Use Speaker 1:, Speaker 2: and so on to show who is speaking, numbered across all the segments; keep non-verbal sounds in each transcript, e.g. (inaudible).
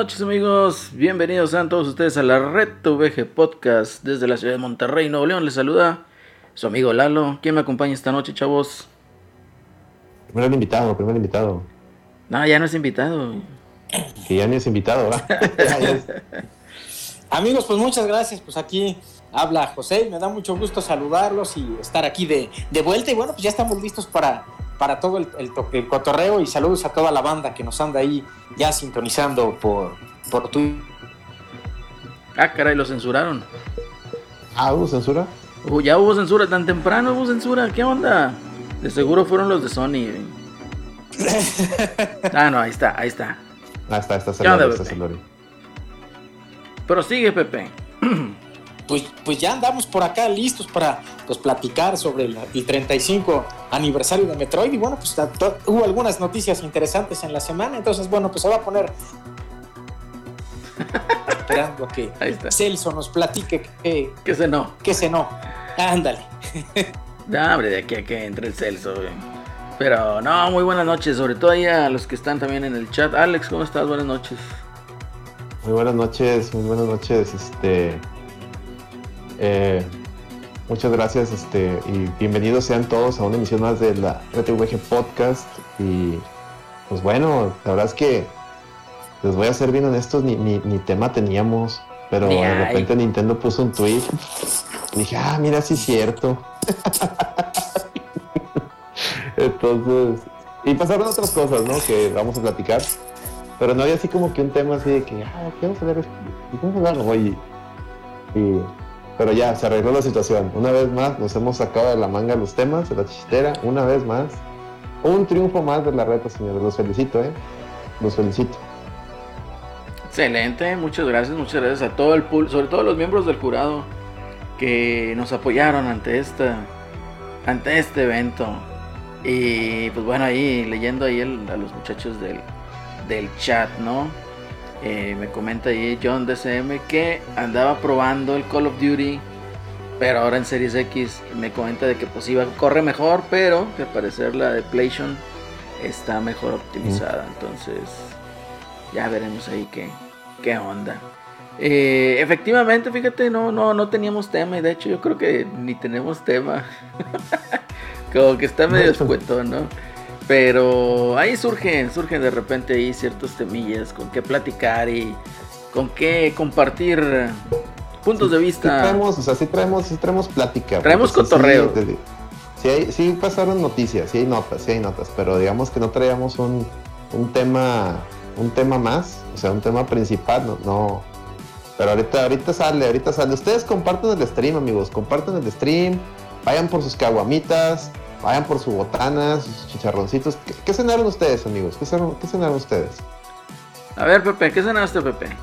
Speaker 1: Noches amigos, bienvenidos a todos ustedes a la Red VG Podcast desde la ciudad de Monterrey, Nuevo León. Les saluda su amigo Lalo. ¿Quién me acompaña esta noche, chavos?
Speaker 2: Primer invitado, primer invitado.
Speaker 1: No, ya no es invitado.
Speaker 2: Que ya ni es invitado, ¿verdad? (laughs)
Speaker 3: Amigos, pues muchas gracias. Pues aquí habla José. Me da mucho gusto saludarlos y estar aquí de, de vuelta. Y bueno, pues ya estamos listos para para todo el, el, cotorreo y saludos a toda la banda que nos anda ahí ya sintonizando por, por Twitter.
Speaker 1: Ah, caray, lo censuraron.
Speaker 2: Ah, ¿hubo censura?
Speaker 1: Uh, ya hubo censura, tan temprano hubo censura, ¿qué onda? De seguro fueron los de Sony. (laughs) ah, no, ahí está, ahí está.
Speaker 2: Ah, está, está, está, está, está
Speaker 1: Pero sigue, Pepe. (clears throat)
Speaker 3: pues, pues ya andamos por acá listos para pues, platicar sobre el, 35 aniversario de Metroid. Y bueno, pues hubo algunas noticias interesantes en la semana. Entonces, bueno, pues se va a poner (laughs) esperando que Celso nos platique que,
Speaker 1: que se no.
Speaker 3: Que se no. Ándale. (laughs)
Speaker 1: no, hombre, de aquí a que entre el Celso, Pero no, muy buenas noches, sobre todo ahí a los que están también en el chat. Alex, ¿cómo estás? Buenas noches.
Speaker 2: Muy buenas noches, muy buenas noches. Este, eh, muchas gracias este, y bienvenidos sean todos a una emisión más de la RTVG Podcast. Y pues bueno, la verdad es que les voy a ser bien honestos, ni, ni, tema teníamos, pero de repente Nintendo puso un tweet y dije, ah, mira, sí es cierto. (laughs) Entonces, y pasaron otras cosas, ¿no? Que vamos a platicar. Pero no había así como que un tema así de que, ah, ¿qué vamos a hablar? ¿Qué vamos a hablar hoy? Y pero ya, se arregló la situación. Una vez más nos hemos sacado de la manga los temas, de la chistera, una vez más. Un triunfo más de la reta, señores. Los felicito, ¿eh? Los felicito.
Speaker 1: Excelente, muchas gracias, muchas gracias a todo el pool, sobre todo a los miembros del jurado que nos apoyaron ante esta, ante este evento. Y pues bueno, ahí leyendo ahí a los muchachos del, del chat, ¿no? Eh, me comenta ahí John DCM que andaba probando el Call of Duty, pero ahora en Series X me comenta de que pues iba, corre mejor, pero que al parecer la de PlayStation está mejor optimizada. Entonces ya veremos ahí qué, qué onda. Eh, efectivamente, fíjate, no, no, no teníamos tema y de hecho yo creo que ni tenemos tema. (laughs) Como que está medio escueto, ¿no? Pero ahí surgen, surgen de repente ahí ciertos temillas con qué platicar y con qué compartir puntos de vista.
Speaker 2: Sí traemos, o sea, sí traemos, sí traemos plática.
Speaker 1: Traemos cotorreo.
Speaker 2: Sí, sí, pasaron noticias, sí hay notas, sí hay notas, pero digamos que no traíamos un, un tema, un tema más, o sea, un tema principal, no, no. Pero ahorita, ahorita sale, ahorita sale. Ustedes comparten el stream, amigos, comparten el stream, vayan por sus caguamitas, Vayan por su botana, sus chicharroncitos. ¿Qué, cenaron ustedes, amigos? ¿Qué cenaron, ustedes?
Speaker 1: A ver, Pepe, ¿qué cenaste, Pepe?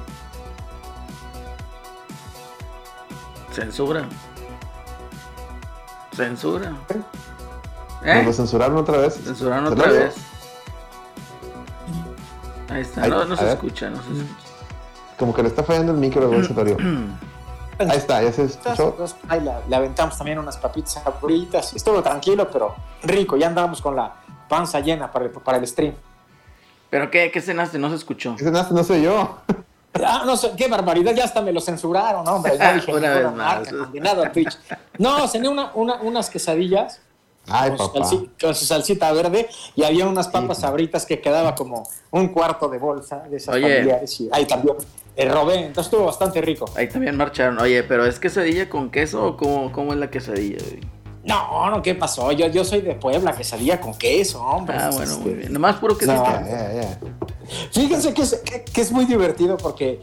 Speaker 1: Censura. Censura.
Speaker 2: ¿Eh? lo censuraron otra vez?
Speaker 1: Censuraron otra vez. Ahí está, no, se escucha, no se escucha.
Speaker 2: Como que le está fallando el micro de (clears throat) Ahí está, ya se escuchó.
Speaker 3: Ahí le aventamos también unas papitas aburritas. Estuvo tranquilo, pero rico. Ya andábamos con la panza llena para el, para el stream.
Speaker 1: ¿Pero qué, qué cenaste? No se escuchó.
Speaker 2: ¿Qué cenaste? No sé yo. (laughs)
Speaker 3: Ah, no sé, qué barbaridad, ya hasta me lo censuraron, hombre. Ya dije, (laughs) una vez más. Marca, Twitch. No, cené una, una, unas quesadillas.
Speaker 2: Ay,
Speaker 3: con,
Speaker 2: papá.
Speaker 3: Su con su salsita verde y había unas papas sabritas que quedaba como un cuarto de bolsa de esas familiares. Y ahí también robé, entonces estuvo bastante rico.
Speaker 1: Ahí también marcharon. Oye, pero ¿es quesadilla con queso o cómo, cómo es la quesadilla?
Speaker 3: No, no, ¿qué pasó? Yo, yo soy de Puebla, quesadilla con queso, hombre.
Speaker 1: Ah, bueno, muy bien. Nomás puro queso.
Speaker 3: Fíjense que es, que es muy divertido porque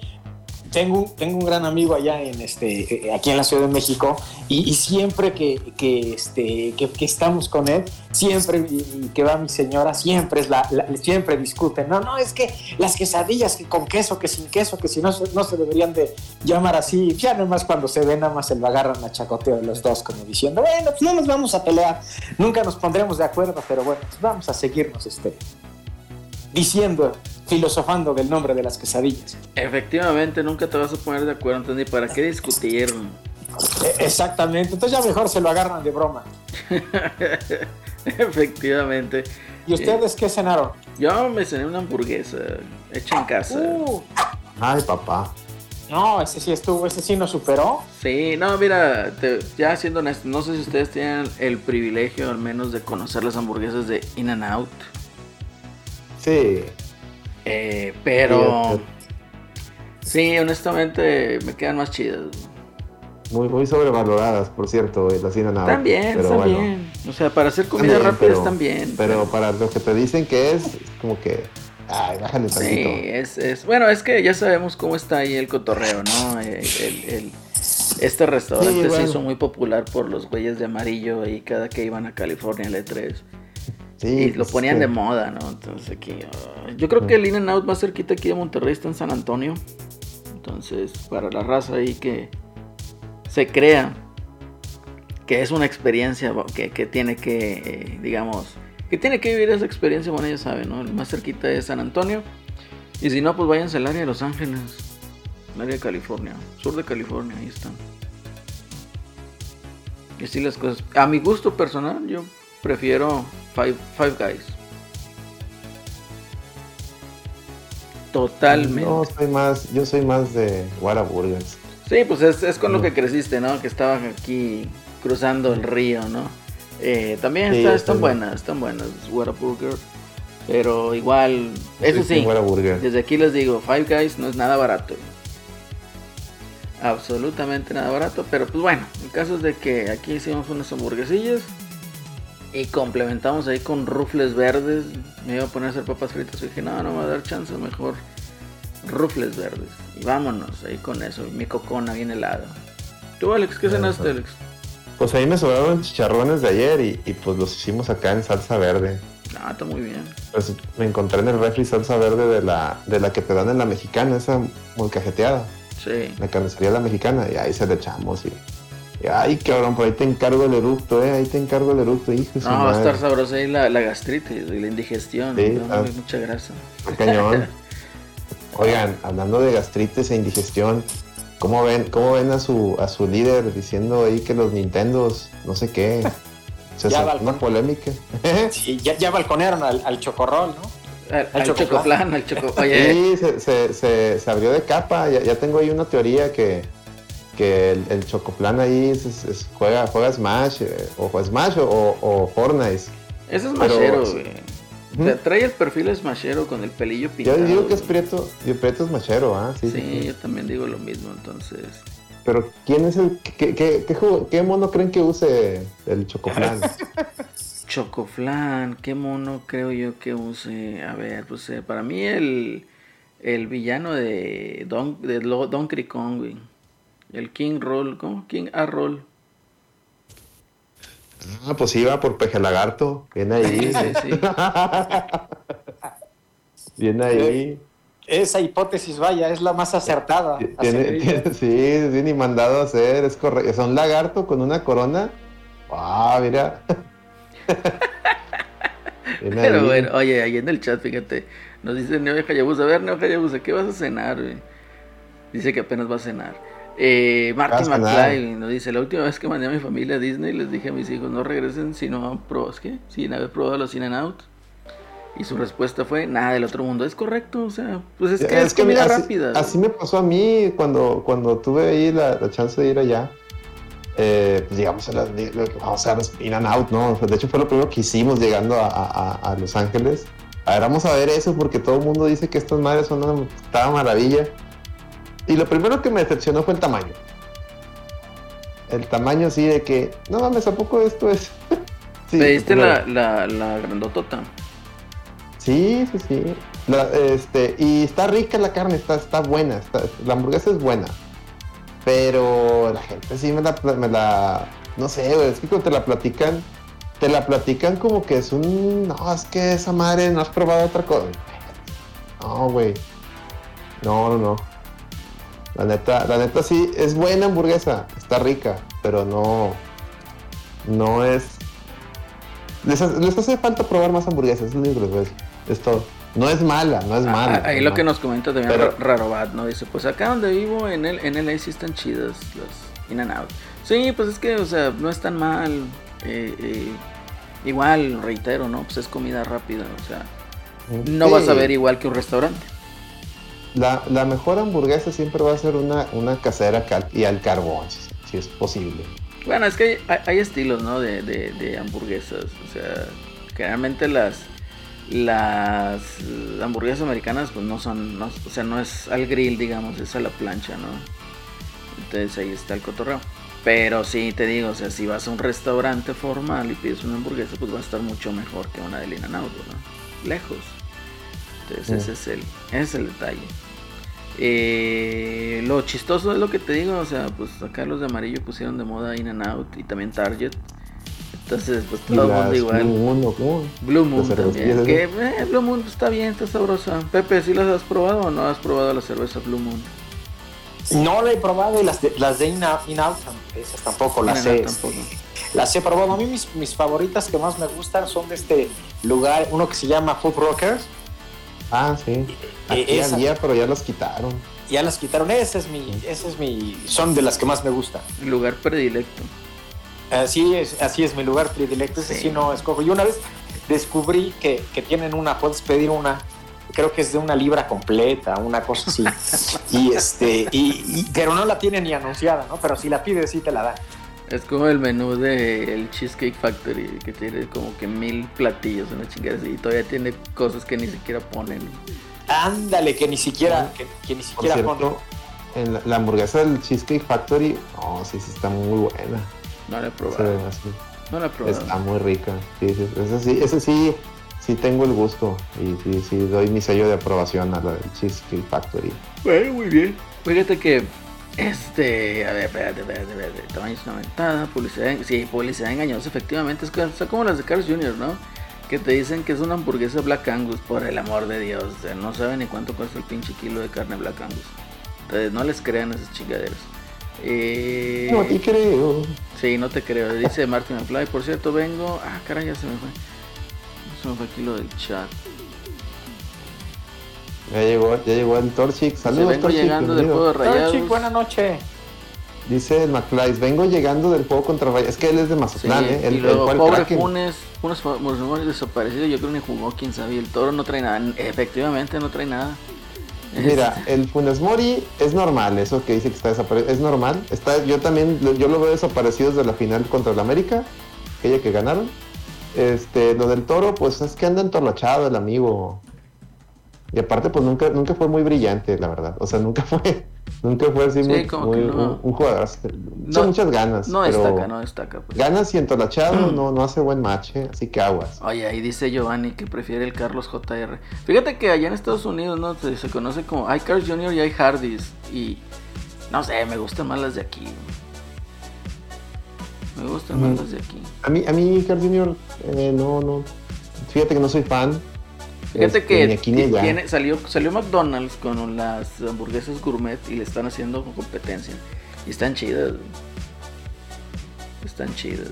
Speaker 3: tengo un, tengo un gran amigo allá en este, eh, aquí en la Ciudad de México y, siempre que, que este, que, estamos con él, siempre que va mi señora, siempre, es la, siempre discuten. No, no, es que las quesadillas que con queso, que sin queso, que si no, no se deberían de llamar así. Ya nomás cuando se ven, nada más se lo agarran a chacoteo los dos, como diciendo, bueno, pues no nos vamos a pelear, nunca nos pondremos de acuerdo, pero bueno, pues vamos a seguirnos este, diciendo filosofando del nombre de las quesadillas.
Speaker 1: Efectivamente, nunca te vas a poner de acuerdo, entonces, ¿para qué discutir?
Speaker 3: E, exactamente, entonces ya mejor se lo agarran de broma. (laughs)
Speaker 1: Efectivamente.
Speaker 3: ¿Y ustedes qué cenaron?
Speaker 1: Yo me cené una hamburguesa hecha en casa.
Speaker 3: Uh,
Speaker 2: Ay, papá.
Speaker 3: no, ese sí estuvo, ese sí nos superó.
Speaker 1: Sí, no, mira, te- ya siendo honesto, no sé si ustedes tienen el privilegio al menos de conocer las hamburguesas de In and Out.
Speaker 2: Sí.
Speaker 1: Eh, pero
Speaker 2: Sí,
Speaker 1: sí, honestamente me quedan más chidas.
Speaker 2: Muy, muy sobrevaloradas, por cierto, las In and Out,
Speaker 1: También,
Speaker 2: pero
Speaker 1: están
Speaker 2: bueno.
Speaker 1: bien. O sea, para hacer comida
Speaker 2: También,
Speaker 1: rápida
Speaker 2: pero-
Speaker 1: están bien.
Speaker 2: Pero para lo que te dicen que es, es como que. Ay, bájale
Speaker 1: Sí,
Speaker 2: tantito.
Speaker 1: es, es, bueno, es que ya sabemos cómo está ahí el cotorreo, ¿no? Eh, el- el- este restaurante
Speaker 2: Sí,
Speaker 1: se
Speaker 2: bueno.
Speaker 1: hizo muy popular por los güeyes de amarillo ahí cada que iban a California al E3.
Speaker 2: Sí,
Speaker 1: y lo
Speaker 2: pues,
Speaker 1: ponían
Speaker 2: es
Speaker 1: de moda, ¿no? Entonces aquí. ah, yo creo que el In and Out más cerquita aquí de Monterrey está en San Antonio. Entonces, para la raza ahí que se crea que es una experiencia que, que tiene que, eh, digamos, que tiene que vivir esa experiencia, bueno, ya saben, ¿no? El más cerquita es San Antonio. Y si no, pues váyanse al área de Los Ángeles, el área de California, sur de California, ahí están. Y así las cosas. A mi gusto personal, yo prefiero Five, Five Guys. Totalmente.
Speaker 2: No, soy más, yo soy más de Whataburgers.
Speaker 1: Sí, pues es, es con lo que creciste, ¿no? Que estabas aquí cruzando el río, ¿no? Eh, también
Speaker 2: Sí,
Speaker 1: está- están buenas, están buenas Whataburger. Pero igual, eso sí, desde aquí les digo, Five Guys no es nada barato. Absolutamente nada barato, pero pues bueno, el caso es de que aquí hicimos unas hamburguesillas y complementamos ahí con rufles verdes. Me iba a poner a hacer papas fritas y dije, no, no me va a dar chance, mejor rufles verdes. Y vámonos ahí con eso, mi cocona bien helada. ¿Tú, Alex, qué cenaste, Alex?
Speaker 2: Pues ahí me sobraron chicharrones de ayer y, y pues los hicimos acá en salsa verde.
Speaker 1: Ah, está muy bien.
Speaker 2: Pues me encontré en el refri salsa verde de la, de la que te dan en la mexicana, esa muy cajeteada,
Speaker 1: Sí.
Speaker 2: la carnicería de la mexicana, y ahí se le echamos y, ay cabrón, por ahí te encargo el eructo, eh, ahí te encargo el eructo, hijo
Speaker 1: No, va a estar sabrosa ahí la, la gastritis y la indigestión.
Speaker 2: Sí,
Speaker 1: ¿no?
Speaker 2: ah.
Speaker 1: Mucha grasa.
Speaker 2: Está cañón. (laughs) Oigan, hablando de gastritis e indigestión, ¿cómo ven, cómo ven a su a su líder diciendo ahí que los Nintendos, no sé qué? Se
Speaker 3: Ya
Speaker 2: sacó
Speaker 3: balcón.
Speaker 2: una polémica. (laughs)
Speaker 3: Sí, ya, ya balconearon al, al chocorrol, ¿no?
Speaker 1: Al, al
Speaker 3: chocoflan,
Speaker 1: al choco... (laughs) Oye,
Speaker 2: Sí, se, se, se, se abrió de capa. Ya, ya tengo ahí una teoría que, que el, el Chocoplan ahí es- es- juega, juega Smash, eh, o Smash o, o Fortnite.
Speaker 1: ese es machero, güey. Trae el perfil smashero con el pelillo
Speaker 2: Yo
Speaker 1: pintado.
Speaker 2: digo que es. Prieto, yo Prieto es machero, ¿ah? Sí,
Speaker 1: Sí,
Speaker 2: sí, sí.
Speaker 1: yo también digo lo mismo, entonces.
Speaker 2: Pero ¿quién es el, qué, qué, qué, mono creen que use el Chocoplan? (laughs)
Speaker 1: Chocoflan, qué mono creo yo que use. A ver, pues eh, para mí el, el villano de, Don, de Lo- Donkey Kong, güey. El King Roll, ¿cómo? King A Roll.
Speaker 2: ah, pues iba por Peje Lagarto. Viene ahí. (laughs)
Speaker 1: Sí, sí, sí. (laughs)
Speaker 2: Viene ahí.
Speaker 3: Esa hipótesis, vaya, es la más acertada.
Speaker 2: Tiene, (laughs) sí, es bien y mandado a hacer, es correcto. Es un lagarto con una corona. Ah, mira.
Speaker 1: Pero
Speaker 2: ahí.
Speaker 1: bueno, oye, ahí en el chat, fíjate, nos dice Neo Hayabusa, a ver, Neo Hayabusa, ¿qué vas a cenar? güey? Dice que apenas va a cenar. Eh,
Speaker 2: cenar.
Speaker 1: McFly nos dice, la última vez que mandé a mi familia a Disney les dije a mis hijos, no regresen si no han probado, ¿qué? Sin haber probado los In and Out. Y su respuesta fue, nada del otro mundo. Es correcto, o sea, pues es que es, comida
Speaker 2: así,
Speaker 1: rápida.
Speaker 2: Así me pasó a mí cuando, cuando tuve ahí la, la chance de ir allá. Eh, pues llegamos a las, di- vamos a las In and Out, ¿no? De hecho fue lo primero que hicimos llegando a, a- a- Los Ángeles. A ver, vamos a ver eso porque todo el mundo dice que estas madres son una maravilla. Y lo primero que me decepcionó fue el tamaño. El tamaño así de que, no mames, ¿a poco esto es? (laughs) Sí,
Speaker 1: Pediste la, la, la grandotota.
Speaker 2: Sí, sí, sí. La- este, y está rica la carne, está, está buena. está- la hamburguesa es buena. Pero la gente sí me la, me la- No sé, es que cuando te la platican, te la platican como que es un. No, es que esa madre no has probado otra cosa. No, güey. No, no, no. La neta, la neta sí, es buena hamburguesa, está rica, pero no. No es. Les, les hace falta probar más hamburguesas, es lo único que les voy a decir. Es todo. No es mala, no es mala.
Speaker 1: Ah, ahí
Speaker 2: no.
Speaker 1: lo que nos comenta también
Speaker 2: Pero-
Speaker 1: Ra- Rarobat, ¿no? Dice, pues acá donde vivo, en el, en LA sí están chidas las In and Out. Sí, pues es que, o sea, no es tan mal. eh, eh, igual, reitero, ¿no? Pues es comida rápida, o sea, no vas a ver igual que un restaurante.
Speaker 2: La, la mejor hamburguesa siempre va a ser una, una casera y al carbón, si, es posible.
Speaker 1: Bueno, es que hay, estilos, ¿no? De, de, de, hamburguesas. O sea, generalmente las las hamburguesas americanas pues no son, no, o sea, no es al grill, digamos, es a la plancha, ¿no? Entonces ahí está el cotorreo. Pero sí, te digo, o sea, si vas a un restaurante formal y pides una hamburguesa, pues va a estar mucho mejor que una de Lina ¿no? Lejos. Entonces ese, es el, ese es el detalle. Eh, lo chistoso es lo que te digo, o sea, pues acá los de amarillo pusieron de moda In and Out y también Target. Entonces, pues todo el mundo igual. Blue Moon, Blue Moon también. Que, eh, Blue Moon está bien, está sabrosa. Pepe, ¿sí las has probado o no has probado la cerveza Blue Moon?
Speaker 3: No la he probado y las de, las de In, Out, esas tampoco las he, las he probado. A mí mis, mis favoritas que más me gustan son de este lugar, uno que se llama Food Rockers.
Speaker 2: Ah, sí. Aquí había, pero ya las quitaron.
Speaker 3: Ya las quitaron. Ese es mi, ese es mi, son de las que más me gustan.
Speaker 1: Lugar predilecto.
Speaker 3: Así es, así es mi lugar predilecto. Ese sí, no escojo. Y una vez descubrí que, que tienen una, puedes pedir una creo que es de una libra completa, una cosa así. (laughs) y este, y, pero no la tiene ni anunciada, ¿no? Pero si la pides, sí te la dan.
Speaker 1: Es como el menú del Cheesecake Factory, que tiene como que mil platillos, una chingada y todavía tiene cosas que ni siquiera ponen.
Speaker 3: Ándale, que ni siquiera, que, ni siquiera
Speaker 2: ponen. En la, hamburguesa del Cheesecake Factory, oh, sí, sí, está muy buena.
Speaker 1: No la he probado.
Speaker 2: No la he probado. Está muy rica. Sí, sí, ese sí, ese sí sí tengo el gusto y sí, sí doy mi sello de aprobación a la del Cheesecake Factory.
Speaker 1: Bueno, muy bien. Fíjate que este, a ver, espérate, espérate, espérate, tamaño es una ventada, publicidad, sí, publicidad engañosa, efectivamente, es como las de Carlos Jr., ¿no? Que te dicen que es una hamburguesa Black Angus, por el amor de Dios, no saben ni cuánto cuesta el pinche kilo de carne Black Angus. Entonces, no les crean esas chingaderas.
Speaker 2: Eh, no te creo.
Speaker 1: Sí, no te creo. Dice Martin Fly, por cierto, vengo. Ah, caray, ya se me fue aquí lo del chat.
Speaker 2: Ya llegó, ya llegó el Torchic. Saludos,
Speaker 1: vengo llegando del juego de Rayados. Torchic,
Speaker 3: buena noche.
Speaker 2: Dice el McFly, vengo llegando del juego contra Rayados. Es que él es de Mazatlán, ¿eh?
Speaker 1: El, y luego, pobre Funes, Funes, Funes desaparecido, yo creo que ni jugó, quién sabe. El Toro no trae nada, efectivamente no trae nada.
Speaker 2: Mira, (laughs) el Funes Mori es normal, eso que dice que está desaparecido, es normal. Está, yo también, yo lo veo desaparecido desde la final contra el América, aquella que ganaron. Este, lo del toro, pues es que anda entorlachado el amigo. Y aparte, pues nunca, nunca fue muy brillante, la verdad. O sea, nunca fue, (laughs) nunca fue así muy, un, jugador. No, muchas ganas.
Speaker 1: No destaca, no destaca.
Speaker 2: Pues. Ganas y entorlachado no, no hace buen match, ¿eh? así que aguas.
Speaker 1: Oye, ahí dice Giovanni que prefiere el Carlos JR. Fíjate que allá en Estados Unidos, ¿no? Se, se conoce como hay Carlos Jr. y hay Hardys. Y no sé, me gustan más las de aquí. Me gustan más las de aquí. A mí, a
Speaker 2: mí Carl Jr. Eh, no, no. Fíjate que no soy fan.
Speaker 1: Fíjate este, que tiene, salió, salió McDonald's con las hamburguesas gourmet y le están haciendo competencia. Y están chidas. Están chidas.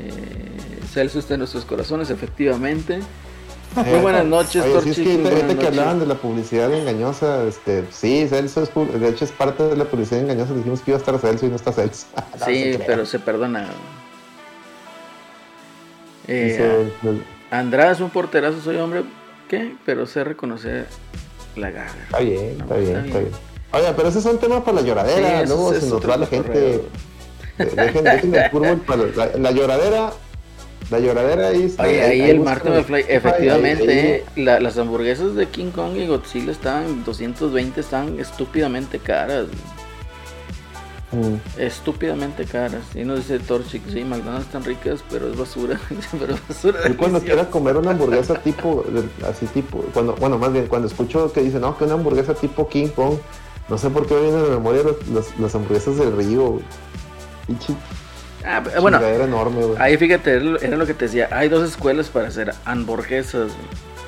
Speaker 1: Eh, Celso está en nuestros corazones, efectivamente. Muy buenas noches,
Speaker 2: Oye, sí, es que que hablaban de la publicidad engañosa, este, sí, Celso es, de hecho es parte de la publicidad engañosa. Dijimos que iba a estar Celso y no está Celso. (laughs)
Speaker 1: sí, pero se perdona. Eh, Andrade es un porterazo, soy hombre, ¿qué? Pero sé reconocer la garra.
Speaker 2: Está bien, está, bien, está, bien, Oye, pero ese es un tema para la lloradera, luego se nos va la gente. Dejen, dejen el fútbol (laughs) para la, la lloradera la lloradera ahí está.
Speaker 1: Oye, ahí, el Martin McFly, efectivamente, las hamburguesas de King Kong y Godzilla estaban 220, están estúpidamente caras. Mm. Estúpidamente caras. Y nos dice Torchic, sí, McDonald's están ricas, pero es basura. (laughs) pero es basura.
Speaker 2: Y cuando quiera comer una hamburguesa tipo, así tipo, cuando, bueno, más bien, cuando escucho que dice, no, que una hamburguesa tipo King Kong, no sé por qué me vienen a la memoria las, hamburguesas del río.
Speaker 1: Ah, bueno, ahí fíjate, era lo que te decía. Hay dos escuelas para hacer hamburguesas.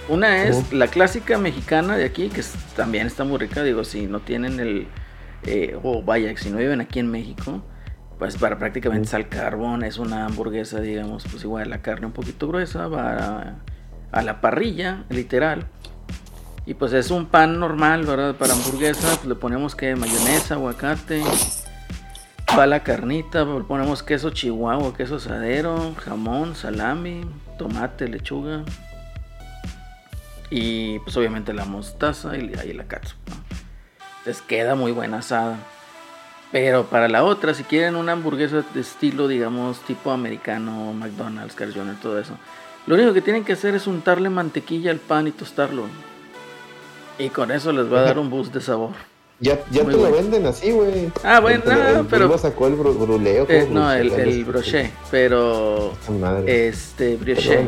Speaker 1: Una es la clásica mexicana de aquí, que también está muy rica. Digo, si no tienen el. Eh, o vaya, si no viven aquí en México, pues para prácticamente sal carbón es una hamburguesa, digamos, pues igual la carne un poquito gruesa, va a, la parrilla, literal. Y pues es un pan normal, ¿verdad? Para hamburguesa, pues le ponemos que mayonesa, aguacate, Va la carnita, ponemos queso chihuahua, queso asadero, jamón, salami, tomate, lechuga. Y pues obviamente la mostaza y ahí la katsu. Entonces queda muy buena asada. Pero para la otra, si quieren una hamburguesa de estilo, digamos, tipo americano, McDonald's, Carl Jr., todo eso, lo único que tienen que hacer es untarle mantequilla al pan y tostarlo. Y con eso les va a dar un boost de sabor. (laughs)
Speaker 2: Ya, ya te lo venden así, güey.
Speaker 1: Ah, bueno, no, pero.
Speaker 2: sacó el bruleo.
Speaker 1: Eh, no, el, el brochet, pero. Este, brioche.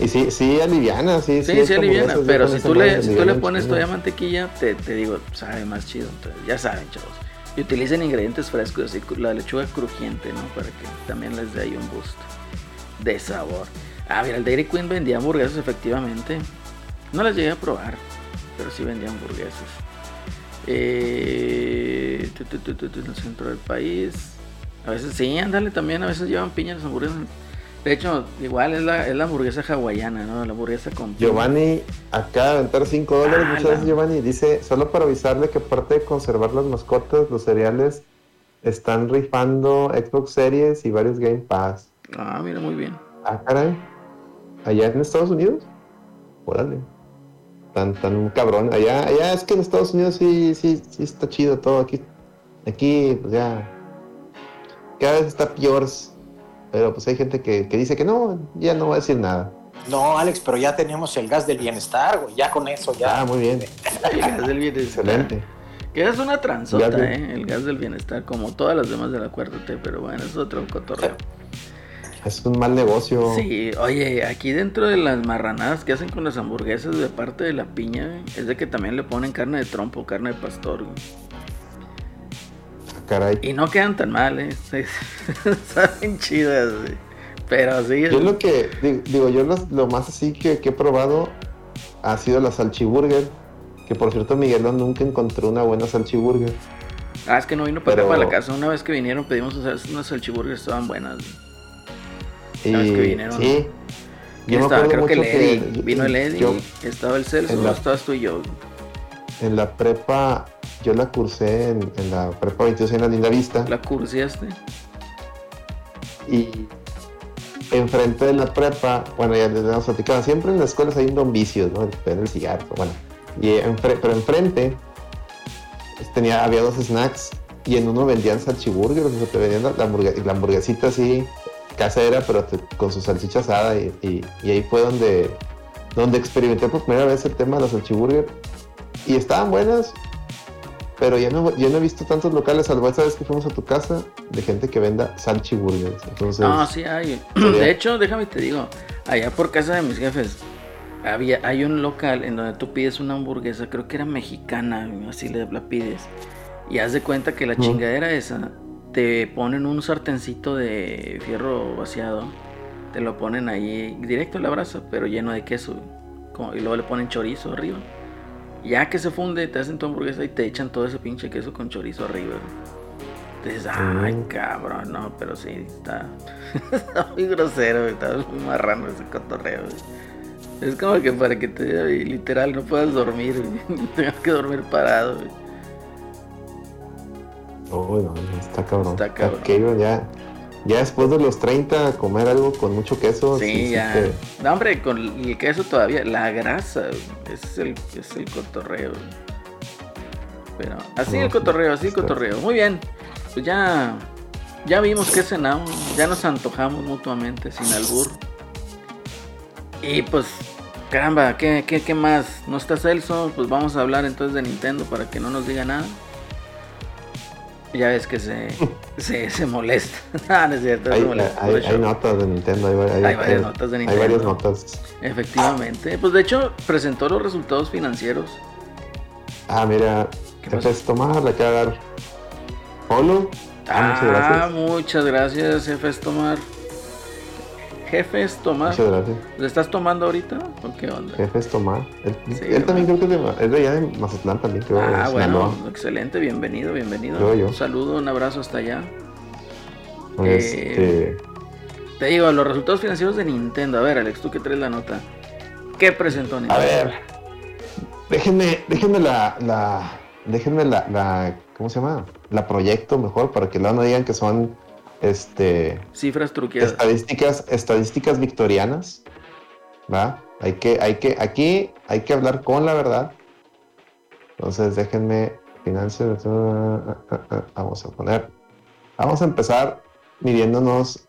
Speaker 2: Y sí, sí aliviana, sí.
Speaker 1: Sí, sí, sí aliviana, pero si tú, le, si tú le pones todavía mantequilla, te, te digo, sabe más chido. Entonces, ya saben, chavos. Y utilicen ingredientes frescos, así la lechuga crujiente, ¿no? Para que también les dé ahí un boost de sabor. Ah, mira, el Dairy Queen vendía hamburguesas efectivamente. No las llegué a probar, pero sí vendía hamburguesas. Eh, en el centro del país. A veces sí, ándale también, a veces llevan piñas las hamburguesas. De hecho, igual es la, es la hamburguesa hawaiana, ¿no? La hamburguesa con...
Speaker 2: Giovanni, acá de aventar 5 dólares, muchas gracias Giovanni. Dice, solo para avisarle que aparte de conservar las mascotas, los cereales están rifando Xbox Series y varios Game Pass.
Speaker 1: Ah, mira, muy bien.
Speaker 2: Ah, caray. ¿Allá en Estados Unidos? Órale. Tan, tan cabrón. Allá, allá es que en Estados Unidos sí, sí, sí está chido todo. Aquí, aquí, pues ya. Cada vez está peor pero pues hay gente que, dice que no, ya no va a decir nada.
Speaker 3: No, Alex, pero ya tenemos el gas del bienestar, güey. Ya con eso, ya.
Speaker 2: Ah, muy bien. (laughs)
Speaker 1: El gas del bienestar. Excelente. Que es una transota, ¿eh? El gas del bienestar, como todas las demás de la cuarta T, pero bueno, es otro cotorreo.
Speaker 2: Es un mal negocio.
Speaker 1: Sí, oye, aquí dentro de las marranadas que hacen con las hamburguesas de parte de la piña, es de que también le ponen carne de trompo, carne de pastor, güey. Y no quedan tan mal, ¿eh? (laughs) Saben chidas, Pero sí.
Speaker 2: Yo lo que, digo, yo lo, más así que, he probado ha sido la salchiburger. Que por cierto, Miguelón nunca encontró una buena salchiburger.
Speaker 1: Ah, es que no vino para para la casa. Una vez que vinieron pedimos unas salchiburgers, estaban buenas.
Speaker 2: Una vez que vinieron. Sí.
Speaker 1: Yo estaba, creo que el Eddie. vino el Eddie, estaba el Celso, estabas tú y yo.
Speaker 2: En la prepa yo la cursé en, la prepa 22 en la Linda Vista.
Speaker 1: ¿La cursaste?
Speaker 2: Y enfrente de la prepa, bueno, ya les hemos platicado, siempre en las escuelas hay un don vicio, ¿no? El, el cigarro, bueno. Y pero enfrente tenía, había dos snacks y en uno vendían salchiburger, o sea, te vendían la, la, hamburguesita así casera, pero con su salchicha asada y, y, ahí fue donde, donde experimenté por primera vez el tema de la salchiburger y estaban buenas, pero ya no, ya no he visto tantos locales, salvo esa vez que fuimos a tu casa, de gente que venda salchi burgers. Entonces,
Speaker 1: no, sí hay. (clears throat) De hecho, déjame te digo, allá por casa de mis jefes, había, hay un local en donde tú pides una hamburguesa, creo que era mexicana, así la pides. Y haz de cuenta que la chingadera esa, te ponen un sartencito de fierro vaciado, te lo ponen ahí directo en la brasa, pero lleno de queso. y luego le ponen chorizo arriba. Ya que se funde, te hacen tu hamburguesa y te echan todo ese pinche queso con chorizo arriba. Dices, ay, cabrón, no, pero sí, está, (laughs) muy grosero, está muy marrano ese cotorreo. Es como que para que te, literal, no puedas dormir, (laughs) tengas que dormir parado.
Speaker 2: Oh, no, está cabrón. Está cabrón. ya, ya después de los 30, comer algo con mucho queso.
Speaker 1: Sí, ya. No, hombre, con el queso todavía. La grasa, es el, es el cotorreo. Pero así el cotorreo, así el cotorreo. Muy bien. Pues ya, ya vimos que cenamos. Ya nos antojamos mutuamente, sin albur. Y pues, caramba, ¿qué, qué, qué más? ¿No está Celso? Pues vamos a hablar entonces de Nintendo para que no nos diga nada. Ya ves que se, se, se molesta. (laughs) ah, no es cierto,
Speaker 2: hay, hay, notas de Nintendo. Hay,
Speaker 1: hay varias notas de Nintendo.
Speaker 2: Hay varias notas.
Speaker 1: Efectivamente. Pues de hecho, presentó los resultados financieros.
Speaker 2: Ah, mira. Jefes Tomar le queda dar. Polo.
Speaker 1: Ah, muchas gracias. Ah, muchas gracias, Tomar. Jefes Tomar.
Speaker 2: Muchas gracias.
Speaker 1: ¿Le estás tomando ahorita o qué onda?
Speaker 2: Jefes Tomar. Él, también creo que es de, es de allá de Mazatlán también. Creo,
Speaker 1: ah, bueno, excelente, bienvenido, bienvenido. Un saludo, un abrazo hasta allá. Este... te digo, los resultados financieros de Nintendo. A ver, Alex, tú que traes la nota. ¿Qué presentó Nintendo?
Speaker 2: A ver, déjenme, déjenme la, la déjenme la, la ¿cómo se llama? La proyecto mejor para que luego no digan que son este
Speaker 1: cifras truqueadas.
Speaker 2: Estadísticas, estadísticas victorianas. ¿Va? Hay que, hay que, aquí hay que hablar con la verdad. Entonces déjenme financiar. Vamos a poner. Vamos a empezar midiéndonos.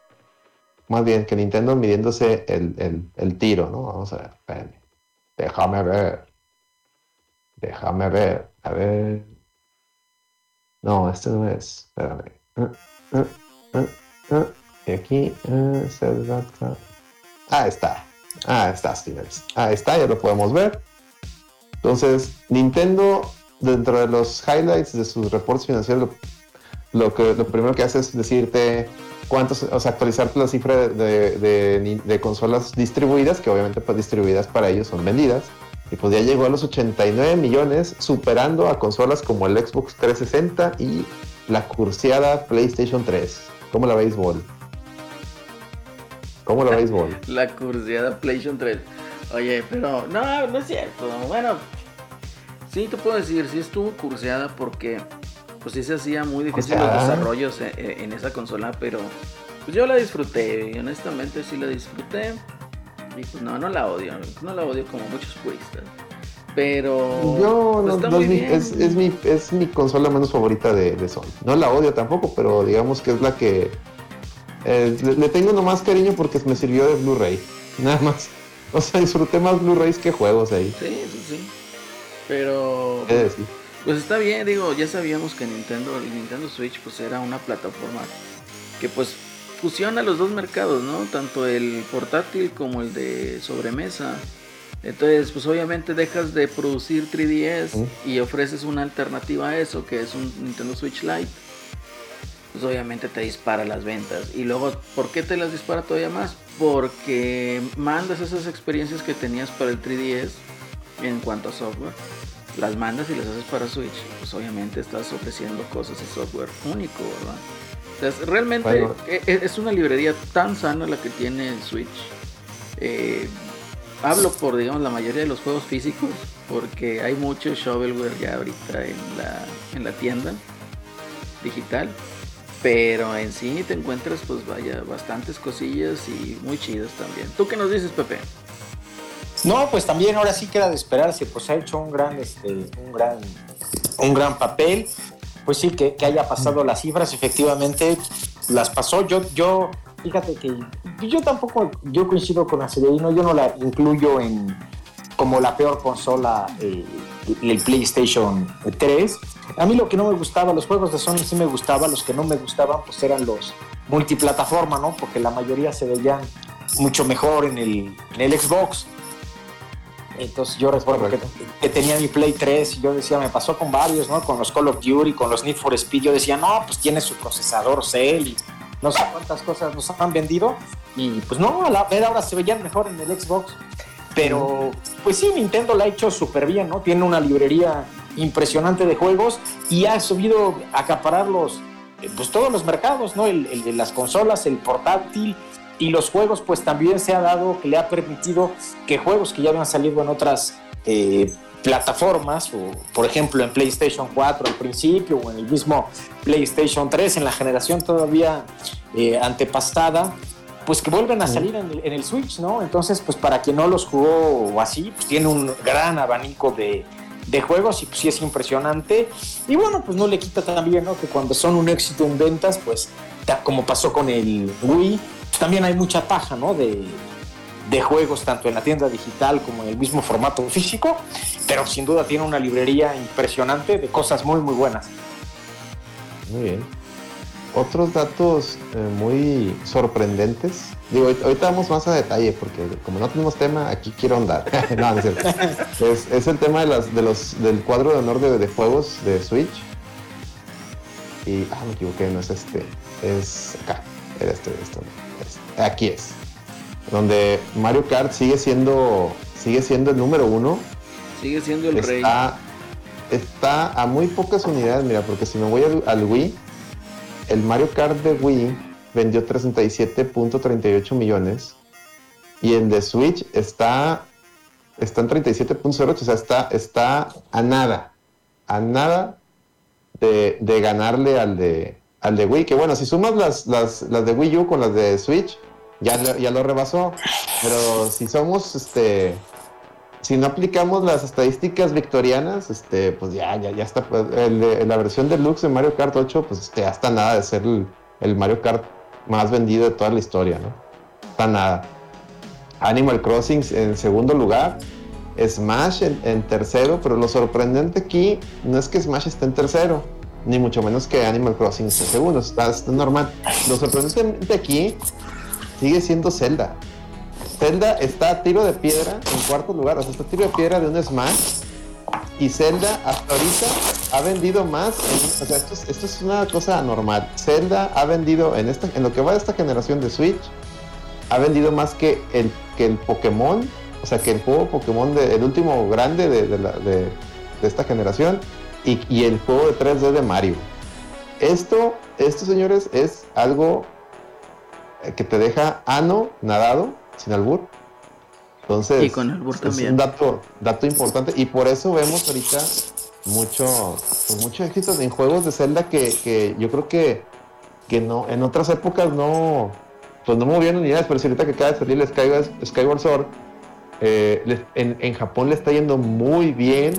Speaker 2: Más bien que Nintendo midiéndose el, tiro, ¿no? Vamos a ver. Déjame ver. Déjame ver. A ver. No, este no es. Espérame. Y aquí. Ah, está. Ah, está, Stevens. Ah, está, ya lo podemos ver. Entonces, Nintendo, dentro de los highlights de sus reportes financieros, lo, que, lo primero que hace es decirte cuántos, o sea, actualizarte la cifra de, consolas distribuidas, que obviamente pues distribuidas para ellos son vendidas. Y pues ya llegó a los 89 millones, superando a consolas como el Xbox 360 y la cursiada PlayStation 3. ¿Cómo la béisbol? ¿Cómo la béisbol? (laughs)
Speaker 1: la cursiada PlayStation 3. Oye, pero no, no es cierto. Bueno, sí te puedo decir, sí estuvo curseada porque pues sí se hacía muy difícil los desarrollos eh, eh, en, esa consola, pero pues yo la disfruté, y honestamente sí la disfruté. Y pues no, no la odio, no la odio como muchos puristas. Pero
Speaker 2: yo pues, no, es, mi, es, mi, consola menos favorita de, de, Sony. No la odio tampoco, pero digamos que es la que eh, le, tengo nomás cariño porque me sirvió de Blu-ray. (laughs) Nada más. O sea, disfruté más Blu-rays que juegos ahí.
Speaker 1: Sí, sí, sí. Pero. Pues está bien, digo, ya sabíamos que Nintendo, el Nintendo Switch, pues era una plataforma que pues fusiona los dos mercados, ¿no? Tanto el portátil como el de sobremesa. Entonces, pues obviamente dejas de producir 3DS y ofreces una alternativa a eso, que es un Nintendo Switch Lite. Pues obviamente te dispara las ventas. Y luego, ¿por qué te las dispara todavía más? Porque mandas esas experiencias que tenías para el 3DS en cuanto a software las mandas y las haces para Switch, pues obviamente estás ofreciendo cosas y software único, ¿verdad? realmente e, e, es una librería tan sana la que tiene el Switch. Eh, hablo por, digamos, la mayoría de los juegos físicos, porque hay mucho shovelware ya ahorita en la, en la tienda digital. Pero en sí te encuentras, pues vaya, bastantes cosillas y muy chidas también. ¿Tú qué nos dices, Pepe?
Speaker 3: No, pues también ahora sí queda de esperarse, pues ha hecho un gran, este, un gran, un gran papel. Pues sí, que, haya pasado las cifras, efectivamente las pasó. Yo, yo, fíjate que yo tampoco, yo coincido con Acelerino, yo no la incluyo en como la peor consola, eh, el PlayStation 3. A mí lo que no me gustaba, los juegos de Sony sí me gustaban, los que no me gustaban pues eran los multiplataforma, ¿no? Porque la mayoría se veían mucho mejor en el, en el Xbox. Entonces yo recuerdo que, tenía mi Play 3 y yo decía, me pasó con varios, ¿no? Con los Call of Duty, con los Need for Speed, yo decía, no, pues tiene su procesador Cell y no sé cuántas cosas nos han vendido. Y pues no, a la ver ahora se veían mejor en el Xbox. Pero pues sí, Nintendo la ha hecho súper bien, ¿no? Tiene una librería impresionante de juegos y ha subido a acaparar los, eh, pues todos los mercados, ¿no? el de las consolas, el portátil, y los juegos pues también se ha dado que le ha permitido que juegos que ya habían salido en otras eh, plataformas, o por ejemplo en PlayStation 4 al principio o en el mismo PlayStation 3 en la generación todavía eh, antepasada, pues que vuelven a salir en el, Switch, ¿no? Entonces pues para quien no los jugó así, pues tiene un gran abanico de, de juegos y pues sí es impresionante. Y bueno, pues no le quita también, ¿no? Que cuando son un éxito en ventas, pues como pasó con el Wii, también hay mucha paja, ¿no? De, juegos tanto en la tienda digital como en el mismo formato físico, pero sin duda tiene una librería impresionante de cosas muy muy buenas.
Speaker 2: Muy bien. Otros datos eh, muy sorprendentes. Digo, ahorita vamos más a detalle porque como no tenemos tema, aquí quiero andar. (laughs) no, no (laughs) es, es, el tema de las, de los, del cuadro de honor de, de juegos de Switch. Y, ah, me equivoqué, no es este, es acá, era este, esto aquí es. Donde Mario Kart sigue siendo, sigue siendo el número uno.
Speaker 1: Sigue siendo el rey.
Speaker 2: Está a muy pocas unidades, mira, porque si me voy al, Wii, el Mario Kart de Wii vendió 37.38 millones y el de Switch está, está en 37.08, o sea, está, está a nada, a nada de, de ganarle al de, al de Wii. Que bueno, si sumas las, las, las de Wii U con las de Switch, ya, ya lo rebasó. Pero si somos, este, si no aplicamos las estadísticas victorianas, este, pues ya, ya, ya está. pues, la versión deluxe de Mario Kart 8, pues este, ya está nada de ser el, el Mario Kart más vendido de toda la historia, ¿no? Está nada. Animal Crossing en segundo lugar. Smash en, en tercero, pero lo sorprendente aquí no es que Smash esté en tercero, ni mucho menos que Animal Crossing esté en segundo, está, está normal. Lo sorprendente aquí sigue siendo Zelda. Zelda está a tiro de piedra en cuarto lugar, o sea, está a tiro de piedra de un Smash. Y Zelda hasta ahorita ha vendido más, o sea, esto es, una cosa anormal. Zelda ha vendido en, esta, en lo que va de esta generación de Switch, ha vendido más que el, que el Pokémon, o sea, que el juego Pokémon, de- el último grande de, de esta generación, y, y el juego de 3D de Mario. Esto, esto, señores, es algo que te deja ano, nadado, sin albur. Entonces,
Speaker 1: Y con albur
Speaker 2: es
Speaker 1: también.
Speaker 2: un dato, dato importante, y por eso vemos ahorita mucho, pues, mucho éxito en juegos de Zelda que, que yo creo que, que no, en otras épocas no, pues no movieron unidades, pero si ahorita que acaba de salir el Skyward, Skyward Sword, eh, les- en, en Japón le está yendo muy bien.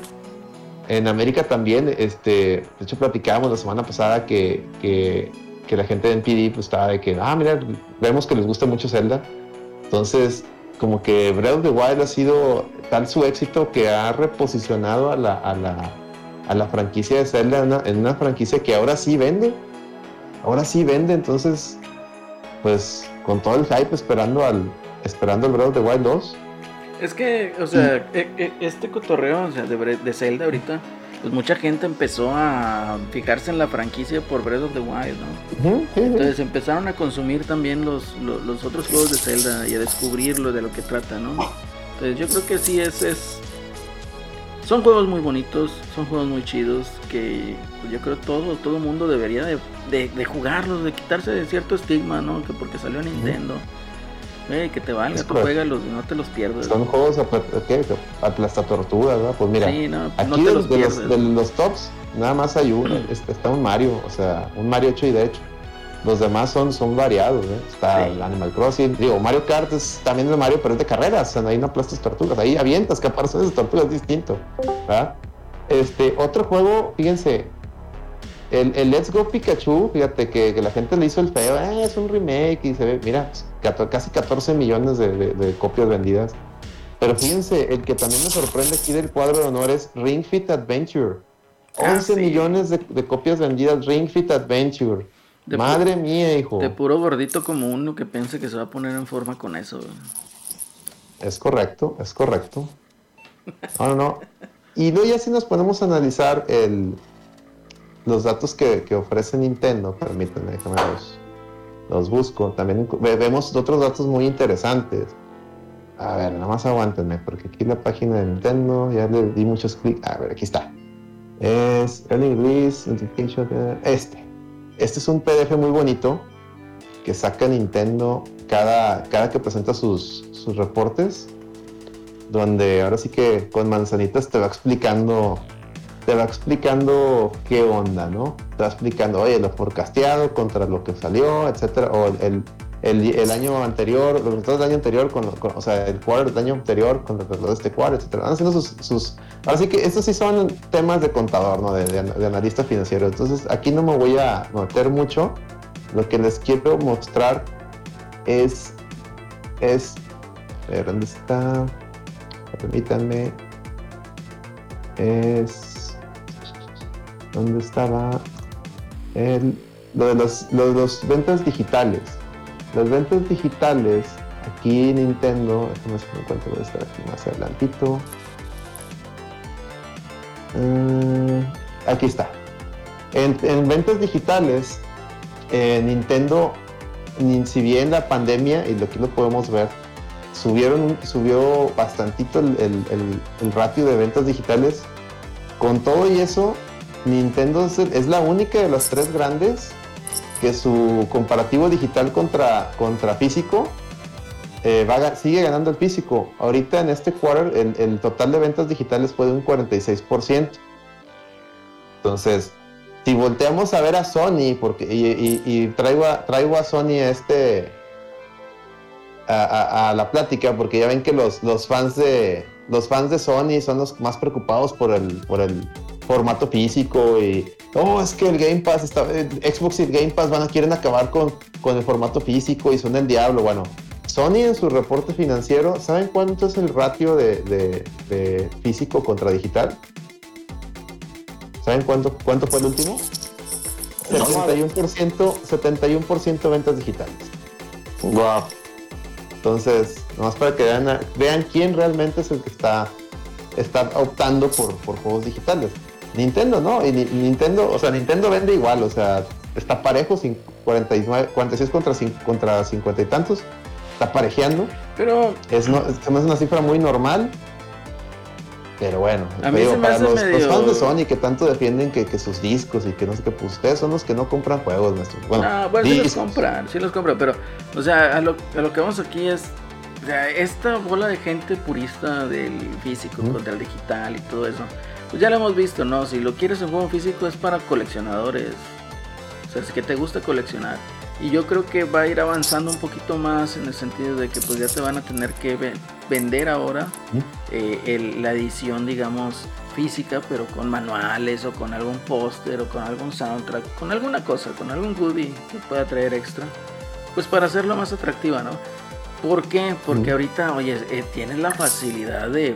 Speaker 2: En América también, este, de hecho platicábamos la semana pasada que, que, que la gente de NPD pues estaba de que, ah, mira, vemos que les gusta mucho Zelda. Entonces, como que Breath of the Wild ha sido tal su éxito que ha reposicionado a la, a la, a la franquicia de Zelda en una, en una franquicia que ahora sí vende. Ahora sí vende, entonces, pues con todo el hype esperando al esperando el Breath of the Wild 2.
Speaker 1: Es que, o sea, e- e- este cotorreo o sea, de, de Zelda ahorita, pues mucha gente empezó a fijarse en la franquicia por Breath of the Wild, ¿no? Entonces empezaron a consumir también los, los, los otros juegos de Zelda y a descubrir lo de lo que trata, ¿no? Entonces yo creo que sí es, es... Son juegos muy bonitos, son juegos muy chidos que pues, yo creo todo todo mundo debería de, de, de jugarlos, de quitarse de cierto estigma, ¿no? Que porque salió Nintendo. Ey, que te valga,
Speaker 2: Es
Speaker 1: tú juegalos no te los pierdas.
Speaker 2: Son juegos apla- ¿qué? aplasta tortugas, ¿verdad? Pues mira,
Speaker 1: sí, no, no
Speaker 2: aquí de,
Speaker 1: los
Speaker 2: de
Speaker 1: pierdes.
Speaker 2: los, de los tops, nada más hay uno, (clears throat) es- está un Mario, o sea, un Mario hecho y de hecho. Los demás son, son variados, ¿eh? Está
Speaker 1: Sí.
Speaker 2: el Animal Crossing, digo, Mario Kart es también de Mario, pero es de carreras, o sea, ahí no aplastas tortugas, ahí avientas que aparecen esas tortugas es distinto, ¿verdad? Este, otro juego, fíjense, el, el Let's Go Pikachu, fíjate que, que la gente le hizo el feo, "Eh, es un remake y se ve, mira, casi 14 millones de, de- de copias vendidas. Pero fíjense, el que también me sorprende aquí del cuadro de honor es Ring Fit Adventure.
Speaker 1: Ah,
Speaker 2: 11
Speaker 1: sí.
Speaker 2: millones de, de copias vendidas, Ring Fit Adventure.
Speaker 1: De
Speaker 2: Madre mía, hijo.
Speaker 1: De puro gordito como uno que piense que se va a poner en forma con eso. güey.
Speaker 2: Es correcto, es correcto. No, no, no. Y luego ya si nos ponemos a analizar el, los datos que, ofrece Nintendo, permítanme, déjame los, los busco. También ve- vemos otros datos muy interesantes. A ver, nada más aguántenme, porque aquí la página de Nintendo, ya le di muchos clics. A ver, aquí está. Es Early Release, eh, este. Este es un PDF muy bonito que saca Nintendo cada, cada que presenta sus, sus reportes, donde ahora sí que con manzanitas te va explicando, te va explicando qué onda, ¿no? Te va explicando, oye, lo forecasteado contra lo que salió, etcétera, o el, el, año anterior, los resultados del año anterior, con, con- o sea, el quarter del año anterior con los resultados de este quarter, etcétera. Van haciendo sus, sus- ahora sí que estos sí son temas de contador, ¿no? De, de- analista financiero. Entonces, aquí no me voy a meter mucho. Lo que les quiero mostrar es, es, ¿dónde está? Permítanme. Es, ¿dónde estaba? El, lo de los, lo de los ventas digitales. Las ventas digitales, aquí Nintendo, déjame ver si me voy a estar aquí más adelantito. Mm, aquí está. En, en ventas digitales, eh, Nintendo, ni- si bien la pandemia, y aquí lo podemos ver, subieron, subió bastantito el- el- el ratio de ventas digitales. Con todo y eso, Nintendo es, la única de las tres grandes que su comparativo digital contra, contra físico eh, a sigue ganando el físico. Ahorita en este quarter el, el total de ventas digitales fue de un 46%. Entonces, si volteamos a ver a Sony, porque y, traigo, a, traigo a Sony a este a, la plática, porque ya ven que los, los fans de los fans de Sony son los más preocupados por el, por el formato físico y oh, es que el Game Pass está, Xbox y el Game Pass van a quieren acabar con, con el formato físico y son el diablo. Bueno, Sony en su reporte financiero, ¿saben cuánto es el ratio de, de físico contra digital? ¿Saben cuánto, cuánto fue el último? 71%, 71% ventas digitales.
Speaker 3: Wow.
Speaker 2: Entonces, nomás para que vean, vean quién realmente es el que está, está optando por, por juegos digitales. Nintendo, ¿no? Y Nintendo, o sea, Nintendo vende igual, o sea, está parejo, 49, 46 contra, contra 50 y tantos, está parejeando.
Speaker 1: Pero.
Speaker 2: Es, no, es una cifra muy normal. Pero bueno,
Speaker 1: a mí para
Speaker 2: los,
Speaker 1: fans
Speaker 2: de Sony que tanto defienden que, sus discos y que no sé qué, pues ustedes son los que no compran juegos nuestros.
Speaker 1: Bueno, ah, bueno sí los compran, sí los compran, pero, o sea, a lo, a lo que vamos aquí es, o sea, esta bola de gente purista del físico contra el digital y todo eso, pues ya lo hemos visto, ¿no? Si lo quieres en juego físico es para coleccionadores, o sea, si que te gusta coleccionar. Y yo creo que va a ir avanzando un poquito más en el sentido de que pues ya te van a tener que vender ahora eh, la edición, digamos, física, pero con manuales o con algún póster o con algún soundtrack, con alguna cosa, con algún goodie que pueda traer extra, pues para hacerlo más atractiva, ¿no? ¿Por qué? Porque ahorita, oye, eh, tienes la facilidad de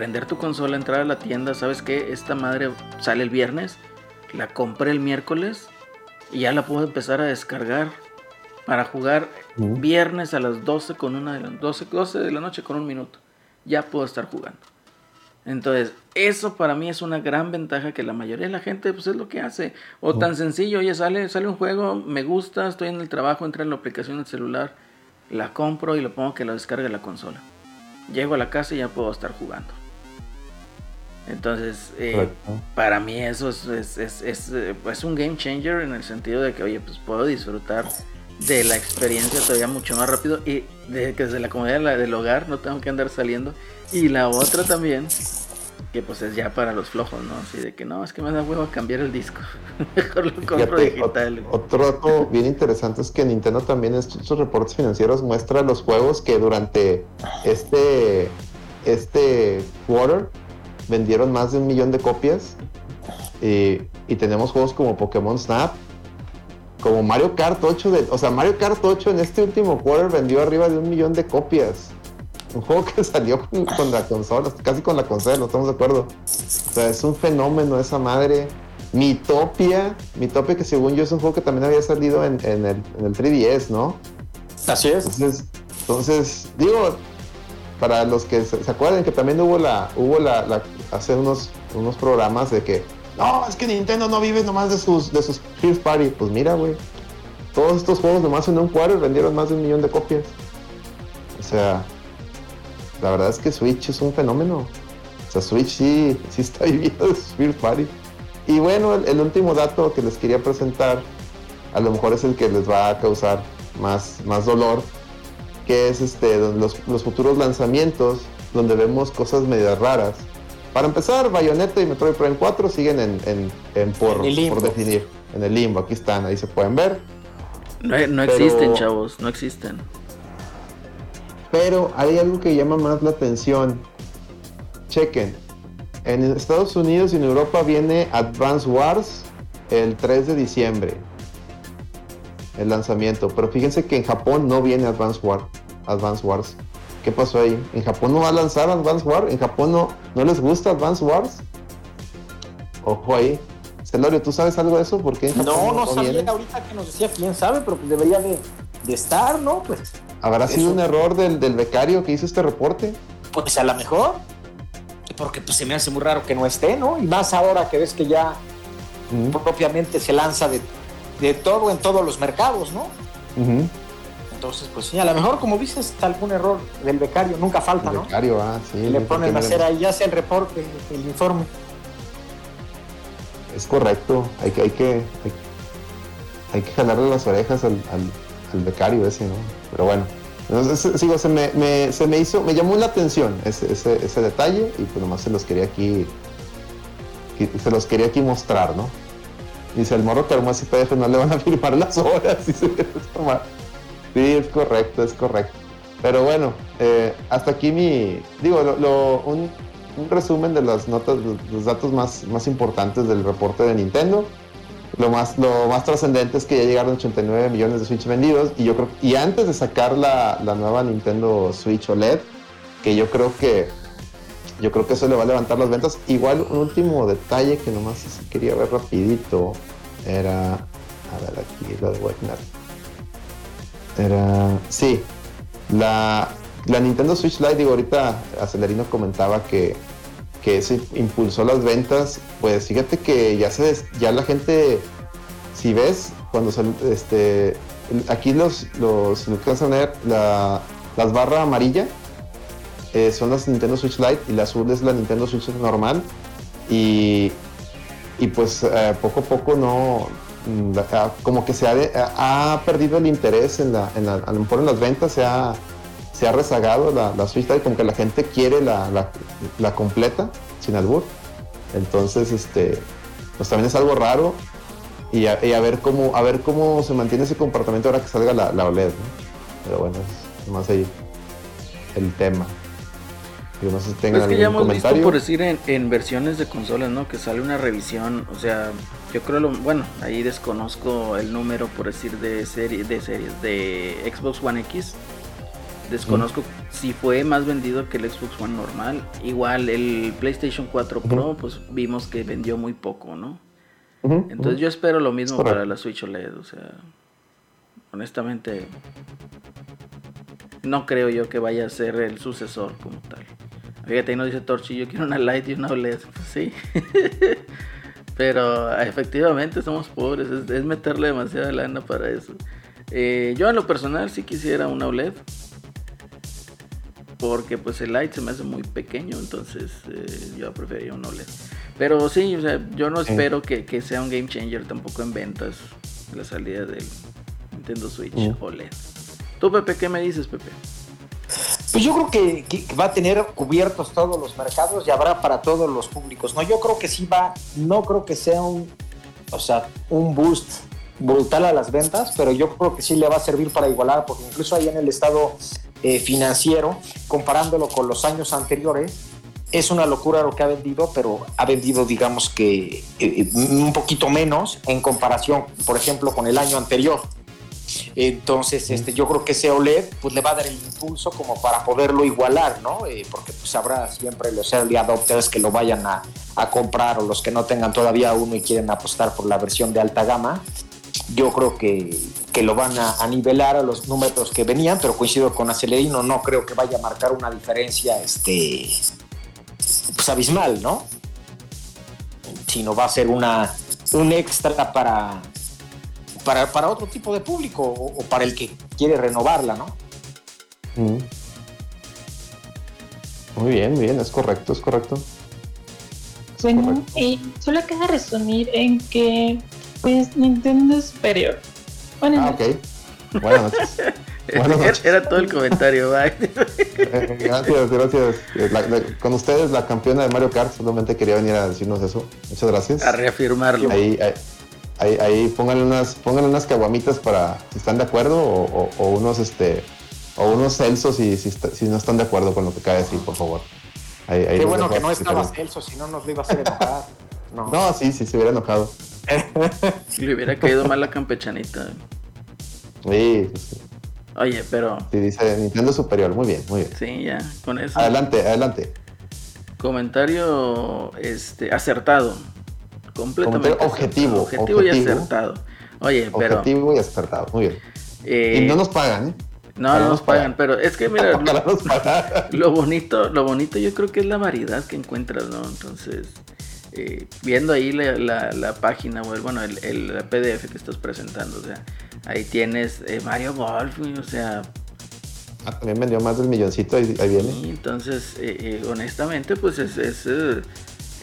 Speaker 1: prender tu consola, entrar a la tienda, ¿sabes qué? Esta madre sale el viernes, la compré el miércoles y ya la puedo empezar a descargar para jugar viernes a las 12 con una de 12, 12 de la noche con un minuto. Ya puedo estar jugando. Entonces, eso para mí es una gran ventaja que la mayoría de la gente pues es lo que hace. O tan sencillo, oye, sale, sale un juego, me gusta, estoy en el trabajo, entra en la aplicación del celular, la compro y lo pongo que la descargue la consola. Llego a la casa y ya puedo estar jugando. Entonces, eh, para mí eso es, es, es, eh, es, un game changer en el sentido de que, oye, pues puedo disfrutar de la experiencia todavía mucho más rápido y de que desde la comodidad del hogar no tengo que andar saliendo. Y la otra también, que pues es ya para los flojos, ¿no? Así de que no, es que me da huevo cambiar el disco. (laughs) Mejor lo compro digital.
Speaker 2: Otro dato bien interesante es que Nintendo también en sus reportes financieros muestra los juegos que durante este, este quarter vendieron más de un millón de copias. Y, tenemos juegos como Pokémon Snap, como Mario Kart 8. De, o sea, Mario Kart 8 en este último quarter vendió arriba de un millón de copias. Un juego que (laughs) salió con, la consola, casi con la consola, no estamos de acuerdo. O sea, es un fenómeno esa madre. Mitopia, Mitopia que según yo es un juego que también había salido en, el, en el 3DS, ¿no?
Speaker 3: Así es.
Speaker 2: Entonces, entonces, digo, para los que se, acuerden que también hubo la, hubo la, hace unos, unos programas de que no, es que Nintendo no vive nomás de sus, de sus First Party. Pues mira, güey. Todos estos juegos nomás en un quarter vendieron más de un millón de copias. O sea, la verdad es que Switch es un fenómeno. O sea, Switch sí, sí está viviendo de sus First Party. Y bueno, el, último dato que les quería presentar, a lo mejor es el que les va a causar más, más dolor que es este, los, los futuros lanzamientos, donde vemos cosas medias raras. Para empezar, Bayonetta y Metroid Prime 4 siguen en, en, por, por, definir, en el limbo. Aquí están, ahí se pueden ver.
Speaker 1: No, no existen, chavos, no existen.
Speaker 2: Pero hay algo que llama más la atención. Chequen. En Estados Unidos y en Europa viene Advance Wars el 3 de diciembre el lanzamiento. Pero fíjense que en Japón no viene Advance, War, Advance Wars. ¿Qué pasó ahí? ¿En Japón no va a lanzar Advance Wars? ¿En Japón no, no les gusta Advance Wars? Ojo ahí. Celorio, ¿tú sabes algo de eso? ¿Por qué
Speaker 3: no, no, no sabía ahorita que nos decía quién sabe, pero pues debería de, estar, ¿no? Pues.
Speaker 2: ¿Habrá sido un error del, becario que hizo este reporte?
Speaker 3: Pues a lo mejor. Porque pues se me hace muy raro que no esté, ¿no? Y más ahora que ves que ya propiamente se lanza de de todo en todos los mercados, ¿no? Entonces, pues sí, a lo mejor, como dices, algún error del becario, nunca falta, ¿no?
Speaker 2: Becario, ah, sí.
Speaker 3: le ponen a hacer ahí, ya sea el reporte, el informe.
Speaker 2: Es correcto, hay que, hay que, hay, que jalarle las orejas al, becario ese, ¿no? Pero bueno, entonces, sigo, se me, se me hizo, me llamó la atención ese, ese, ese detalle y pues nomás se los quería aquí, se los quería aquí mostrar, ¿no? Dice, el morro que armó PDF no le van a firmar las horas. (laughs) sí, es correcto, es correcto. Pero bueno, eh, hasta aquí mi, digo, lo, un, resumen de las notas, los datos más, más importantes del reporte de Nintendo. Lo más, lo más trascendente es que ya llegaron 89 millones de Switch vendidos y yo creo y antes de sacar la, la nueva Nintendo Switch OLED, que yo creo que yo creo que eso le va a levantar las ventas. Igual un último detalle que nomás quería ver rapidito era, a ver aquí lo de Wagner. Era, sí, la, la Nintendo Switch Lite, digo, ahorita Acelerino comentaba que, que se impulsó las ventas. Pues fíjate que ya se ya la gente, si ves, cuando se, este, aquí los, los, ver, la, las barras amarillas eh, son las Nintendo Switch Lite y la azul es la Nintendo Switch normal. Y, y pues eh, poco a poco no, mm, como que se ha, perdido el interés en la, en la, a lo mejor en las ventas, se ha, se ha rezagado la, la Switch Lite, como que la gente quiere la, la, completa, sin albur. Entonces, este, pues también es algo raro y a, ver cómo a ver cómo se mantiene ese comportamiento ahora que salga la, OLED. Pero bueno, es más ahí el tema
Speaker 1: es que ya hemos visto por decir en, versiones de consolas, ¿no? Que sale una revisión, o sea, yo creo lo, bueno, ahí desconozco el número por decir de serie, de series de Xbox One X. Desconozco si fue más vendido que el Xbox One normal. Igual el PlayStation 4 Pro, pues vimos que vendió muy poco, ¿no? Entonces yo espero lo mismo para la Switch OLED, o sea, honestamente no creo yo que vaya a ser el sucesor como tal. Fíjate, ahí nos dice Torchi, yo quiero una Light y una OLED. Pues sí. (laughs) Pero efectivamente somos pobres, es, meterle demasiada lana para eso. Eh, yo en lo personal sí quisiera una OLED. Porque pues el Light se me hace muy pequeño, entonces eh, yo preferiría un OLED. Pero sí, o sea, yo no espero que, sea un game changer tampoco en ventas la salida del Nintendo Switch OLED. ¿Tú, Pepe, qué me dices, Pepe?
Speaker 3: Pues yo creo que, va a tener cubiertos todos los mercados y habrá para todos los públicos. No, yo creo que sí va, no creo que sea un, o sea, un boost brutal a las ventas, pero yo creo que sí le va a servir para igualar, porque incluso ahí en el estado eh, financiero, comparándolo con los años anteriores, es una locura lo que ha vendido, pero ha vendido, digamos que, eh, eh, un poquito menos en comparación, por ejemplo, con el año anterior. Entonces, este, yo creo que ese OLED pues, le va a dar el impulso como para poderlo igualar, ¿no? Eh, porque pues, habrá siempre los early adopters que lo vayan a, comprar o los que no tengan todavía uno y quieren apostar por la versión de alta gama. Yo creo que, lo van a, nivelar a los números que venían, pero coincido con Acelerino, no creo que vaya a marcar una diferencia este, pues, abismal, ¿no? Sino va a ser una, un extra para, para, para otro tipo de público o, para el que quiere renovarla, ¿no?
Speaker 2: Mm. Muy bien, muy bien, es correcto, es correcto.
Speaker 4: bueno, y solo queda resumir en que pues Nintendo es superior.
Speaker 2: Buenas ah, noches. ok. Buenas noches.
Speaker 1: Buenas noches. (laughs) Era todo el comentario, bye.
Speaker 2: Eh, (laughs) gracias, gracias. con ustedes, la campeona de Mario Kart, solamente quería venir a decirnos eso. Muchas gracias.
Speaker 1: A reafirmarlo.
Speaker 2: Ahí, ahí, Ahí, ahí pónganle unas, pónganle unas caguamitas para si están de acuerdo o, unos este o unos Celsos si, si, no están de acuerdo con lo que acaba de decir, por favor.
Speaker 3: Qué bueno que no estaba Celso, si no nos lo iba a hacer enojar. (laughs)
Speaker 2: No. sí, sí, se hubiera enojado. (laughs)
Speaker 1: Le hubiera caído mal la campechanita.
Speaker 2: Sí, sí,
Speaker 1: Oye, pero.
Speaker 2: Sí, dice Nintendo Superior, muy bien, muy bien.
Speaker 1: Sí, ya, con eso.
Speaker 2: Adelante, adelante.
Speaker 1: Comentario este acertado completamente
Speaker 2: objetivo,
Speaker 1: objetivo, y acertado. Oye,
Speaker 2: pero objetivo y acertado, muy bien. Eh, y no nos pagan, ¿eh?
Speaker 1: No, no nos pagan, pero es que mira, (laughs) (laughs) lo, bonito, lo bonito yo creo que es la variedad que encuentras, ¿no? Entonces, eh, viendo ahí la, la, página web, bueno, el, el, PDF que estás presentando, o sea, ahí tienes eh, Mario Golf, o sea...
Speaker 2: Ah, también vendió más del milloncito, ahí, viene.
Speaker 1: entonces, honestamente, pues es, es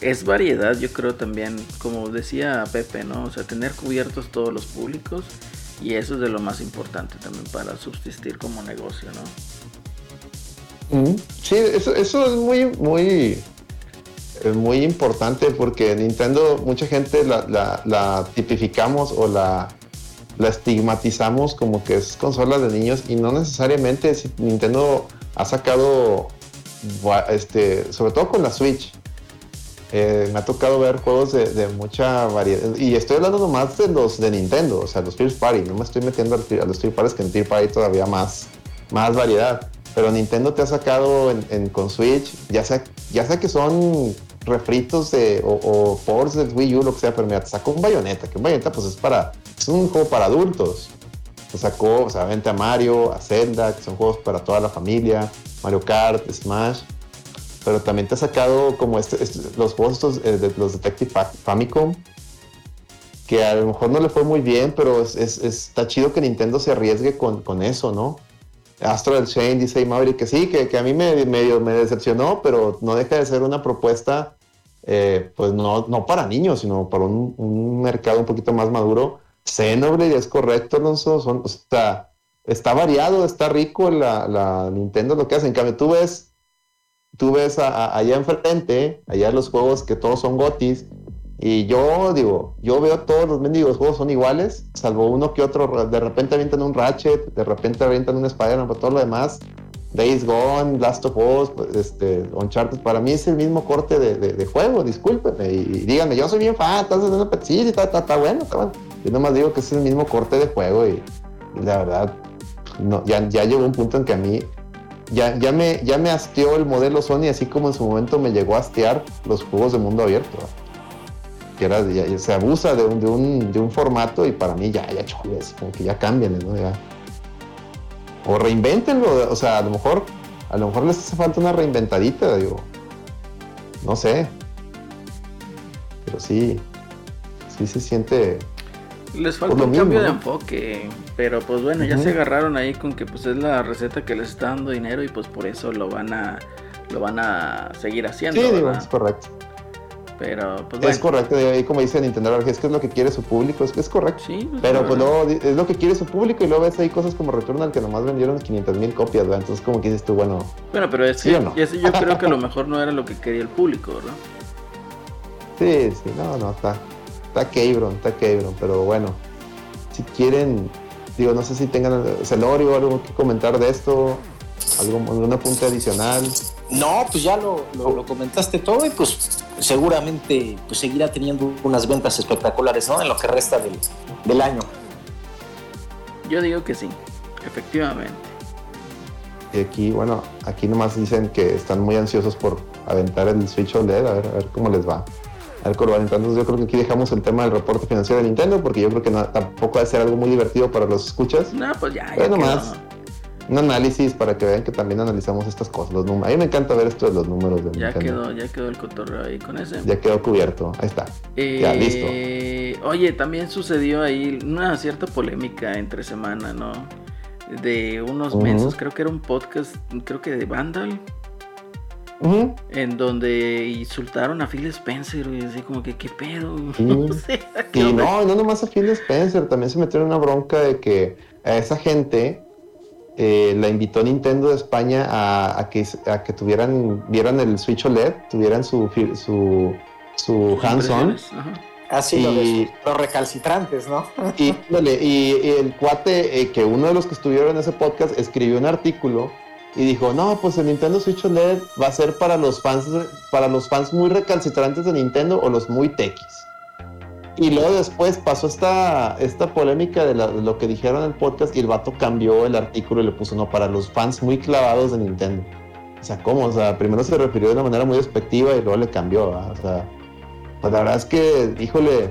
Speaker 1: es variedad, yo creo también, como decía Pepe, ¿no? O sea, tener cubiertos todos los públicos y eso es de lo más importante también para subsistir como negocio, ¿no?
Speaker 2: Sí, eso, es muy, muy... es muy importante porque Nintendo, mucha gente la, tipificamos o la, la estigmatizamos como que es consola de niños y no necesariamente Nintendo ha sacado, este, sobre todo con la Switch, eh, me ha tocado ver juegos de, mucha variedad. Y estoy hablando nomás de los de Nintendo, o sea, los First Party. No me estoy metiendo a los First Party, que en First Party todavía más, más variedad. Pero Nintendo te ha sacado con Switch, ya sea, ya que son refritos de, o, o Wii U, lo que sea, pero mira, te sacó un Bayonetta, que un Bayonetta pues es para, es un juego para adultos. Te sacó, o sea, vente a Mario, a Zelda, que son juegos para toda la familia, Mario Kart, Smash pero también te ha sacado como este, este los juegos eh, de los Detective Famicom, que a lo mejor no le fue muy bien, pero es, está chido que Nintendo se arriesgue con, con eso, ¿no? Astral Chain dice Maverick que sí, que, que a mí me, medio me decepcionó, pero no deja de ser una propuesta, eh, pues no, no para niños, sino para un, un mercado un poquito más maduro. Xenoblade es correcto, Alonso, son, o sea, está variado, está rico la, la Nintendo lo que hace. En cambio, tú ves tú ves allá enfrente, allá los juegos que todos son gotis, y yo digo, yo veo todos los mendigos juegos son iguales, salvo uno que otro, de repente avientan un Ratchet, de repente avientan un Spider-Man, pero todo lo demás, Days Gone, Last of Us, pues, este, Uncharted, para mí es el mismo corte de, juego, discúlpenme, y, díganme, yo soy bien fan, estás haciendo sí, está, está, bueno, está bueno. Yo nomás digo que es el mismo corte de juego y, la verdad, no, ya, ya llegó un punto en que a mí ya, ya, me, ya me hasteó el modelo Sony, así como en su momento me llegó a hastear los juegos de mundo abierto. Se abusa de un, de, un, de un, formato y para mí ya, ya choles, como que ya cambien, ¿no? O reinventenlo, o sea, a lo mejor, a lo mejor les hace falta una reinventadita, digo. No sé. Pero sí, sí se siente
Speaker 1: les falta un cambio de enfoque, pero pues bueno, ya se agarraron ahí con que pues es la receta que les está dando dinero y pues por eso lo van a lo van a seguir haciendo.
Speaker 2: Sí, digo, es correcto.
Speaker 1: Pero pues bueno.
Speaker 2: Es correcto, y como dice Nintendo, es que es lo que quiere su público, es que es correcto. Sí, pues, pero pues luego es lo que quiere su público y luego ves ahí cosas como Returnal que nomás vendieron 500 mil copias, ¿verdad? Entonces como que dices tú, bueno...
Speaker 1: Bueno, pero es, ¿sí yo creo que a lo (laughs) mejor no era lo que quería el público, ¿verdad?
Speaker 2: Sí, sí, no, no, está, Está Cabron, está Cabron, pero bueno, si quieren, digo, no sé si tengan Celorio algo que comentar de esto, algo, algún apunte adicional.
Speaker 3: No, pues ya lo, lo, comentaste todo y pues seguramente pues seguirá teniendo unas ventas espectaculares, ¿no? En lo que resta del, del año.
Speaker 1: Yo digo que sí, efectivamente.
Speaker 2: Y aquí, bueno, aquí nomás dicen que están muy ansiosos por aventar el Switch OLED, a ver, a ver cómo les va al Corban. Entonces yo creo que aquí dejamos el tema del reporte financiero de Nintendo porque yo creo que tampoco va a ser algo muy divertido para los escuchas.
Speaker 1: No, pues ya.
Speaker 2: ya más un análisis para que vean que también analizamos estas cosas. Los números. A mí me encanta ver esto de los números de
Speaker 1: ya Quedó, ya quedó el cotorreo ahí con ese.
Speaker 2: Ya quedó cubierto. Ahí está. ya,
Speaker 1: eh, listo. Oye, también sucedió ahí una cierta polémica entre semana, ¿no? De unos meses, creo que era un podcast, creo que de Vandal en donde insultaron a Phil Spencer y así como que qué pedo.
Speaker 2: no sé, y no, no nomás a Phil Spencer, también se metieron una bronca de que a esa gente eh, la invitó Nintendo de España a, que, a que tuvieran, vieran el Switch OLED, tuvieran su, su, su hands-on.
Speaker 3: Así y, los, recalcitrantes, ¿no? (laughs)
Speaker 2: y, y, el cuate, eh, que uno de los que estuvieron en ese podcast, escribió un artículo y dijo, no, pues el Nintendo Switch OLED va a ser para los fans, para los fans muy recalcitrantes de Nintendo o los muy techis. Y luego después pasó esta, esta polémica de, lo que dijeron en el podcast y el vato cambió el artículo y le puso, no, para los fans muy clavados de Nintendo. O sea, ¿cómo? O sea, primero se refirió de una manera muy despectiva y luego le cambió, O sea, pues la verdad es que, híjole,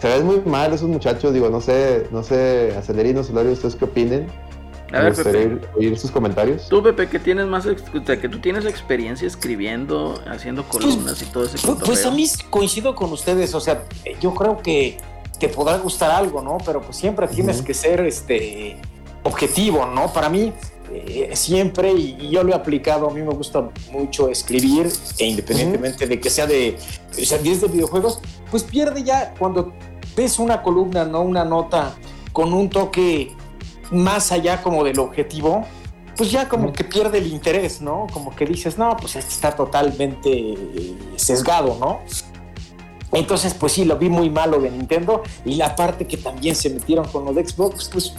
Speaker 2: se ven muy mal esos muchachos, digo, no sé, no sé, Acelerino, Solario, ¿ustedes qué opinen? A ver, Pepe. oír sus comentarios.
Speaker 1: Tú, Pepe, que tienes más, que tú tienes experiencia escribiendo, haciendo pues, columnas y todo ese
Speaker 3: Pues, pues a mí coincido con ustedes, o sea, yo creo que te podrá gustar algo, ¿no? Pero pues siempre tienes que ser este objetivo, ¿no? Para mí, eh, siempre, y, yo lo he aplicado, a mí me gusta mucho escribir, e independientemente de que sea de, o sea, 10 de videojuegos, pues pierde ya cuando ves una columna, ¿no? Una nota con un toque más allá como del objetivo, pues ya como que pierde el interés, ¿no? Como que dices, no, pues este está totalmente eh, sesgado, ¿no? Entonces, pues sí, lo vi muy malo de Nintendo y la parte que también se metieron con lo de Xbox, pues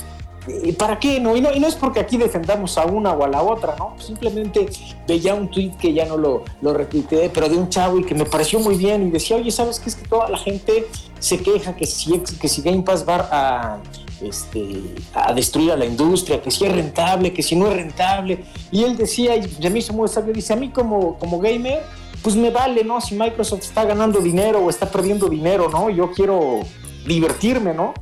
Speaker 3: ¿Y para qué? No? Y, no, y no es porque aquí defendamos a una o a la otra, ¿no? Simplemente veía un tweet que ya no lo, lo retuiteé, pero de un chavo y que me pareció muy bien y decía, oye, ¿sabes qué? Es que toda la gente se queja que si, que si Game Pass va a, este, a destruir a la industria, que si es rentable, que si no es rentable. Y él decía, y me hizo muy sabio, dice, a mí como, como gamer, pues me vale, ¿no? Si Microsoft está ganando dinero o está perdiendo dinero, ¿no? Yo quiero divertirme, ¿no?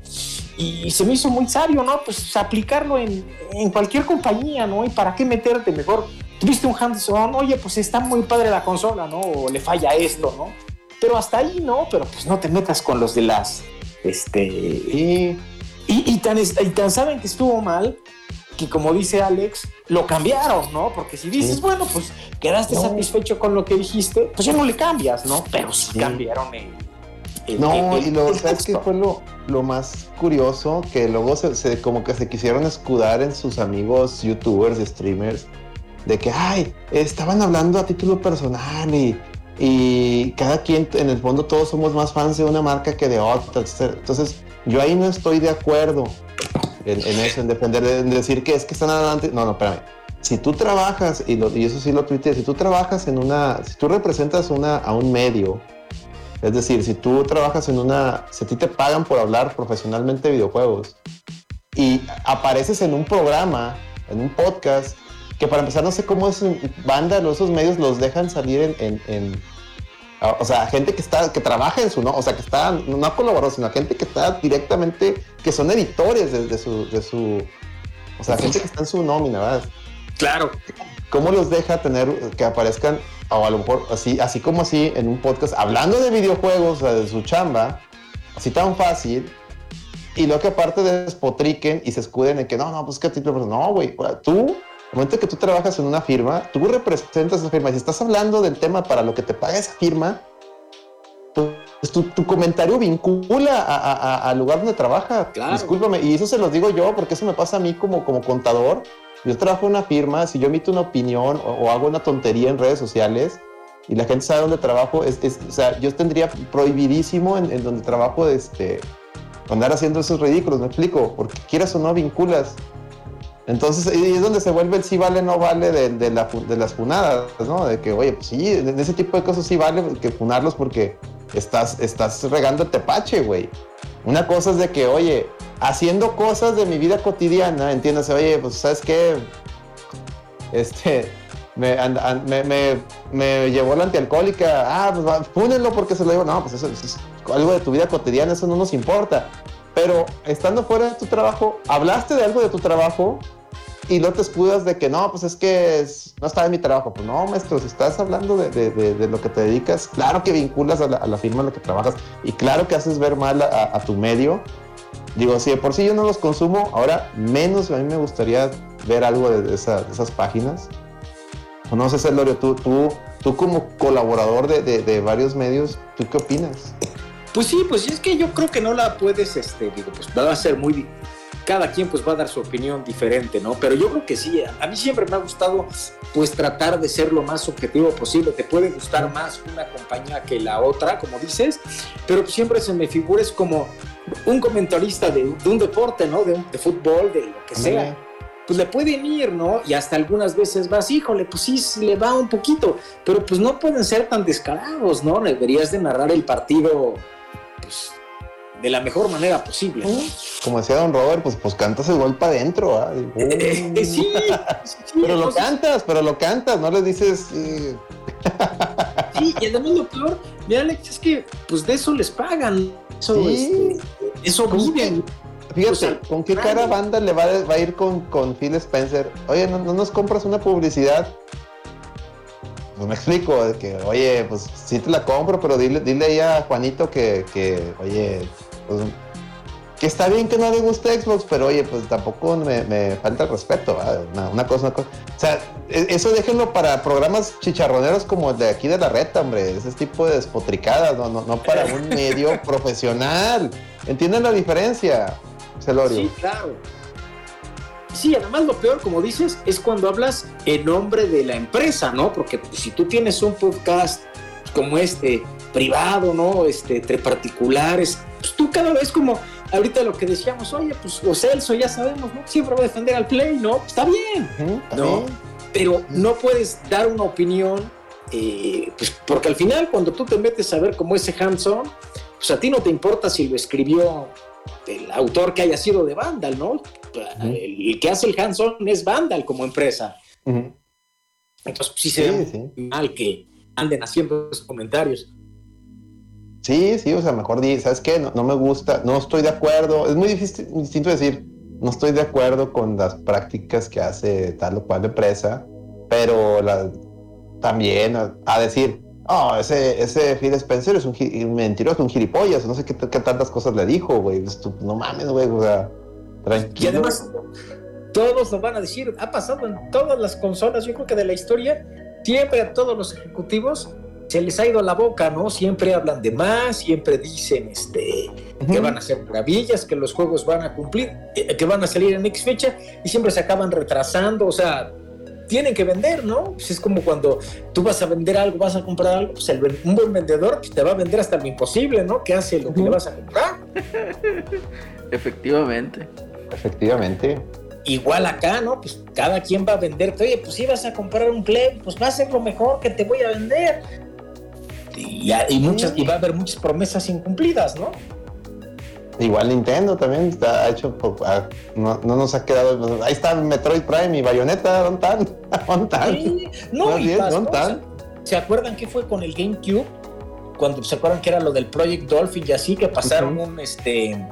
Speaker 3: y se me hizo muy sabio, ¿no? Pues aplicarlo en, en cualquier compañía, ¿no? ¿Y para qué meterte mejor? Tuviste un hands-on, oye, pues está muy padre la consola, ¿no? O le falla esto, ¿no? Pero hasta ahí, ¿no? Pero pues no te metas con los de las, este... Y, y, tan, y tan saben que estuvo mal que como dice Alex, lo cambiaron, ¿no? Porque si dices, bueno, pues quedaste satisfecho con lo que dijiste, pues ya no le cambias, ¿no? Pero sí, cambiaron el,
Speaker 2: no, y lo, ¿sabes qué fue lo, lo, más curioso? Que luego se, como que se quisieron escudar en sus amigos youtubers, streamers, de que, ay, estaban hablando a título personal y, y cada quien, en el fondo, todos somos más fans de una marca que de otra. Entonces, yo ahí no estoy de acuerdo en, eso, en defender, en decir que es que están adelante. No, no, espérame. Si tú trabajas, y, y eso sí lo tuiteé, si tú trabajas en una, si tú representas una, a un medio, es decir, si tú trabajas en una, si a ti te pagan por hablar profesionalmente de videojuegos y apareces en un programa, en un podcast, que para empezar no sé cómo es banda, esos medios los dejan salir en, o sea, gente que está, que trabaja en su, no, o sea, que está, no colaborado, sino gente que está directamente, que son editores de, su, de su, o sea, gente que está en su nómina, ¿verdad?
Speaker 3: Claro.
Speaker 2: ¿Cómo los deja tener que aparezcan o a lo mejor así, así como así en un podcast hablando de videojuegos, de su chamba, así tan fácil, y lo que aparte despotriquen y se escuden en que no, no, pues qué título, no, güey, tú, el momento que tú trabajas en una firma, tú representas esa firma, y si estás hablando del tema para lo que te paga esa firma, pues tu, tu comentario vincula al lugar donde trabaja. Claro. Discúlpame, y eso se los digo yo porque eso me pasa a mí como, como contador yo trabajo en una firma, si yo emito una opinión o, hago una tontería en redes sociales y la gente sabe dónde trabajo, es, o sea, yo tendría prohibidísimo en, donde trabajo este, andar haciendo esos ridículos, me explico, porque quieras o no vinculas. Entonces, y es donde se vuelve el sí vale, no vale de, de, la, de las funadas, ¿no? De que, oye, pues sí, en ese tipo de cosas sí vale que funarlos porque estás, estás regando el tepache, güey. Una cosa es de que, oye, haciendo cosas de mi vida cotidiana, entiéndase, oye, pues sabes qué, este, me, me, llevó la antialcohólica, ah, pues púnenlo porque se lo digo, no, pues eso, es algo de tu vida cotidiana, eso no nos importa. Pero estando fuera de tu trabajo, hablaste de algo de tu trabajo y no te escudas de que no, pues es que no está en mi trabajo. Pues no, maestro, si estás hablando de, lo que te dedicas, claro que vinculas a la, firma en la que trabajas y claro que haces ver mal a tu medio Digo, si de por sí yo no los consumo, ahora menos a mí me gustaría ver algo de, esas páginas. No sé, Celorio, tú, tú, tú como colaborador de, varios medios, ¿tú qué opinas?
Speaker 3: Pues sí, pues es que yo creo que no la puedes, este, digo, pues va a ser muy, cada quien pues va a dar su opinión diferente, ¿no? Pero yo creo que sí, a mí siempre me ha gustado pues tratar de ser lo más objetivo posible. Te puede gustar más una compañía que la otra, como dices, pero siempre se me figura es como un comentarista de, un deporte, ¿no? De, de, fútbol, de lo que sea. Pues le pueden ir, ¿no? Y hasta algunas veces vas, híjole, pues sí, le va un poquito, pero pues no pueden ser tan descarados, ¿no? Deberías de narrar el partido, pues, de la mejor manera posible.
Speaker 2: Como decía don Robert, pues, pues cantas el gol para adentro. ¿ah? (laughs)
Speaker 3: sí, sí,
Speaker 2: pero lo cantas, pero lo cantas, no le dices.
Speaker 3: sí, y además lo peor, mira, Alex, es que pues de eso les pagan. Eso, este, eso viven.
Speaker 2: Fíjate, ¿con qué cara banda le va, a ir con, con Phil Spencer? Oye, ¿no, nos compras una publicidad? Pues me explico, de que, oye, pues sí te la compro, pero dile, dile ahí a Juanito que, que oye, pues, que está bien que no le guste Xbox, pero oye, pues tampoco me, falta el respeto, una, cosa, una cosa. O sea, e, eso déjenlo para programas chicharroneros como el de aquí de la reta, hombre, ese tipo de despotricadas, no, no, no para un (laughs) medio profesional. ¿Entienden la diferencia, Celorio?
Speaker 3: Sí, claro. Sí, además lo peor, como dices, es cuando hablas en nombre de la empresa, ¿no? Porque pues, si tú tienes un podcast como este, privado, ¿no? Este, entre particulares, pues tú cada vez como, ahorita lo que decíamos, oye, pues o Celso, ya sabemos, ¿no? Siempre va a defender al Play, ¿no? Está bien, ¿no? Pero no puedes dar una opinión, eh, pues porque al final cuando tú te metes a ver cómo ese Hanson, pues a ti no te importa si lo escribió el autor que haya sido de Vandal, ¿no? el, que hace el Hanson es Vandal como empresa. Entonces sí se ve mal que anden haciendo esos comentarios.
Speaker 2: Sí, sí, o sea, mejor di, ¿sabes qué? No, me gusta, no estoy de acuerdo. Es muy difícil, distinto decir, no estoy de acuerdo con las prácticas que hace tal o cual empresa, pero la, también a, decir, oh, ese, ese Phil Spencer es un, mentiroso, un gilipollas, no sé qué, tantas cosas le dijo, güey. No mames, güey, o sea, tranquilo.
Speaker 3: Y además, todos lo van a decir, ha pasado en todas las consolas, yo creo que de la historia, siempre a todos los ejecutivos se les ha ido la boca, ¿no? Siempre hablan de más, siempre dicen este, que van a hacer maravillas, que los juegos van a cumplir, eh, que van a salir en X fecha y siempre se acaban retrasando, o sea, tienen que vender, ¿no? Pues es como cuando tú vas a vender algo, vas a comprar algo, pues un buen vendedor pues, te va a vender hasta lo imposible, ¿no? Que hace lo que le vas a comprar. (laughs)
Speaker 1: Efectivamente.
Speaker 2: Efectivamente.
Speaker 3: Igual acá, ¿no? Pues cada quien va a venderte, oye, pues si vas a comprar un Play, pues va a ser lo mejor que te voy a vender y, muchas, y va a haber muchas promesas incumplidas, ¿no?
Speaker 2: Igual Nintendo también ha hecho, ah, no, nos ha quedado, ahí está Metroid Prime y Bayonetta, ¿dónde están? (laughs)
Speaker 3: no, y ¿Se acuerdan qué fue con el GameCube? Cuando se acuerdan que era lo del Project Dolphin y así, que pasaron un, este,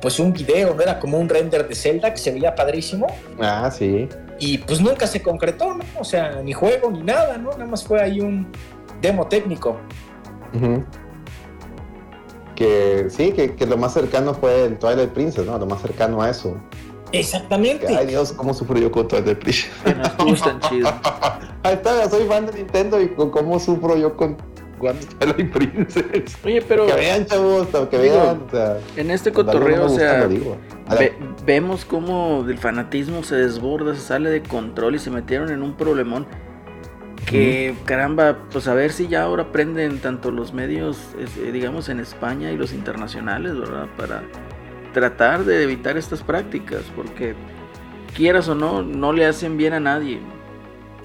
Speaker 3: pues un video, ¿no? Era como un render de Zelda que se veía padrísimo.
Speaker 2: Ah, sí.
Speaker 3: Y pues nunca se concretó, ¿no? O sea, ni juego ni nada, ¿no? Nada más fue ahí un demo técnico.
Speaker 2: Que sí, que, lo más cercano fue el Twilight Princess, ¿no? Lo más cercano a eso.
Speaker 3: Exactamente.
Speaker 2: ay Dios, cómo sufro yo con Twilight Princess.
Speaker 1: Que nos gustan chido. (laughs)
Speaker 2: Ahí está, soy fan de Nintendo y con cómo sufro yo con Twilight Princess.
Speaker 1: Oye, pero.
Speaker 2: Que vean, chavos, que vean.
Speaker 1: en este cotorreo, o sea, vemos cómo el fanatismo se desborda, se sale de control y se metieron en un problemón que caramba, pues a ver si ya ahora aprenden tanto los medios, eh, digamos, en España y los internacionales, ¿verdad? Para tratar de evitar estas prácticas, porque quieras o no, no le hacen bien a nadie.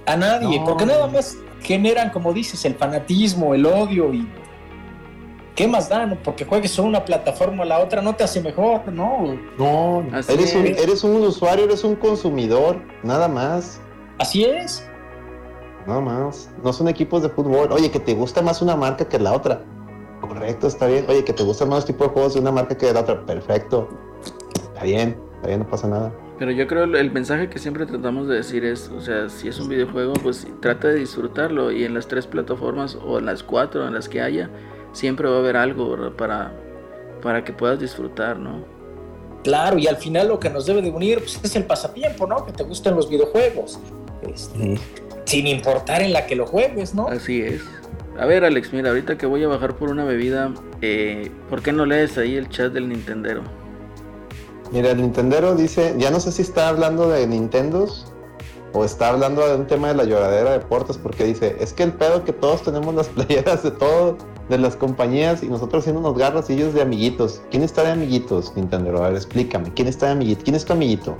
Speaker 3: A nadie, porque nada más generan, como dices, el fanatismo, el odio y... ¿Qué más dan? Porque juegues a una plataforma o la otra no te hace mejor, ¿no?
Speaker 2: No, eres un, eres un usuario, eres un consumidor, nada más.
Speaker 3: Así es.
Speaker 2: Nada más. No son equipos de fútbol. Oye, que te gusta más una marca que la otra. Correcto, está bien. Oye, que te gusta más tipo de juegos de una marca que de la otra. Perfecto. Está bien, está bien, no pasa nada.
Speaker 1: Pero yo creo el mensaje que siempre tratamos de decir es, o sea, si es un videojuego, pues trata de disfrutarlo y en las tres plataformas o en las cuatro, en las que haya, siempre va a haber algo para, para que puedas disfrutar, ¿no?
Speaker 3: Claro, y al final lo que nos debe de unir pues, es el pasatiempo, ¿no? Que te gusten los videojuegos. Este, sin importar en la que lo juegues, ¿no?
Speaker 1: Así es. A ver, Alex, mira, ahorita que voy a bajar por una bebida, eh, ¿por qué no lees ahí el chat del Nintendero?
Speaker 2: Mira, el Nintendero dice, ya no sé si está hablando de Nintendos o está hablando de un tema de la lloradera de puertas, porque dice, es que el pedo que todos tenemos las (laughs) playeras de todo, de las compañías, y nosotros haciendo unos garras y ellos de amiguitos. ¿Quién está de amiguitos, Nintendero? A ver, explícame, ¿quién está de amiguito? ¿Quién es tu amiguito?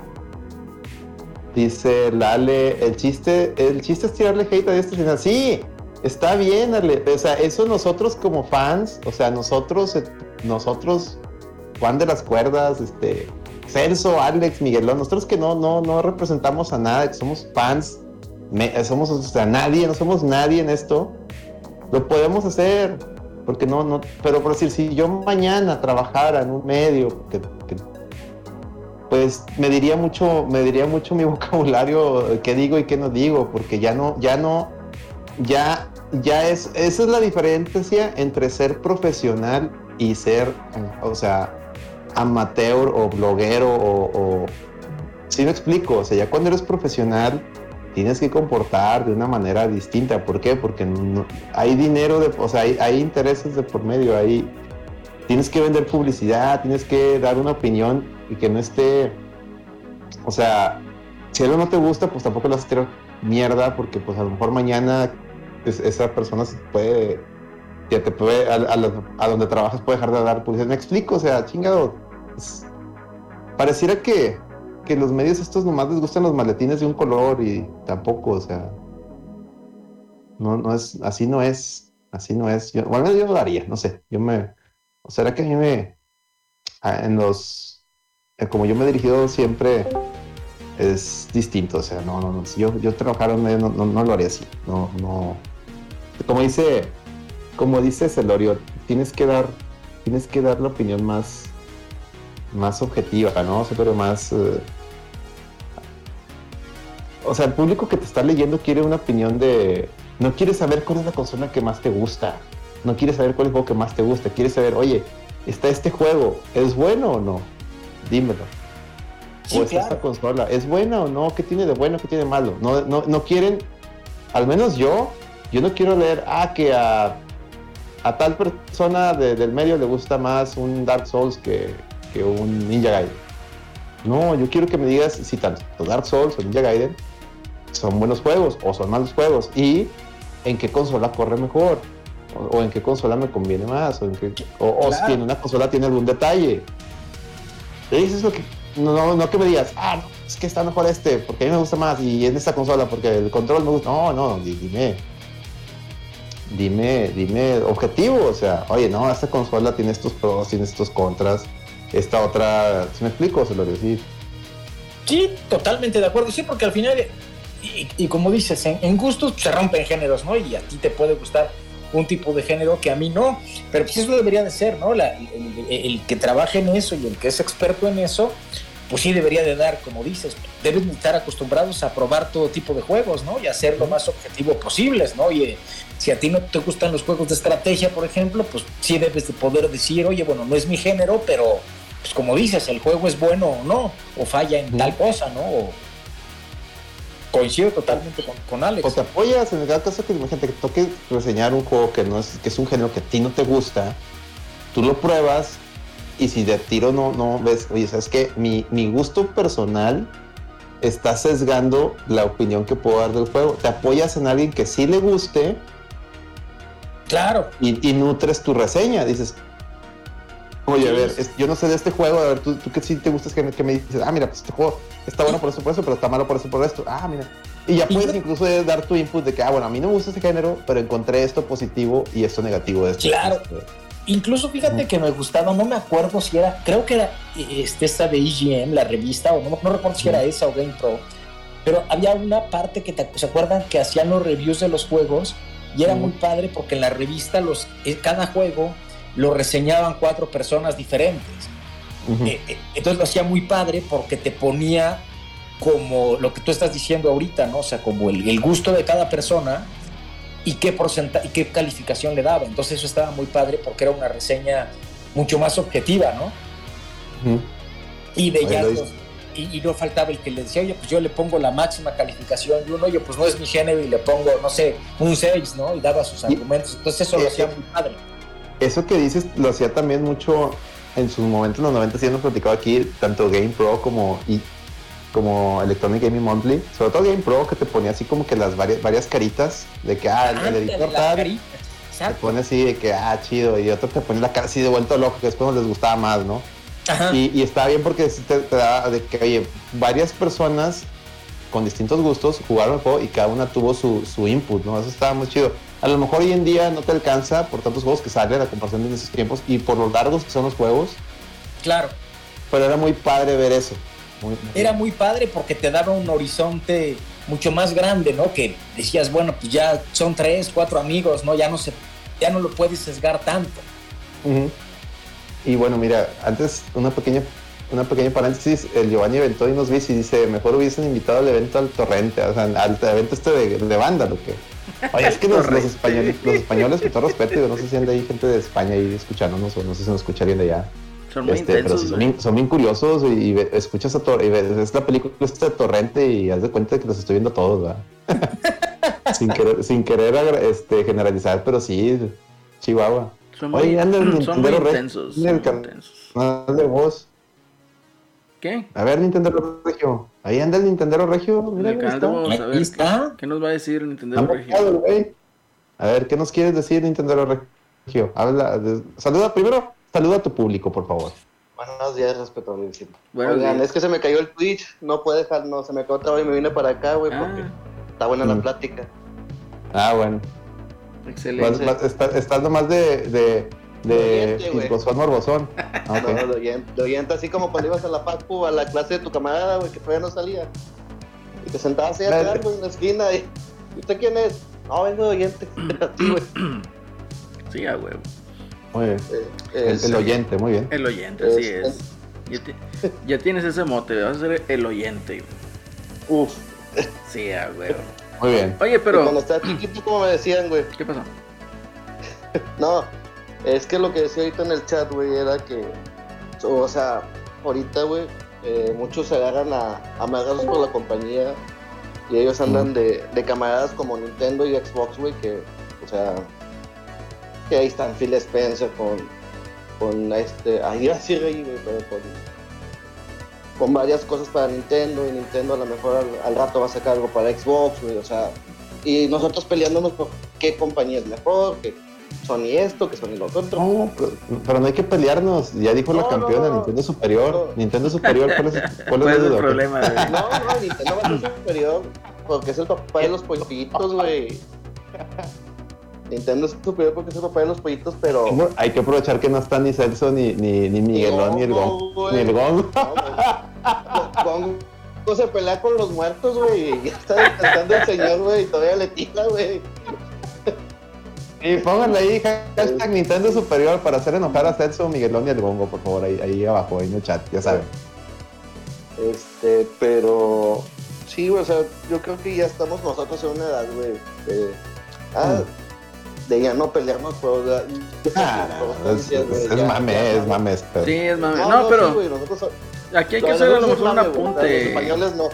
Speaker 2: Dice Lale, el chiste, el chiste es tirarle hate a este final. Sí, está bien, Ale. O sea, eso nosotros como fans, o sea, nosotros, nosotros, Juan de las Cuerdas, este, Celso, Alex, Miguelón, nosotros que no, no, no representamos a nada, que somos fans, somos, o sea, nadie, no somos nadie en esto, lo podemos hacer. Porque no, no, pero por decir, si yo mañana trabajara en un medio que pues me diría mucho, me diría mucho mi (laughs) vocabulario, qué digo y qué no digo, porque ya no, ya no, ya, ya es, esa es la diferencia entre ser profesional y ser, o sea, amateur o bloguero o, si me explico, o sea, ya cuando eres profesional tienes que comportar de una manera distinta, ¿por qué? Porque hay dinero, de, o sea, hay, hay intereses de por medio, ahí tienes que vender publicidad, tienes que dar una opinión y que no esté, o sea, si algo no te gusta, pues tampoco lo vas a tirar mierda, porque pues a lo mejor mañana esa persona se puede, ya te puede, a, donde trabajas puede dejar de dar publicidad. Me explico, o sea, chingado. pareciera que, que los medios estos nomás les gustan los maletines de un color y tampoco, o sea, no, no es, así no es, así no es. Yo, bueno, yo lo haría, no sé, yo me, o será que a mí me, en los, como yo me he dirigido siempre es distinto. O sea, no, no, no. Si yo, yo trabajara en medio, no, no, lo haría así. No, no. Como dice, como dice Celorio, tienes que dar, tienes que dar la opinión más, más objetiva, ¿no? O sea, pero más. Eh, o sea, el público que te está leyendo quiere una opinión de. No quiere saber cuál es la consola que más te gusta. No quiere saber cuál es el juego que más te gusta. Quiere saber, oye, ¿está este juego? ¿Es bueno o no? Dímelo o es esta consola. ¿Es buena o no? ¿Qué tiene de bueno? ¿Qué tiene de malo? No, no, no quieren, al menos yo, yo no quiero leer, ah, que a, a tal persona del medio le gusta más un Dark Souls que, que un Ninja Gaiden. No, yo quiero que me digas si tanto Dark Souls o Ninja Gaiden son buenos juegos o son malos juegos y en qué consola corre mejor o, en qué consola me conviene más o, en qué, o, si en una consola tiene algún detalle. Eso es lo que no, no que me digas, ah, es que está mejor este, porque a mí me gusta más y en esta consola porque el control me gusta. No, no, dime. Dime, dime objetivo, o sea, oye, no, esta consola tiene estos pros, tiene estos contras, esta otra, ¿se me explico? Se lo decir.
Speaker 3: Sí, totalmente de acuerdo, sí, porque al final, y, como dices, en, gustos se rompen géneros, ¿no? Y a ti te puede gustar un tipo de género que a mí no, pero pues eso debería de ser, ¿no? el, el, que trabaje en eso y el que es experto en eso, pues sí debería de dar, como dices, deben estar acostumbrados a probar todo tipo de juegos, ¿no? Y hacer lo más objetivo posibles, ¿no? Y si a ti no te gustan los juegos de estrategia, por ejemplo, pues sí debes de poder decir, oye, bueno, no es mi género, pero pues como dices, el juego es bueno o no, o falla en tal cosa, ¿no? O, coincido totalmente con, Alex.
Speaker 2: O te apoyas en el caso que imagínate que toque reseñar un juego que no es, que es un género que a ti no te gusta, tú lo pruebas y si de tiro no, no ves, oye, sabes que mi, mi gusto personal está sesgando la opinión que puedo dar del juego. Te apoyas en alguien que sí le guste.
Speaker 3: Claro.
Speaker 2: Y, nutres tu reseña. Dices, oye, a ver, yo no sé de este juego, a ver, tú, tú que sí te gustas que, me dices, ah, mira, pues este juego está bueno por eso, por eso, pero está malo por eso, por esto. Ah, mira. Y ya puedes incluso dar tu input de que, ah, bueno, a mí no me gusta este género, pero encontré esto positivo y esto negativo de este.
Speaker 3: Claro. Incluso fíjate que me gustaba, no me acuerdo si era, creo que era este, esta de EGM, la revista, o no, no recuerdo si era esa o Game Pro, pero había una parte que se acuerdan que hacían los reviews de los juegos y era muy padre porque en la revista los, eh, cada juego lo reseñaban cuatro personas diferentes. Eh, eh, entonces lo hacía muy padre porque te ponía como lo que tú estás diciendo ahorita, ¿no? O sea, como el, el gusto de cada persona y qué porcentaje y qué calificación le daba. Entonces eso estaba muy padre porque era una reseña mucho más objetiva, ¿no? Y de ya y, no faltaba el que le decía, oye, pues yo le pongo la máxima calificación y uno, oye, pues no es mi género y le pongo, no sé, un 6, ¿no? Y daba sus argumentos. Entonces eso lo hacía muy padre.
Speaker 2: Eso que dices lo hacía también mucho en sus momentos, en los 90 sí hemos platicado aquí, tanto Game Pro como como Electronic Gaming Monthly, sobre todo Game Pro, que te ponía así como que las varias, varias caritas de que, ah, el, editor tal, te pone así de que, ah, chido, y otro te pone la cara así de vuelto loco, que después no les gustaba más, ¿no? Y, y está bien porque te, te da de que, oye, varias personas con distintos gustos jugaron el juego y cada una tuvo su, su input, ¿no? Eso estaba muy chido. A lo mejor hoy en día no te alcanza por tantos juegos que salen a comparación de esos tiempos y por lo largos que son los juegos.
Speaker 3: Claro.
Speaker 2: Pero era muy padre ver eso.
Speaker 3: Era muy padre porque te daba un horizonte mucho más grande, ¿no? Que decías, bueno, pues ya son tres, cuatro amigos, ¿no? Ya no se, ya no lo puedes sesgar tanto.
Speaker 2: Y bueno, mira, antes una pequeña, una pequeña paréntesis, el Giovanni Ventó y nos dice, y dice, mejor hubiesen invitado al evento al torrente, o sea, al evento este de, banda, lo que. Oye, es que los, españoles, los españoles, con todo respeto, no sé si hay gente de España ahí escuchándonos o no sé si nos escucharían de allá.
Speaker 1: Son muy este, intensos,
Speaker 2: son, bien, curiosos y, escuchas a Torrente, y ves, es la película este de Torrente y haz de cuenta que los estoy viendo todos, (laughs) sin querer, sin querer este, generalizar, pero sí, Chihuahua.
Speaker 1: Son muy, Oye, anda (clears throat) son muy intensos.
Speaker 2: En el canal de voz.
Speaker 1: ¿Qué?
Speaker 2: A ver, Nintendo Regio. Ahí anda el Nintendo Regio. Mira,
Speaker 1: el canal
Speaker 2: está.
Speaker 1: de voz, a
Speaker 3: Ahí
Speaker 1: ver,
Speaker 3: está.
Speaker 1: ¿qué, qué nos va a decir el Nintendo Regio?
Speaker 2: A ver, ¿qué nos quieres decir, Nintendo Regio? Habla, de- saluda primero, saluda a tu público, por favor.
Speaker 5: Buenos días, respetabilísimo. Oigan,
Speaker 1: días.
Speaker 5: es que se me cayó el Twitch, no puede dejar, no, se me quedó trabado y me vine para acá, güey, porque
Speaker 1: Ah,
Speaker 5: está buena
Speaker 2: Mm.
Speaker 5: la plática.
Speaker 2: Ah, bueno.
Speaker 1: excelente.
Speaker 2: Vas- vas- está- estás nomás de, de, de
Speaker 5: güey.
Speaker 2: chismosón morbosón. (laughs) Ah.
Speaker 5: No, lo oyente, así como cuando ibas a la Pacu, a la clase de tu camarada, güey, que todavía no salía. Y te sentabas ahí atrás, güey, en la esquina. Y, ¿y usted quién es? No, vengo de oyente. (clears throat) A ti, güey.
Speaker 1: Sí, a huevo.
Speaker 2: Muy bien.
Speaker 5: Eh,
Speaker 2: El, el oyente, muy bien.
Speaker 1: El oyente, así
Speaker 5: Es-
Speaker 1: es. Ya, ti- ya tienes ese mote, vas a ser el oyente.
Speaker 5: Uf.
Speaker 1: Sí, a huevo.
Speaker 2: Muy bien.
Speaker 1: Oye,
Speaker 5: Y Cuando
Speaker 1: pero.
Speaker 5: estaba chiquito, como me decían, güey.
Speaker 1: ¿Qué pasó? (laughs)
Speaker 5: No, es que lo que decía ahorita en el chat, güey, era que, o sea, ahorita, güey, eh, muchos se agarran a amargados por la compañía y ellos andan de, camaradas como Nintendo y Xbox, güey, que, o sea, que ahí están Phil Spencer con, con este, ahí así, güey, pero con, con varias cosas para Nintendo y Nintendo a lo mejor al, al rato va a sacar algo para Xbox, güey, o sea, y nosotros peleándonos por qué compañía es mejor, que Sony esto, que Sony lo otro.
Speaker 2: No, pero, pero no hay que pelearnos. Ya dijo la campeona,
Speaker 5: no, no.
Speaker 2: Nintendo Superior.
Speaker 5: No.
Speaker 2: Nintendo Superior, ¿cuál es, (laughs) cuál es
Speaker 1: ¿Cuál
Speaker 2: la
Speaker 1: es el problema, güey?
Speaker 5: No, no, Nintendo va a ser superior porque es el papá de los pollitos, güey. (laughs) Nintendo es superior porque es el papá de los pollitos, pero.
Speaker 2: Hay que aprovechar que no está ni Celso, ni, ni, ni Miguelón, ni el Gong.
Speaker 5: güey.
Speaker 2: Ni el Gong.
Speaker 5: No, güey. Gongo se pelea con los muertos, güey. Ya está descansando el señor, güey, y todavía le tira, güey.
Speaker 2: Y pónganle ahí hashtag Nintendo Superior para hacer enojar a Celso, Miguelón y el Gongo, por favor, ahí, ahí abajo, ahí en el chat, ya saben.
Speaker 5: Este, pero. Sí, güey, o sea, yo creo que ya estamos nosotros en una edad, güey. de- ah, de ya no pelearnos por. la-
Speaker 2: Ah, es,
Speaker 5: güey,
Speaker 2: es, es mame,
Speaker 5: ya-
Speaker 2: es mame. pero-
Speaker 1: Sí, es mame.
Speaker 5: No,
Speaker 1: No,
Speaker 5: no,
Speaker 1: pero
Speaker 5: sí, güey, nosotros
Speaker 1: aquí hay que hacer a lo
Speaker 5: nosotros
Speaker 1: mejor un
Speaker 5: güey, Los
Speaker 1: apunte.
Speaker 5: españoles no.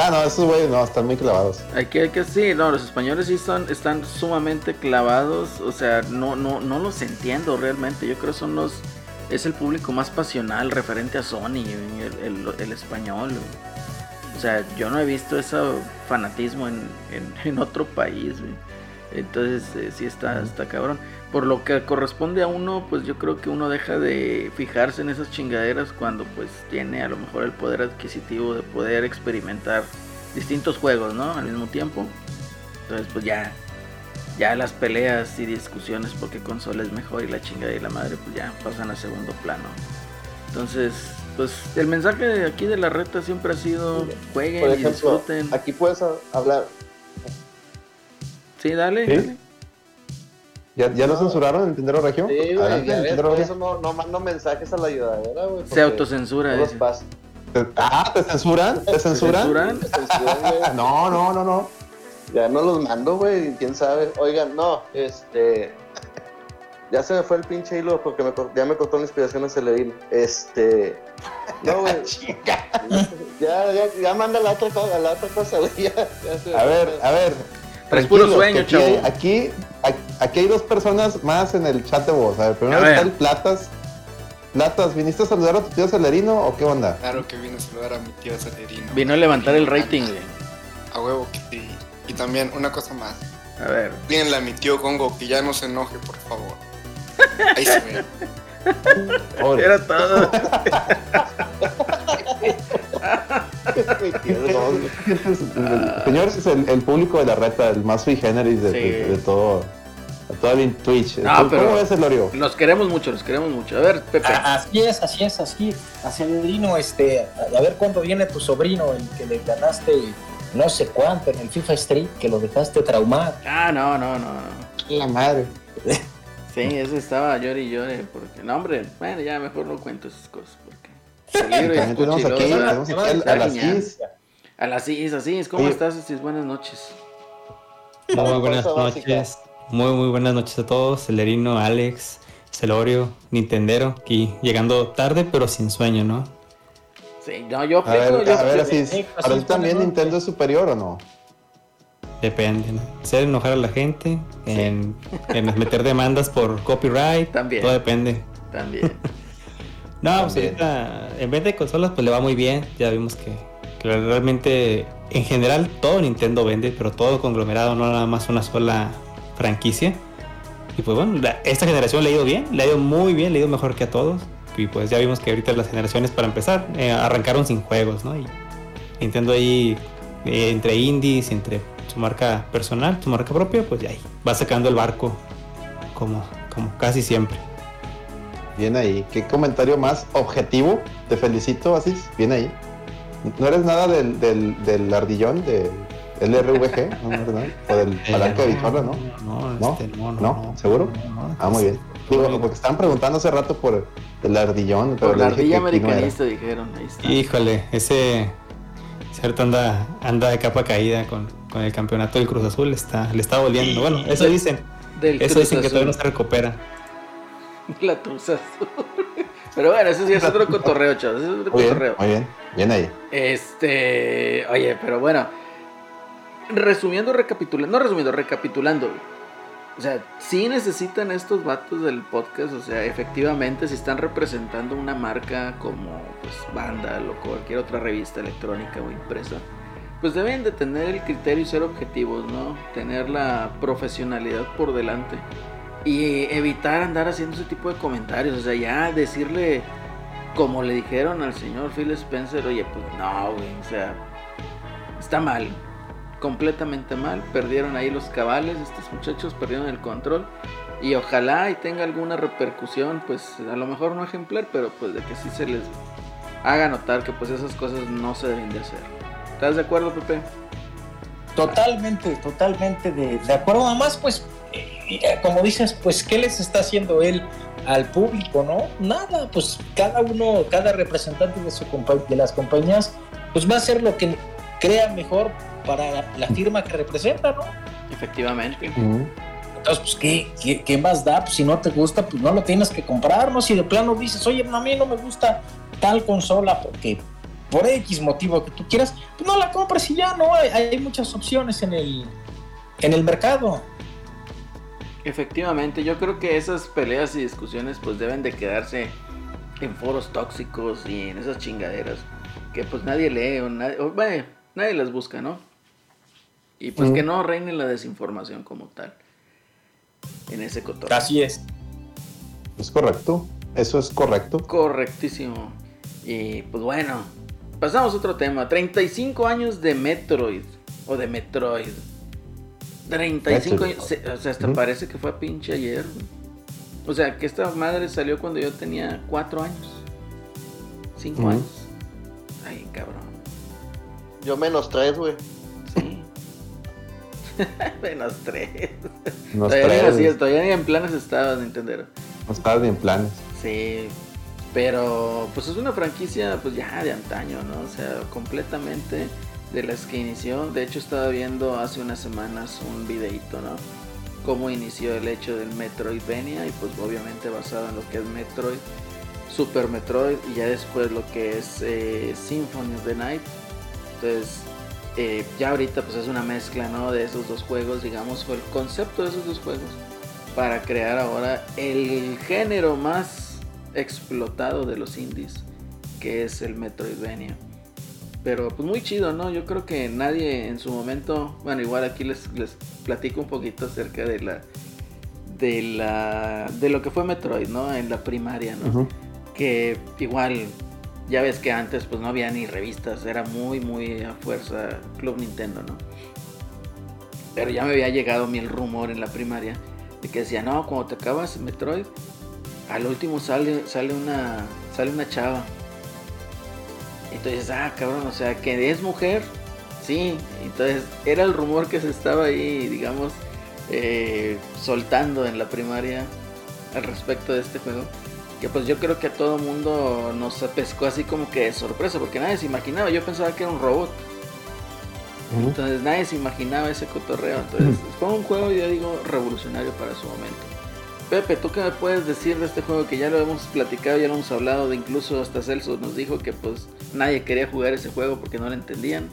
Speaker 2: Ah, no, esos güeyes no, están muy clavados.
Speaker 1: Aquí hay que sí, no, los españoles sí son, están sumamente clavados, o sea, no, no, no los entiendo realmente. Yo creo que son los, es el público más pasional referente a Sony, el, el- el español. O sea, yo no he visto ese fanatismo en, en- en otro país, güey. Entonces, eh, sí está, está cabrón. Por lo que corresponde a uno, pues yo creo que uno deja de fijarse en esas chingaderas cuando pues tiene a lo mejor el poder adquisitivo de poder experimentar distintos juegos, ¿no? Al mismo tiempo. Entonces, pues ya, ya las peleas y discusiones por qué consola es mejor y la chingada y la madre, pues ya pasan a segundo plano. Entonces, pues el mensaje de aquí de la reta siempre ha sido jueguen
Speaker 5: Por
Speaker 1: y
Speaker 5: ejemplo,
Speaker 1: disfruten.
Speaker 5: aquí puedes hablar.
Speaker 1: Sí, dale,
Speaker 2: ¿Sí?
Speaker 1: dale.
Speaker 2: ¿Ya, ya lo
Speaker 5: No.
Speaker 2: censuraron en Nintendo Regio?
Speaker 5: Sí, güey,
Speaker 2: Adelante,
Speaker 5: ya ves, por
Speaker 2: Regio.
Speaker 5: eso no, no mando mensajes a la ayudadera, güey.
Speaker 1: Se autocensura.
Speaker 5: no.
Speaker 2: Te- Ah, ¿te censuran? ¿Te censuran?
Speaker 1: ¿Censuran?
Speaker 5: Me censuran. (laughs)
Speaker 2: No, no, no, no.
Speaker 5: Ya no los mando, güey, quién sabe. Oigan, no, este. Ya se me fue el pinche hilo porque me, ya me cortó la inspiración a Celerín. Este. No, (laughs) güey. ya, ya, ya manda la otra cosa, la otra cosa, güey.
Speaker 2: A ver, a ver.
Speaker 1: Traes puro sueño,
Speaker 2: aquí,
Speaker 1: chavo.
Speaker 2: aquí, aquí hay dos personas más en el chat de voz. A ver, primero
Speaker 1: A ver.
Speaker 2: está el Platas. Platas, ¿viniste a saludar a tu tío Celerino o qué onda?
Speaker 6: Claro que vine a saludar a mi tío Celerino.
Speaker 1: Vino a levantar el rating, güey.
Speaker 6: A huevo que sí. Y también una cosa más.
Speaker 1: A ver.
Speaker 6: Díganle a mi tío Congo que ya no se enoje, por favor. (laughs) Ahí se ve.
Speaker 1: Era todo. (laughs) (laughs)
Speaker 2: Señores, es el, el público de la reta, el más sui generis de,
Speaker 1: Sí.
Speaker 2: de- de todo, de todo el Twitch.
Speaker 1: No,
Speaker 2: ¿Cómo, ves el Orio?
Speaker 1: Los queremos mucho, los queremos mucho. A ver, Pepe.
Speaker 3: Así es, así es, así. A Celerino, este, a ver cuándo viene tu sobrino, el que le ganaste no sé cuánto en el FIFA Street, que lo dejaste traumar.
Speaker 1: Ah, no, no, no.
Speaker 2: La madre.
Speaker 1: Sí, ese estaba llore y llore. Porque, no, hombre, bueno, ya mejor no cuento esas cosas. Y
Speaker 2: tenemos aquí, tenemos aquí
Speaker 1: a
Speaker 2: a las. Cis.
Speaker 1: A las Is, así es. ¿Cómo estás, Cis? Buenas noches.
Speaker 7: Muy buenas noches. Muy, muy buenas noches a todos. Celerino, Alex, Celorio, Nintendero. Aquí llegando tarde, pero sin sueño, ¿no?
Speaker 1: Sí, no, yo
Speaker 2: A ver,
Speaker 1: yo
Speaker 2: a ver,
Speaker 1: aplico.
Speaker 2: así,
Speaker 3: Sí,
Speaker 2: ¿para
Speaker 3: así
Speaker 2: ti también Nintendo es superior o no?
Speaker 7: Depende, ¿no? Hacer enojar a la gente, en, en meter demandas por copyright.
Speaker 1: También.
Speaker 7: Todo depende.
Speaker 1: También.
Speaker 7: No, pues ahorita en vez de consolas, pues le va muy bien. Ya vimos que que realmente en general todo Nintendo vende, pero todo conglomerado, no nada más una sola franquicia. Y pues bueno, la- esta generación le ha ido bien, le ha ido muy bien, le ha ido mejor que a todos. Y pues ya vimos que ahorita las generaciones para empezar eh, arrancaron sin juegos, ¿no? Y Nintendo ahí eh, entre indies, entre su marca personal, su marca propia, pues ya ahí va sacando el barco como, como casi siempre.
Speaker 2: Bien ahí. ¿Qué comentario más objetivo? Te felicito, Asis. Bien ahí. ¿No eres nada del, del, del ardillón, del LRVG? (laughs) ¿No, no eres nada? ¿O del palanca de bichola, no?
Speaker 7: No,
Speaker 2: ¿No?
Speaker 7: este, no, no,
Speaker 2: ¿No? ¿Seguro?
Speaker 7: no, no.
Speaker 2: Ah, muy bien. Digo, porque estaban preguntando hace rato por el ardillón, pero
Speaker 1: Por la ardilla americanista dijeron, ahí está.
Speaker 7: Híjole, ese cierto anda, anda de capa caída con, con el campeonato del Cruz Azul, está, le está volviendo. Bueno, eso dicen,
Speaker 1: Del
Speaker 7: eso
Speaker 1: Cruz
Speaker 7: dicen que
Speaker 1: Azul.
Speaker 7: todavía no se recupera. (laughs)
Speaker 1: La Cruz Azul. Pero bueno, ese sí es otro cotorreo, chavos. Es otro
Speaker 2: Muy bien,
Speaker 1: cotorreo.
Speaker 2: muy bien. Bien ahí.
Speaker 1: Este. Oye, pero bueno. Resumiendo, recapitulando. No resumiendo, recapitulando. O sea, sí necesitan estos vatos del podcast. O sea, efectivamente, si están representando una marca como pues Vandal o cualquier otra revista electrónica o impresa, pues deben de tener el criterio y ser objetivos, ¿no? Tener la profesionalidad por delante. Y evitar andar haciendo ese tipo de comentarios. O sea, ya decirle como le dijeron al señor Phil Spencer, oye, pues no, güey, o sea, está mal, completamente mal, perdieron ahí los cabales, estos muchachos perdieron el control y ojalá y tenga alguna repercusión, pues a lo mejor no ejemplar, pero pues de que sí se les haga notar que pues esas cosas no se deben de hacer. ¿Estás de acuerdo, Pepe?
Speaker 3: Totalmente, totalmente de, de acuerdo. Además, pues, como dices, pues, ¿qué les está haciendo él al público, no? Nada, pues cada uno, cada representante de, su compa- de las compañías, pues va a hacer lo que crea mejor para la firma que representa, ¿no?
Speaker 1: Efectivamente.
Speaker 3: Entonces, pues, ¿qué, qué, qué más da? Pues, si no te gusta, pues no lo tienes que comprar, ¿no? Si de plano dices, oye, a mí no me gusta tal consola porque por X motivo que tú quieras, pues no la compres y ya, ¿no? Hay, hay muchas opciones en el, en el mercado.
Speaker 1: Efectivamente, yo creo que esas peleas y discusiones pues deben de quedarse en foros tóxicos y en esas chingaderas que pues nadie lee o nadie, o, bueno, nadie las busca, ¿no? Y pues
Speaker 2: Mm.
Speaker 1: que no reine la desinformación como tal en ese cotorreo.
Speaker 3: Así es.
Speaker 2: Es correcto. Eso es correcto.
Speaker 1: Correctísimo. Y pues bueno, pasamos a otro tema. 35 años de Metroid o de Metroid. 35
Speaker 2: Metroid.
Speaker 1: años, se- o sea, hasta
Speaker 2: Ujú.
Speaker 1: parece que fue a pinche ayer. O sea, que esta madre salió cuando yo tenía 4 años. 5
Speaker 2: Ujú.
Speaker 1: años. Ay, cabrón.
Speaker 5: Yo menos tres, güey.
Speaker 1: Sí. (laughs) Menos 3.
Speaker 2: Nos
Speaker 1: Todavía, ni
Speaker 2: traes-
Speaker 1: así, todavía ni en planes estaba Nintendo.
Speaker 2: no estabas ni en planes.
Speaker 1: Sí, pero pues es una franquicia pues ya de antaño, ¿no? O sea, completamente de las que inició. De hecho estaba viendo hace unas semanas un videito, ¿no? Cómo inició el hecho del Metroidvania y pues obviamente basado en lo que es Metroid, Super Metroid y ya después lo que es eh, Symphony of the Night. Entonces eh, ya ahorita pues es una mezcla, ¿no? De esos dos juegos, digamos, fue el concepto de esos dos juegos para crear ahora el género más explotado de los indies, que es el Metroidvania. Pero pues muy chido, ¿no? Yo creo que nadie en su momento, bueno, igual aquí les, les platico un poquito acerca de la de la de lo que fue Metroid, ¿no? En la primaria, ¿no? Que igual ya ves que antes pues no había ni revistas, era muy muy a fuerza Club Nintendo, ¿no? Pero ya me había llegado a mí el rumor en la primaria de que decía, "No, cuando te acabas Metroid, al último sale sale una sale una chava." Dices, "Ah, cabrón, o sea, que es mujer." Sí, entonces era el rumor que se estaba ahí, digamos, eh, soltando en la primaria al respecto de este juego que pues yo creo que a todo mundo nos pescó así como que de sorpresa, porque nadie se imaginaba, yo pensaba que era un robot, entonces nadie se imaginaba ese cotorreo, entonces fue un juego, yo digo, revolucionario para su momento. Pepe, ¿tú qué me puedes decir de este juego que ya lo hemos platicado, ya lo hemos hablado, de incluso hasta Celso nos dijo que pues nadie quería jugar ese juego porque no lo entendían,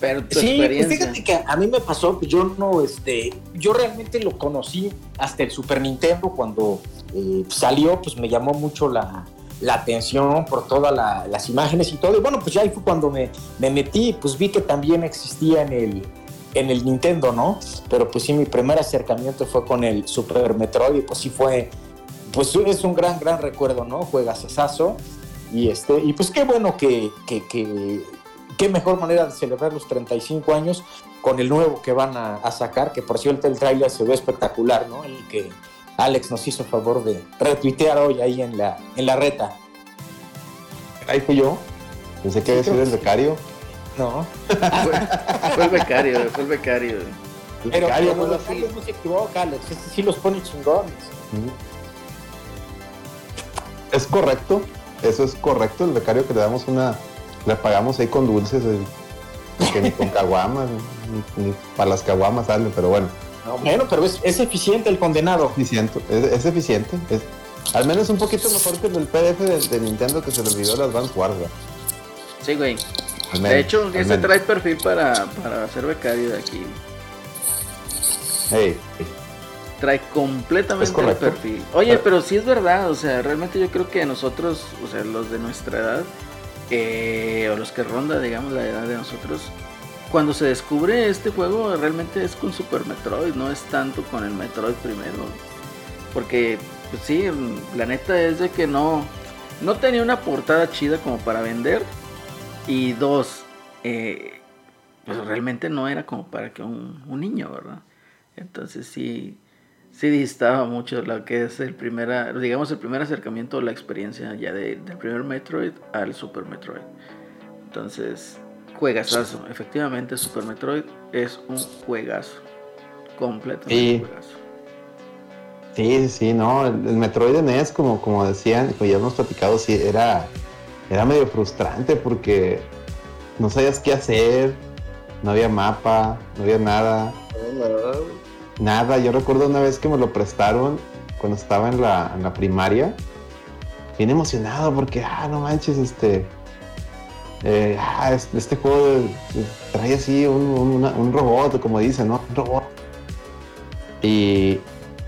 Speaker 1: pero tu
Speaker 3: Sí, pues
Speaker 1: experiencia...
Speaker 3: fíjate que a mí me pasó, pues yo no, este, yo realmente lo conocí hasta el Super Nintendo cuando eh, salió, pues me llamó mucho la, la atención, por todas las imágenes y todo. Y bueno, pues ya ahí fue cuando me, me metí, pues vi que también existía en el, en el Nintendo, ¿no? Pero pues sí, mi primer acercamiento fue con el Super Metroid y pues sí fue, pues es un gran, gran recuerdo, ¿no? Juegas asazo y este, y pues qué bueno que, que, que qué mejor manera de celebrar los 35 años con el nuevo que van a, sacar, que por cierto el trailer se ve espectacular, ¿no? El que Alex nos hizo favor de retuitear hoy ahí en la, en la reta.
Speaker 2: Ahí fui yo. Pensé que había sido el becario.
Speaker 3: No.
Speaker 1: fue, el becario, fue el becario.
Speaker 3: El Pero, becario, no, los no se equivoca, Alex. Este sí los pone chingones.
Speaker 2: Es correcto. Eso es correcto. El becario que le damos una. Le pagamos ahí con dulces. que ni con (laughs) caguamas, ni, para las caguamas sale, pero bueno.
Speaker 3: bueno, pero es, eficiente el condenado.
Speaker 2: Eficiente, es, eficiente. Es, al menos un poquito mejor que el PDF de, Nintendo que se le olvidó las Vans Guarda.
Speaker 1: Sí, güey. de hecho, ese trae perfil para, para ser becario de aquí.
Speaker 2: Hey,
Speaker 1: Trae completamente el perfil. Oye, pero sí es verdad, o sea, realmente yo creo que nosotros, o sea, los de nuestra edad, o los que ronda, digamos, la edad de nosotros, cuando se descubre este juego realmente es con Super Metroid, no es tanto con el Metroid primero. Porque, pues sí, la neta es de que no, no tenía una portada chida como para vender. Y dos, eh, pues realmente no era como para que un, un niño, ¿verdad? Entonces sí, sí distaba mucho lo que es el primer, digamos, el primer acercamiento a la experiencia ya del primer Metroid al Super Metroid. Entonces, juegazazo. Efectivamente, Super Metroid es un juegazo. Completamente sí. juegazo.
Speaker 2: Sí, sí, no, el, Metroid de NES, como, como decían, como ya hemos platicado, sí, era, era medio frustrante porque no sabías qué hacer, no había mapa, no había nada. Nada, yo recuerdo una vez que me lo prestaron cuando estaba en la, en la primaria. Bien emocionado porque, ah, no manches, este. Eh, ah, este, juego trae así un, robot, como dicen, ¿no? Un robot. Y,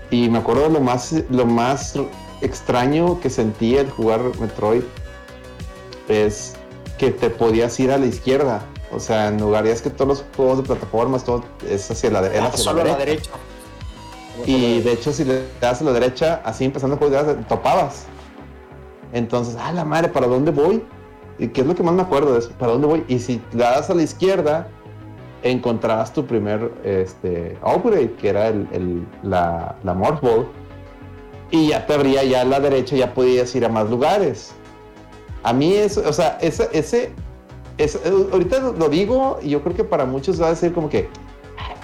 Speaker 2: y me acuerdo lo más, lo más extraño que sentí al jugar Metroid es que te podías ir a la izquierda. O sea, en lugar, es que todos los juegos de plataformas, todo es hacia la,
Speaker 3: era hacia la derecha.
Speaker 2: Y de hecho, si le das a la derecha, así empezando el juego, topabas. Entonces, ah, la madre, ¿para dónde voy? ¿Y qué es lo que más me acuerdo de eso? ¿Para dónde voy? Y si le das a la izquierda, encontrabas tu primer este, upgrade, que era el, la, la Morph Ball. Y ya te abría ya a la derecha, ya podías ir a más lugares. A mí eso, o sea, ese, ese, ese ahorita lo digo y yo creo que para muchos va a decir como que,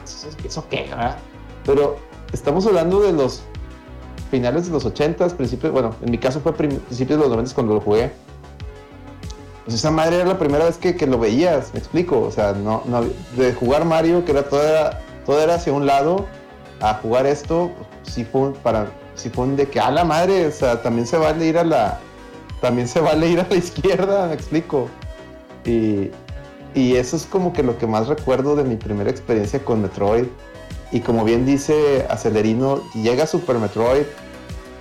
Speaker 2: ¿eso, eso qué? Pero estamos hablando de los finales de los 80, principios, bueno, en mi caso fue principios de los 90 cuando lo jugué. Pues esa madre era la primera vez que, que lo veías, me explico. O sea, no, no, de jugar Mario, que era todo, era todo era hacia un lado, a jugar esto, pues, sí fue para, sí fue un de que a la madre, o sea, también se vale ir a la, también se vale ir a la izquierda, me explico. Y, eso es como que lo que más recuerdo de mi primera experiencia con Metroid y como bien dice Acelerino, llega Super Metroid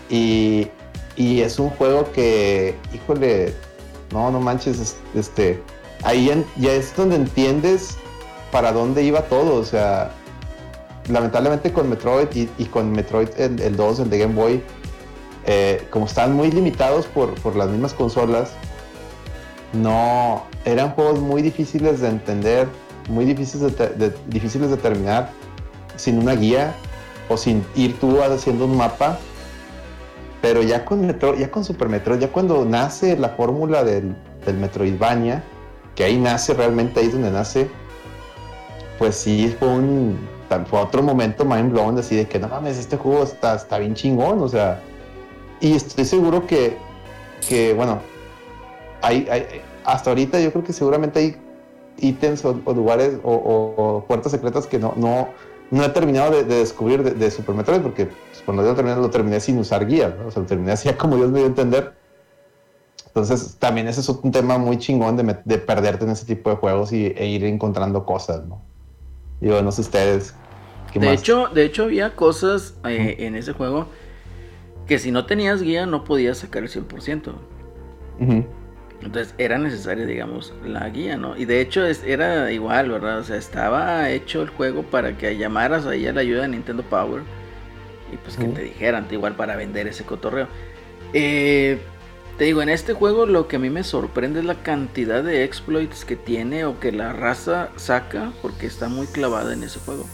Speaker 2: y, es un juego que, híjole, no, no manches, este, ahí ya, es donde entiendes para dónde iba todo. O sea, lamentablemente con Metroid y, con Metroid el, 2, el de Game Boy, eh, como están muy limitados por, las mismas consolas, no eran juegos muy difíciles de entender, muy difíciles de, difíciles de terminar sin una guía o sin ir tú haciendo un mapa. Pero ya con Metro, ya con Super Metroid, ya cuando nace la fórmula del, del Metroidvania, que ahí nace realmente, ahí es donde nace, pues sí fue un fue otro momento mind blown, así de que no mames, este juego está, está bien chingón, o sea, y estoy seguro que, que bueno, hay, hasta ahorita yo creo que seguramente hay ítems o, lugares o, puertas secretas que no, no, no he terminado de, descubrir de, Super Metroid porque pues, cuando yo lo terminé, lo terminé sin usar guía, o sea, lo terminé así (laughs) como Dios me dio a entender. Entonces, también ese es un tema muy chingón de, perderte en ese tipo de juegos y, e ir encontrando cosas, ¿no? Digo, no sé ustedes.
Speaker 1: de, Hecho, de hecho, había cosas eh, en ese juego que si no tenías guía no podías sacar el 100%.
Speaker 2: Ujú.
Speaker 1: Entonces era necesaria, digamos, la guía, ¿no? Y de hecho es- era igual, ¿verdad? O sea, estaba hecho el juego para que llamaras ahí a la ayuda de Nintendo Power y pues que te dijeran, igual para vender ese cotorreo. Eh, te digo, en este juego lo que a mí me sorprende es la cantidad de exploits que tiene o que la raza saca porque está muy clavada en ese juego.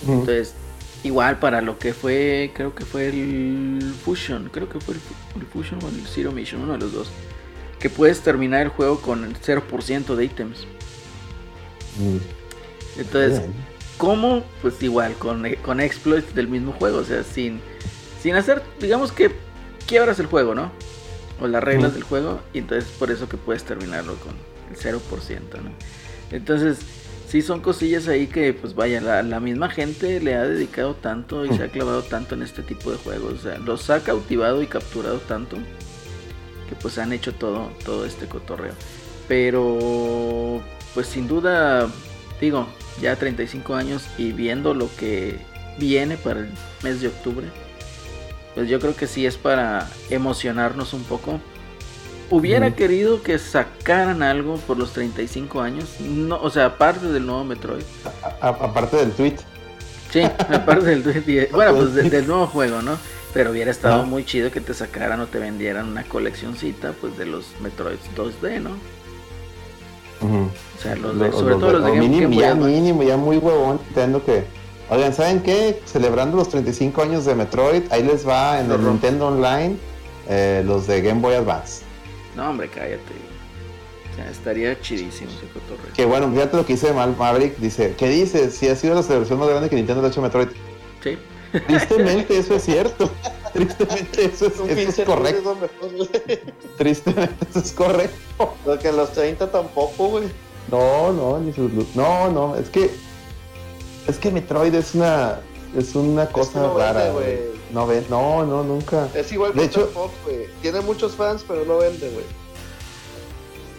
Speaker 1: Entonces, igual para lo que fue, creo que fue el Fusion, creo que fue el, el Fusion o el Zero Mission, uno de los dos. Que puedes terminar el juego con el 0% de ítems.
Speaker 2: Mm.
Speaker 1: Entonces,
Speaker 2: Bien.
Speaker 1: ¿cómo? Pues igual, con, con exploits del mismo juego, o sea, sin, sin hacer, digamos que quiebras el juego, ¿no? O las reglas del juego, y entonces por eso que puedes terminarlo con el 0%, ¿no? Entonces, sí son cosillas ahí que, pues vaya, la, la misma gente le ha dedicado tanto y se ha clavado tanto en este tipo de juegos, o sea, los ha cautivado y capturado tanto que pues han hecho todo, todo este cotorreo. Pero, pues sin duda, digo, ya 35 años y viendo lo que viene para el mes de octubre, pues yo creo que sí es para emocionarnos un poco. Hubiera querido que sacaran algo por los 35 años, no, o sea, aparte del nuevo Metroid.
Speaker 2: A- a- aparte del tweet.
Speaker 1: Sí, aparte del y- (laughs) bueno, pues de- del nuevo juego, ¿no? Pero hubiera estado muy chido que te sacaran o te vendieran una coleccioncita pues de los Metroids 2D, ¿no? O sea, los de,
Speaker 2: Los-
Speaker 1: sobre
Speaker 2: los
Speaker 1: todo los de
Speaker 2: o
Speaker 1: Game,
Speaker 2: mínimo,
Speaker 1: Game
Speaker 2: ya mínimo, ya muy huevón Nintendo que. Oigan, ¿saben qué? Celebrando los 35 años de Metroid, ahí les va en el. Nintendo Online eh, los de Game Boy Advance.
Speaker 1: No, hombre, cállate. O sea, estaría chidísimo ese cotorreo.
Speaker 2: Que bueno, fíjate lo que dice Mal Maverick. Dice, ¿qué dices? Si ha sido la celebración más grande que Nintendo ha hecho Metroid.
Speaker 1: Sí.
Speaker 2: Tristemente eso es cierto. Tristemente eso es,
Speaker 5: Un
Speaker 2: eso es
Speaker 5: 15
Speaker 2: correcto.
Speaker 5: es mejor.
Speaker 2: Tristemente eso es correcto.
Speaker 5: Porque en los 30 tampoco, güey.
Speaker 2: No, no, ni sus No, no, es que. Es que Metroid es una. Es una cosa
Speaker 5: no vende,
Speaker 2: rara.
Speaker 5: güey.
Speaker 2: güey. No ve, no, no, nunca.
Speaker 5: Es igual que
Speaker 2: De hecho-
Speaker 5: Fox, güey. Tiene muchos fans, pero no vende, güey.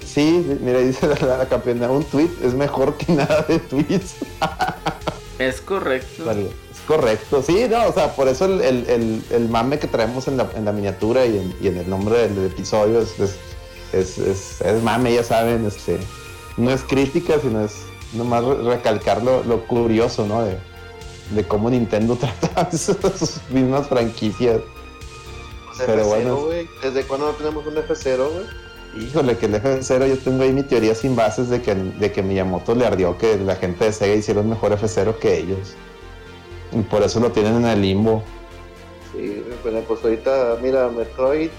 Speaker 2: Sí, mira, dice la, la campeona, un tweet es mejor que nada de tweets.
Speaker 1: Es correcto.
Speaker 2: Vale, Es correcto, sí, no, o sea, por eso el, el- el- el mame que traemos en la, en la miniatura y en, y en el nombre del episodio es, es, es, es- es mame, ya saben, este, no es crítica, sino es nomás re- recalcar lo, lo curioso, ¿no? De, de cómo Nintendo (laughs) trata sus mismas franquicias. Pero
Speaker 5: F0,
Speaker 2: bueno.
Speaker 5: ¿Desde cuándo no tenemos un F0, güey?
Speaker 2: Híjole, que el F0, yo tengo ahí mi teoría sin bases de que, de que Miyamoto le ardió que la gente de Sega hiciera un mejor F0 que ellos. Y por eso lo tienen en el limbo.
Speaker 5: Sí, bueno, pues ahorita, mira, Metroid.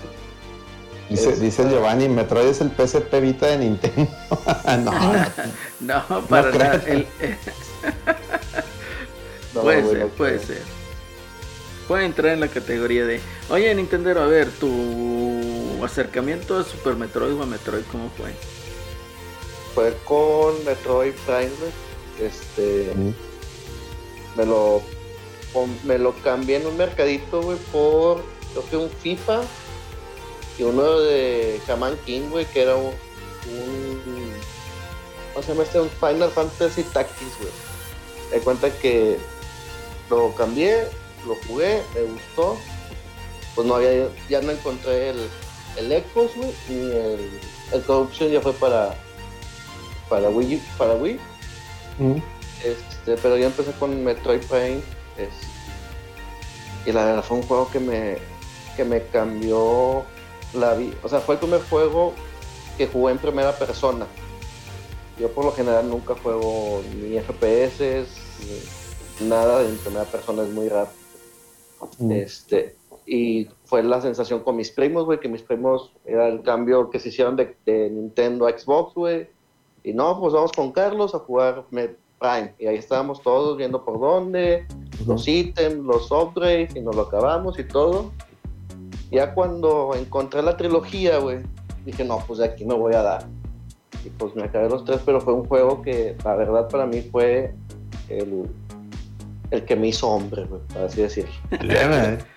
Speaker 2: Dice,
Speaker 5: Es-
Speaker 2: dice Giovanni, Metroid es el PSP Vita de Nintendo. (laughs) (laughs) no,
Speaker 1: No, para nada. el- (laughs)
Speaker 5: No,
Speaker 1: puede ser,
Speaker 5: no
Speaker 1: puede
Speaker 5: creo.
Speaker 1: ser. Puede entrar en la categoría de. Oye, Nintendo, a ver, tu acercamiento a Super Metroid o a Metroid, ¿cómo fue?
Speaker 5: Fue con Metroid Prime. Este.
Speaker 2: Mm.
Speaker 5: Me lo. Me lo cambié en un mercadito, güey, por. Creo que un FIFA. Y uno de Shaman King, güey, que era un. un ¿Cómo se llama este? Un Final Fantasy Tactics, güey. Di cuenta que lo cambié, lo jugué, me gustó. Pues no había, ya no encontré el, el Echoes, güey, ni el, el Corruption ya fue para, para Wii, para Wii.
Speaker 2: Mm.
Speaker 5: Este, pero yo empecé con Metroid Prime. Y la verdad fue un juego que me, que me cambió la vida. O sea, fue el primer juego que jugué en primera persona. Yo por lo general nunca juego ni FPS, ni nada en primera persona, es muy raro.
Speaker 2: Mm.
Speaker 5: Este, y fue la sensación con mis primos, güey, que mis primos era el cambio que se hicieron de, de Nintendo a Xbox, güey. Y no, pues vamos con Carlos a jugar Prime. Y ahí estábamos todos viendo por dónde, los ítems, los upgrades, y nos lo acabamos y todo. Ya cuando encontré la trilogía, güey, dije, no, pues de aquí me voy a dar. Y pues me acabé los tres, pero fue un juego que la verdad para mí fue el, el que me hizo hombre, güey, por así decirlo.
Speaker 2: Bien, (laughs)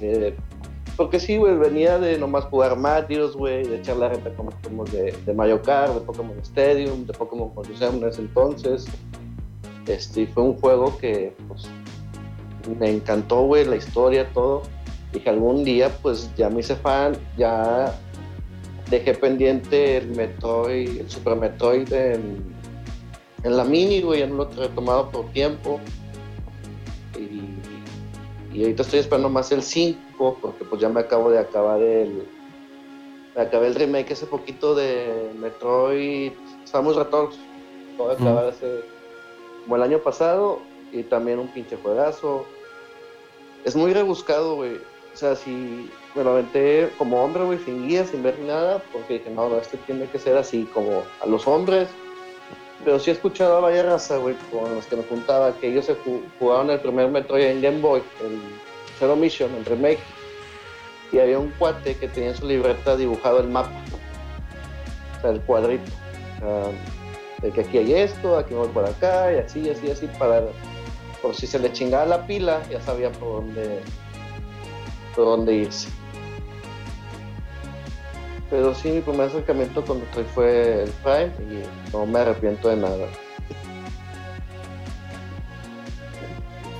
Speaker 5: Eh, porque sí, güey, venía de nomás jugar Marios, güey, de echar la reta como, como de, de Mario Kart, de Pokémon Stadium, de Pokémon Coliseum en ese entonces. Este, y fue un juego que, pues, me encantó, güey, la historia, todo. Dije, algún día, pues, ya me hice fan, ya dejé pendiente el Metroid, el Super Metroid en, en la mini, güey, ya no lo he retomado por tiempo. Y, y ahorita estoy esperando más el 5, porque pues ya me acabo de acabar el. Me acabé el remake hace poquito de Metroid Samus Returns. Lo voy a acabar hace. como el año pasado. Y también un pinche juegazo. Es muy rebuscado, güey. O sea, si me lo aventé como hombre, güey, sin guía, sin ver nada, porque dije, no, no, este tiene que ser así como a los hombres. Pero sí he escuchado a varias raza, güey, con los que me juntaba, que ellos se ju- jugaban el primer Metroid en Game Boy, el Zero Mission, el remake. Y había un cuate que tenía en su libreta dibujado el mapa. O sea, el cuadrito. O sea, de que aquí hay esto, aquí voy por acá, y así, así, así, para por si se le chingaba la pila, ya sabía por dónde, por dónde irse. Pero sí, mi primer acercamiento con Metroid fue el Prime y no me arrepiento de nada.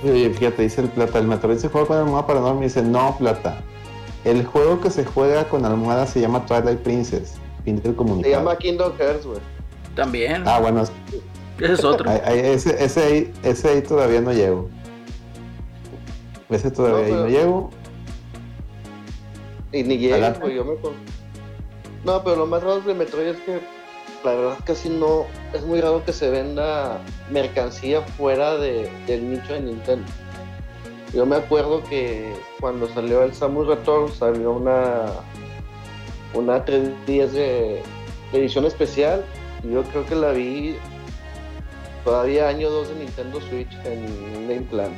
Speaker 2: Oye, fíjate, dice el Plata, el Metroid se juega con almohada para dormir. Dice, no, Plata. El juego que se juega con almohada se llama Twilight Princess. Pinta el
Speaker 5: Se
Speaker 2: comunicado.
Speaker 5: llama Kingdom Hearts, güey.
Speaker 1: También.
Speaker 2: Ah, bueno,
Speaker 1: Ese es otro.
Speaker 2: ese, ese, ahí, ese ahí todavía no llego. Ese todavía
Speaker 5: No,
Speaker 2: ahí no llego.
Speaker 5: Y ni llega,
Speaker 2: Adelante.
Speaker 5: güey, yo me No, pero lo más raro de Metroid es que la verdad casi no, es muy raro que se venda mercancía fuera de, del nicho de Nintendo. Yo me acuerdo que cuando salió el Samus Return salió una una 310 de, de edición especial y yo creo que la vi todavía año 2 de Nintendo Switch en un game plan.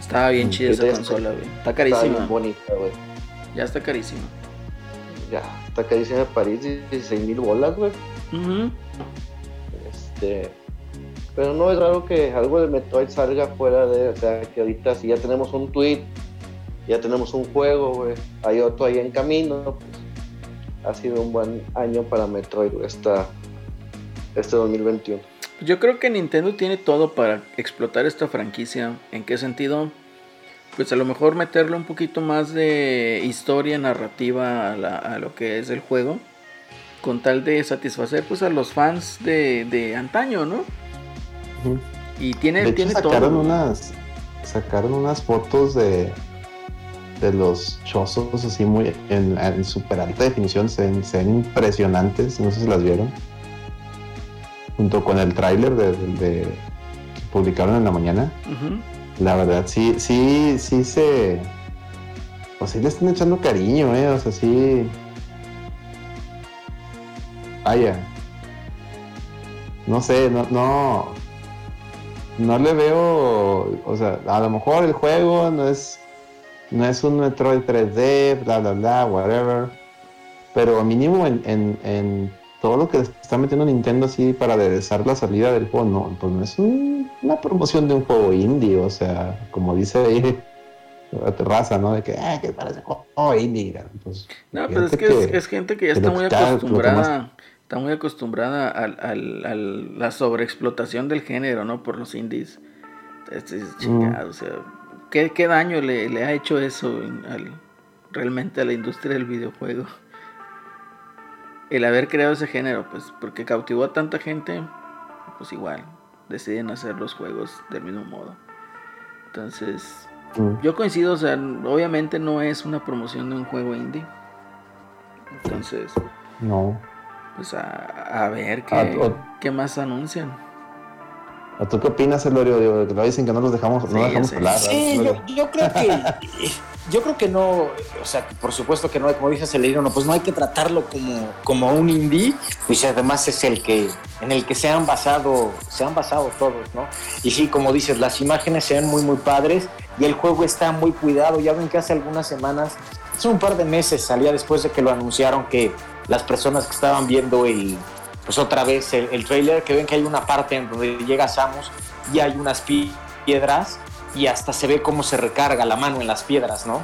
Speaker 1: Estaba bien chida esa
Speaker 5: está-
Speaker 1: consola, güey. Está
Speaker 5: Está
Speaker 1: carísima.
Speaker 5: bonita, güey.
Speaker 1: Ya está carísima.
Speaker 5: Ya, está carísima de París, 16 mil bolas, güey. Este, pero no es raro que algo de Metroid salga fuera de, o sea, que ahorita si ya tenemos un tweet, ya tenemos un juego, güey, hay otro ahí en camino, pues ha sido un buen año para Metroid güey, esta, este 2021.
Speaker 1: Yo creo que Nintendo tiene todo para explotar esta franquicia. ¿En qué sentido? Pues a lo mejor meterle un poquito más de historia narrativa a, la- a lo que es el juego. Con tal de satisfacer pues a los fans de, de antaño, ¿no? Y tiene,
Speaker 2: De hecho,
Speaker 1: tiene
Speaker 2: sacaron
Speaker 1: todo.
Speaker 2: unas sacaron unas fotos de de los chozos así muy en, en super alta definición se ven, se ven impresionantes no sé si las vieron junto con el tráiler de, de- de- que publicaron en la mañana la verdad sí sí sí se o sí le están echando cariño eh o sea sí. Vaya. No sé no no no le veo, o sea, a lo mejor el juego no es, no es un Metroid 3D, bla, bla, bla, whatever, pero mínimo en, en, en todo lo que está metiendo Nintendo así para aderezar la salida del juego, no, pues no es un- una promoción de un juego indie, o sea, como dice ahí la terraza, ¿no? De que, ah, que parece juego indie, pues,
Speaker 1: No, pues es que, es, es gente que ya está muy
Speaker 2: está-
Speaker 1: acostumbrada, está muy acostumbrada al- la sobreexplotación del género, ¿no? Por los indies. Este es chingado, o sea, ¿qué, qué daño le, le ha hecho eso en- al- realmente a la industria del videojuego? El haber creado ese género, pues, porque cautivó a tanta gente, pues igual, deciden hacer los juegos del mismo modo. Entonces,
Speaker 2: mm,
Speaker 1: yo coincido, o sea, obviamente no es una promoción de un juego indie. Entonces,
Speaker 2: no.
Speaker 1: pues a, a ver qué, qué más anuncian.
Speaker 2: ¿O tú qué opinas, Elorio? Digo, que lo dicen que no los dejamos,
Speaker 1: Sí,
Speaker 2: no dejamos
Speaker 1: sí.
Speaker 2: hablar.
Speaker 3: Sí, yo, yo creo que yo creo que no, o sea, por supuesto que no, como dice Celerino, no, pues no hay que tratarlo como, como un indie, pues además es el que, en el que se han basado, se han basado todos, ¿no? Y sí, como dices, las imágenes se ven muy muy padres y el juego está muy cuidado. Ya ven que hace algunas semanas, hace un par de meses salía después de que lo anunciaron que las personas que estaban viendo el, pues otra vez el, trailer, que ven que hay una parte en donde llega Samus y hay unas pi- piedras y hasta se ve cómo se recarga la mano en las piedras, ¿no?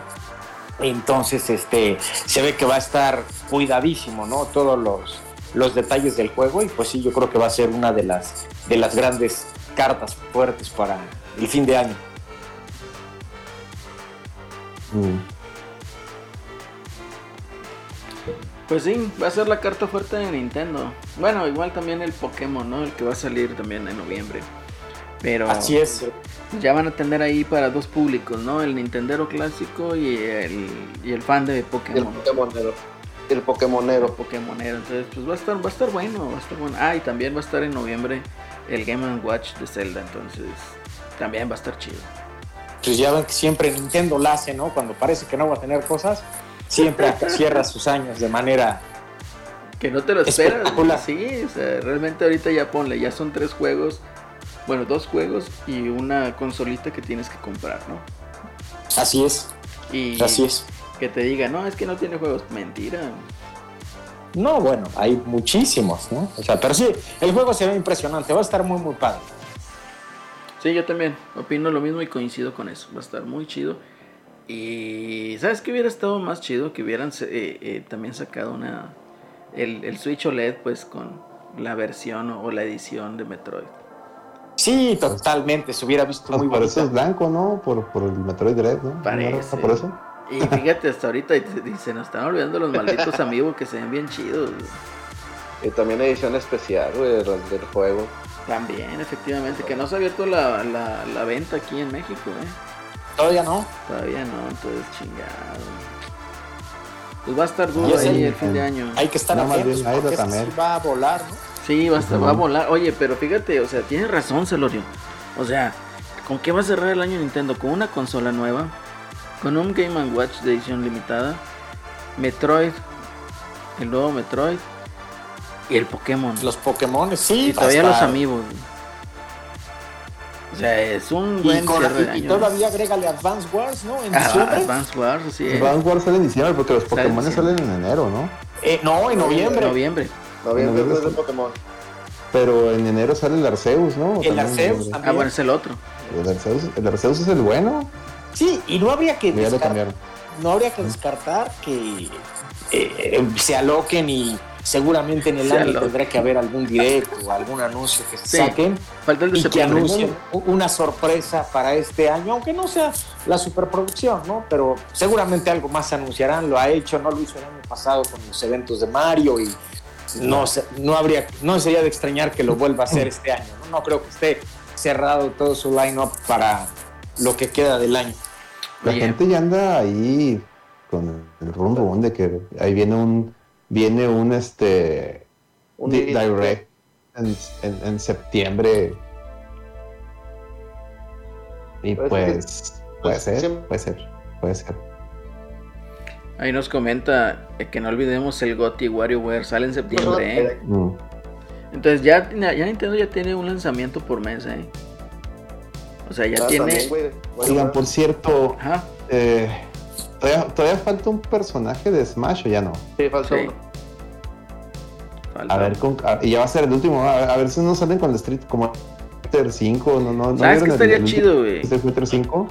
Speaker 3: Entonces, este, se ve que va a estar cuidadísimo, ¿no? Todos los, los detalles del juego y pues sí, yo creo que va a ser una de las, de las grandes cartas fuertes para el fin de año.
Speaker 2: Mm.
Speaker 1: Pues sí, va a ser la carta fuerte de Nintendo. Bueno, igual también el Pokémon, ¿no? El que va a salir también en noviembre. Pero
Speaker 3: Así es.
Speaker 1: ya van a tener ahí para dos públicos, ¿no? El Nintendero clásico y el, y el fan de
Speaker 5: Y el
Speaker 1: Pokémon.
Speaker 5: Pokémonero. El Pokémonero.
Speaker 1: Pokémonero. Entonces, pues va a estar, va a estar bueno, va a estar bueno. Ah, y también va a estar en noviembre el Game Watch de Zelda. Entonces, también va a estar chido.
Speaker 3: Pues ya ven que siempre Nintendo la hace, ¿no? Cuando parece que no va a tener cosas, siempre cierra sus años de manera.
Speaker 1: Que no te lo esperas. Sí, o sea, realmente ahorita ya ponle, ya son tres juegos. Bueno, dos juegos y una consolita que tienes que comprar, ¿no?
Speaker 3: Así es,
Speaker 1: Y
Speaker 3: así es.
Speaker 1: que te diga, no, es que no tiene juegos. Mentira.
Speaker 3: No, bueno, hay muchísimos, ¿no? O sea, pero sí, el juego se ve impresionante, va a estar muy, muy padre.
Speaker 1: Sí, yo también opino lo mismo y coincido con eso. Va a estar muy chido. Y ¿sabes qué hubiera estado más chido? Que hubieran eh, eh, también sacado una el, el Switch OLED pues con la versión o, o la edición de Metroid.
Speaker 3: Sí, totalmente, se hubiera visto muy
Speaker 2: por eso es
Speaker 3: bonito.
Speaker 2: blanco, ¿no? Por, por el Metroid Dread, ¿no? ¿No
Speaker 1: Parece.
Speaker 2: ¿Por eso?
Speaker 1: Y fíjate, hasta ahorita y se nos están olvidando los malditos (laughs) amigos que se ven bien chidos.
Speaker 5: Y también edición especial, güey, del, del juego.
Speaker 1: También, efectivamente, que no se ha abierto la, la, la venta aquí en México, ¿eh?
Speaker 3: Todavía no.
Speaker 1: Todavía no, entonces chingado. Pues va a estar duro ahí el fin de año.
Speaker 3: Hay que estar
Speaker 2: No, más
Speaker 3: atentos
Speaker 2: bien,
Speaker 3: porque ese
Speaker 2: también.
Speaker 3: sí va a volar, ¿no?
Speaker 1: Sí, va a, estar- va a volar. Oye, pero fíjate, o sea, tienes razón, Celorio. O sea, ¿con qué va a cerrar el año Nintendo? ¿Con una consola nueva? ¿Con un Game Watch de edición limitada? ¿Metroid? ¿El nuevo Metroid? Y el Pokémon.
Speaker 3: Los Pokémon, sí.
Speaker 1: y todavía los amigos. O sea, es un
Speaker 3: Y,
Speaker 1: buen
Speaker 3: con-
Speaker 1: cierre de
Speaker 3: y- y todavía agrégale Advance Wars, ¿no? En
Speaker 1: Ah,
Speaker 3: diciembre.
Speaker 1: Advance Wars, sí.
Speaker 2: Advance Wars sale en diciembre porque los
Speaker 1: Sale
Speaker 2: Pokémon salen en enero, ¿no?
Speaker 3: Eh, no, en noviembre.
Speaker 1: Noviembre.
Speaker 5: Noviembre
Speaker 2: Noviembre
Speaker 5: es de
Speaker 2: sí.
Speaker 5: Pokémon.
Speaker 2: Pero en enero sale el Arceus, ¿no?
Speaker 3: El Arceus también.
Speaker 1: Ah, bueno, es el otro.
Speaker 2: El Arceus, el Arceus es el bueno.
Speaker 3: Sí, y no habría que
Speaker 2: Ya cambiaron.
Speaker 3: no habría que descartar que eh, se aloquen y seguramente en el año tendrá que haber algún directo o algún anuncio que se
Speaker 1: Sí.
Speaker 3: saquen y que anuncien una sorpresa para este año, aunque no sea la superproducción, ¿no? Pero seguramente algo más anunciarán, lo ha hecho, no lo hizo el año pasado con los eventos de Mario y no se- no habría no sería de extrañar que lo vuelva a hacer (laughs) este año, ¿no? No creo que esté cerrado todo su line-up para lo que queda del año.
Speaker 2: La gente ya anda ahí con el rum rum de que ahí viene un viene un este
Speaker 5: Un
Speaker 2: di-
Speaker 5: direct.
Speaker 2: en, en- en septiembre y pues puede ser puede ser puede ser
Speaker 1: Ahí nos comenta que no olvidemos el GOTY WarioWare. Sale en septiembre, ¿eh?
Speaker 2: Mm.
Speaker 1: Entonces ya, ya Nintendo ya tiene un lanzamiento por mes, ¿eh? O sea, ya
Speaker 5: Ah,
Speaker 1: tiene...
Speaker 5: también, güey. Bueno,
Speaker 2: oigan por cierto eh, ¿todavía, todavía falta un personaje de Smash o ya no
Speaker 5: sí, falta
Speaker 1: Sí.
Speaker 5: uno.
Speaker 1: Falta.
Speaker 2: a ver con, a- y ya va a ser el último a, a ver si no salen con el Street como Fighter 5 no no no
Speaker 1: ¿Sabes qué
Speaker 2: el-
Speaker 1: estaría
Speaker 2: el
Speaker 1: chido, güey?
Speaker 2: Street Fighter 5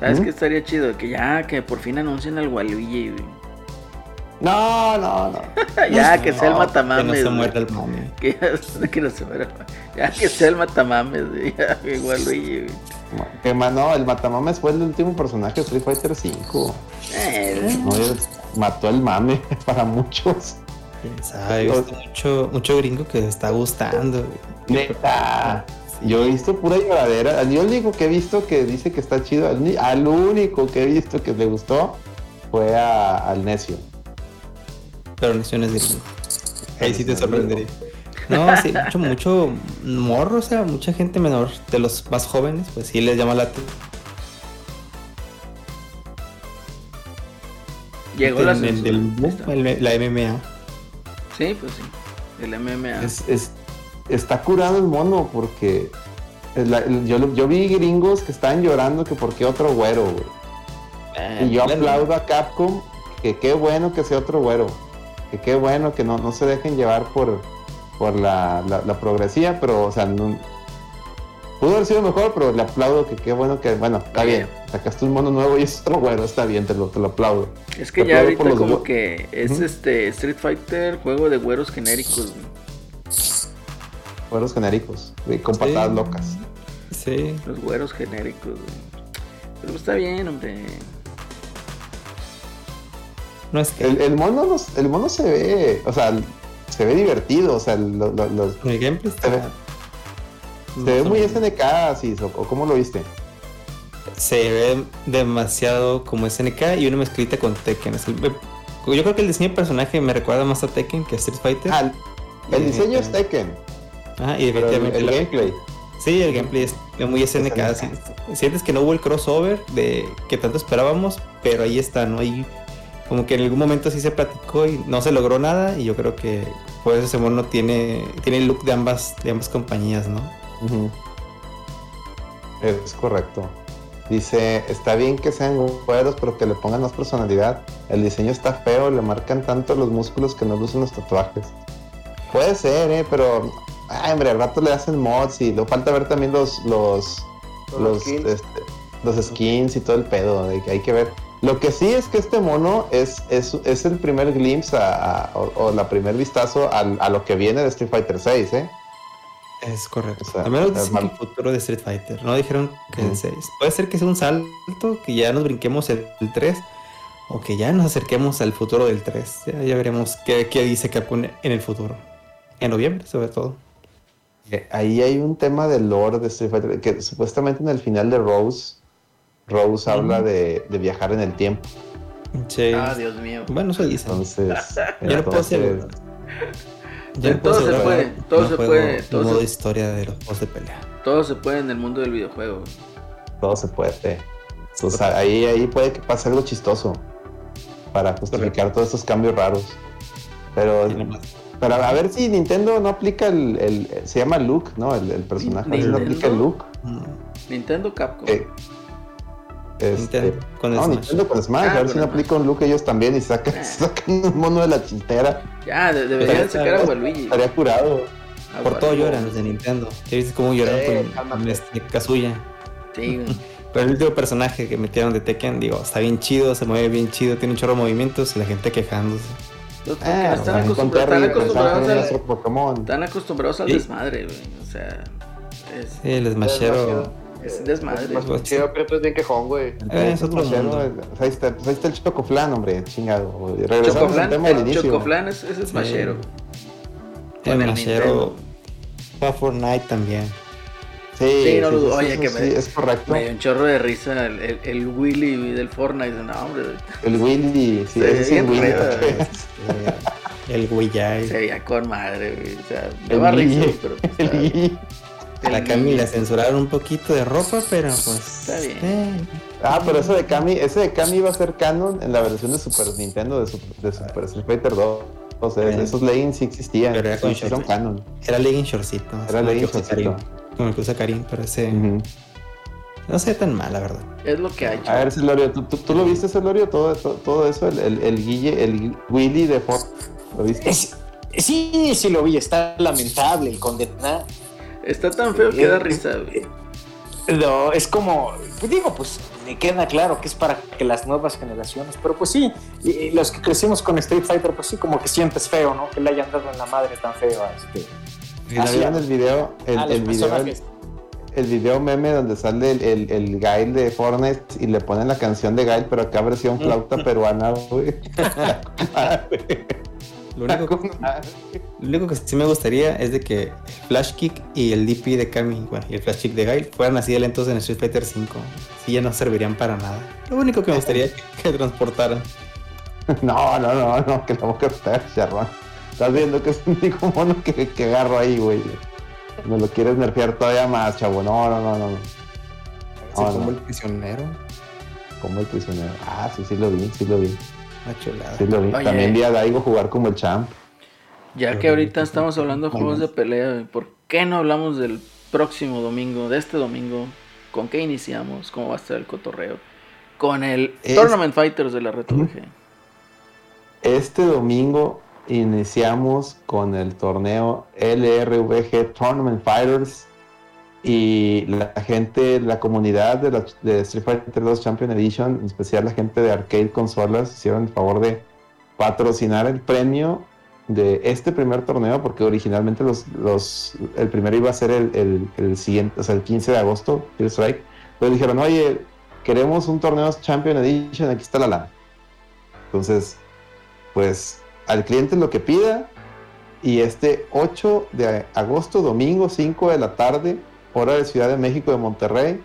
Speaker 1: ¿Sabes
Speaker 2: ¿Mm?
Speaker 1: qué estaría chido? Que ya, que por fin anuncien al Waluigi, güey.
Speaker 2: no no no (laughs)
Speaker 1: ya, que sea el
Speaker 7: No,
Speaker 1: matamames,
Speaker 7: Que no se muera el mame. (laughs)
Speaker 1: Que ya, que no se muera. Ya que sea el matamames, güey. Ya, güey, Waluigi, güey.
Speaker 2: Que ma- no, el Matamames fue el último personaje de Street Fighter 5.
Speaker 1: Eh,
Speaker 2: No, mató el mame (laughs) para muchos.
Speaker 7: Sabe, mucho, mucho gringo que le está gustando.
Speaker 2: Neta. Yo he visto pura lloradera. Yo el único que he visto que dice que está chido, al, único que he visto que le gustó fue a- al necio.
Speaker 7: Pero no es gringo. Ahí sí te sorprendería. No, sí, mucho, mucho morro, o sea, mucha gente menor de los más jóvenes, pues sí les llama la atención.
Speaker 1: llegó la
Speaker 7: el, la MMA.
Speaker 1: Sí, pues sí. El MMA.
Speaker 2: Es, es- está curado el mono porque yo, vi gringos que estaban llorando que porque otro güero, güey. Y yo aplaudo a Capcom que qué bueno que sea otro güero. Que qué bueno que no, no se dejen llevar por, por la, la, la progresía, pero, o sea, no- pudo haber sido mejor, pero le aplaudo que qué bueno que, bueno, está bien. Sacaste un mono nuevo y es otro güero, está bien, te lo, te lo aplaudo.
Speaker 1: Es que
Speaker 2: Te
Speaker 1: ya ahorita
Speaker 2: los
Speaker 1: como que es este Street Fighter, juego de güeros genéricos. güey.
Speaker 2: Güeros genéricos, de- con
Speaker 7: Sí.
Speaker 2: patadas locas.
Speaker 7: Sí.
Speaker 1: Los güeros genéricos. güey. Pero está bien, hombre.
Speaker 7: no es que
Speaker 2: El, el mono no- el mono se ve, o sea, se ve divertido, o sea, lo- lo- los-
Speaker 7: el gameplay
Speaker 2: se ve,
Speaker 7: está.
Speaker 2: se ve muy SNK así, o, o cómo lo viste.
Speaker 7: Se ve demasiado como SNK y una mezclita con Tekken. Es el- yo creo que el diseño de personaje me recuerda más a Tekken que a Street Fighter.
Speaker 2: Ah, el,
Speaker 7: Y
Speaker 2: diseño es Tekken,
Speaker 7: Ajá, y
Speaker 2: el,
Speaker 7: definitivamente
Speaker 2: el
Speaker 7: la-
Speaker 2: gameplay.
Speaker 7: Sí, el gameplay es muy SNK.
Speaker 2: SNK.
Speaker 7: Sientes que no hubo el crossover de que tanto esperábamos, pero ahí está, ¿no? Ahí como que en algún momento sí se platicó y no se logró nada y yo creo que por eso ese mono tiene, tiene el look de ambas, de ambas compañías, ¿no?
Speaker 2: Es correcto. Dice, está bien que sean güeros, pero que le pongan más personalidad. El diseño está feo, le marcan tanto los músculos que no lucen los tatuajes. Puede ser, eh, pero... Ay, hombre, al rato le hacen mods y le falta ver también los... Los,
Speaker 5: Los
Speaker 2: los,
Speaker 5: skins.
Speaker 2: este, los skins y todo el pedo, de que hay que ver. Lo que sí es que este mono es, es, es el primer glimpse a- a- o, o la primer vistazo al- a, lo que viene de Street Fighter 6, ¿eh?
Speaker 7: Es correcto.
Speaker 2: O sea,
Speaker 7: Al menos
Speaker 2: es
Speaker 7: dicen que el futuro de Street Fighter. No dijeron que
Speaker 2: Ujú.
Speaker 7: el 6. Puede ser que sea un salto, que ya nos brinquemos el, el 3, o que ya nos acerquemos al futuro del 3. Ya, ya veremos qué, qué dice Capcom en el futuro. En noviembre, sobre todo.
Speaker 2: Eh, Ahí hay un tema de lore de Street Fighter, que supuestamente en el final de Rose, Rose habla de, de viajar en el tiempo.
Speaker 7: Sí.
Speaker 1: Ah, Dios mío.
Speaker 7: Bueno, eso dice.
Speaker 2: Entonces, (laughs)
Speaker 7: Yo no puedo
Speaker 2: entonces,
Speaker 7: hacer- Ya
Speaker 1: Sí,
Speaker 7: no puedo
Speaker 1: todo se puede, todo
Speaker 7: no
Speaker 1: se
Speaker 7: juego
Speaker 1: puede, todo
Speaker 7: modo
Speaker 1: se-
Speaker 7: historia de los juegos de pelea.
Speaker 1: Todo se puede en el mundo del videojuego.
Speaker 2: todo se puede. O sea, ahí, ahí puede que pase algo chistoso para justificar todos esos cambios raros. Pero, pero a ver si Nintendo no aplica el, el- se llama Luke, ¿no? El, el personaje, si no aplica el
Speaker 1: ¿Nintendo?
Speaker 2: Luke.
Speaker 7: Mm,
Speaker 1: Nintendo Capcom.
Speaker 2: Eh, este,
Speaker 7: Nintendo con
Speaker 2: no,
Speaker 7: Smash.
Speaker 2: Nintendo con Smash,
Speaker 1: Ah,
Speaker 2: a ver si no aplica un Luke ellos también y sacan,
Speaker 1: Ah. (laughs) (laughs)
Speaker 2: sacan un mono de la chintera.
Speaker 1: Ya, de- deberían sacar a Waluigi.
Speaker 2: Estaría curado.
Speaker 7: Por todo lloran los de Nintendo. ¿Ya viste cómo lloraron
Speaker 5: Eh,
Speaker 7: con, este Kazuya?
Speaker 1: Sí, güey. (laughs)
Speaker 7: Pero el último personaje que metieron de Tekken, digo, está bien chido, se mueve bien chido, tiene un chorro de movimientos y la gente quejándose.
Speaker 2: Ah,
Speaker 1: están, acostumbrados, están, acostumbrados al, están acostumbrados al
Speaker 7: Sí.
Speaker 1: desmadre, güey. O sea, es,
Speaker 7: Sí, el Smashero.
Speaker 1: Es desmadre.
Speaker 5: Más
Speaker 7: Pues,
Speaker 5: chido, pero tú es bien quejón, güey.
Speaker 7: Eh, es otro
Speaker 2: Machero,
Speaker 7: mundo.
Speaker 2: eh, ahí, está, pues ahí está el Chocoflan, hombre, chingado. Regresamos al tema del
Speaker 1: el
Speaker 2: inicio.
Speaker 1: Chocoflan es, es smashero.
Speaker 7: El Smashero. Para Fortnite también.
Speaker 2: Sí,
Speaker 1: Sí, no
Speaker 2: sí,
Speaker 1: dudo.
Speaker 2: sí,
Speaker 1: Oye, que
Speaker 2: sí,
Speaker 1: me-
Speaker 2: es correcto.
Speaker 1: Me dio un chorro de risa el, el, el Willy del Fortnite. No, hombre,
Speaker 2: El Willy, sí, ese es el Willy.
Speaker 7: el Guillay.
Speaker 1: se veía con madre, güey. O sea, me
Speaker 2: El
Speaker 1: daba risa, pero pues,
Speaker 2: El
Speaker 7: A la Cami la censuraron un poquito de ropa, pero pues.
Speaker 1: Está bien.
Speaker 7: eh,
Speaker 2: Ah, pero ese de Kami, ese de Kami iba a ser canon en la versión de Super Nintendo de Super, de Super Street Fighter 2. O sea,
Speaker 7: Eh.
Speaker 2: esos leggings sí existían,
Speaker 7: Pero era shorts.
Speaker 2: canon.
Speaker 7: era legging shortcito.
Speaker 2: Era legging
Speaker 7: que
Speaker 2: shortcito.
Speaker 7: Como el que usa Karim, pero ese.
Speaker 2: Ujú.
Speaker 7: No sé tan mal, la verdad.
Speaker 1: Es lo que ha hecho.
Speaker 2: A ver, Celorio, ¿tú, tú, tú lo viste, Celorio? Todo, todo, todo eso, el, el, el Guille, el Willy de Ford, ¿lo viste?
Speaker 3: Es- sí, sí lo vi, está lamentable el condenado.
Speaker 1: Está tan feo que da risa, güey. (laughs)
Speaker 3: No, es como, pues digo, pues me queda claro que es para que las nuevas generaciones, pero pues sí, y- y los que crecimos con Street Fighter, pues sí, como que sientes feo, ¿no? Que le hayan dado en la madre tan feo a este.
Speaker 2: ¿No
Speaker 3: Así
Speaker 2: vieron
Speaker 3: a-
Speaker 2: el video, el, video, el, video meme donde sale el, el, el Gail de Fortnite y le ponen la canción de Gail, pero acá versión flauta peruana, güey. (laughs) (laughs)
Speaker 7: Lo único, lo único que sí me gustaría es de que el Flash Kick y el DP de Kami bueno, y el Flash Kick de Gail fueran así de lentos en Street Fighter 5. Sí, ya no servirían para nada. Lo único que me gustaría que, que transportaran. (laughs)
Speaker 2: No, no, no, no, que la boca está charrón. Estás viendo que es un (laughs) único mono que, que agarro ahí, güey. Me lo quieres nerfear todavía más, chavo. No, no, no, no. no.
Speaker 7: Así
Speaker 2: No,
Speaker 7: como
Speaker 2: no.
Speaker 7: el prisionero.
Speaker 2: Como el prisionero. Ah, sí, sí lo vi, sí lo vi.
Speaker 7: Una chulada.
Speaker 2: Sí lo vi.
Speaker 1: Oye.
Speaker 2: También vi a Daigo jugar como el champ.
Speaker 1: Ya que ahorita estamos hablando de juegos de pelea, ¿por qué no hablamos del próximo domingo, de este domingo? ¿Con qué iniciamos? ¿Cómo va a estar el cotorreo? Con el
Speaker 2: Es-
Speaker 1: Tournament Fighters de la
Speaker 2: Ujú.
Speaker 1: VG.
Speaker 2: Este domingo iniciamos con el torneo LRVG Tournament Fighters y la gente, la comunidad de, la, de Street Fighter 2 Champion Edition, en especial la gente de Arcade Consolas, hicieron el favor de patrocinar el premio de este primer torneo porque originalmente los, los el primero iba a ser el, el- el siguiente, o sea, el 15 de agosto, Field Strike. Pero dijeron, oye, queremos un torneo Champion Edition, aquí está la lana. Entonces, pues al cliente lo que pida. Y este 8 de agosto, domingo, 5 de la tarde, hora de Ciudad de México de Monterrey,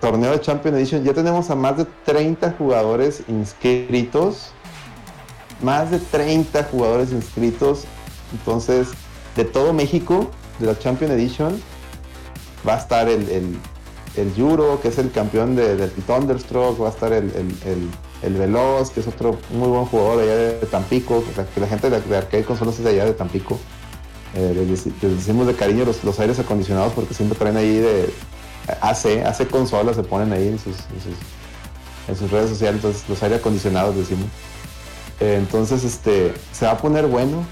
Speaker 2: torneo de Champion Edition. Ya tenemos a más de 30 jugadores inscritos. Más de 30 jugadores inscritos. Entonces, de todo México, de la Champion Edition, va a estar el, el, el Yuro, que es el campeón de, del Thunderstruck, va a estar el, el, el, Veloz, que es otro muy buen jugador allá de Tampico, que la, gente de, de Arcade Consolas es de allá de Tampico. Eh, les, decimos de cariño los, los aires acondicionados porque siempre traen ahí de, AC, AC consolas se ponen ahí en sus, en sus, redes sociales, entonces los aire acondicionados decimos. Eh, entonces este se va a poner bueno.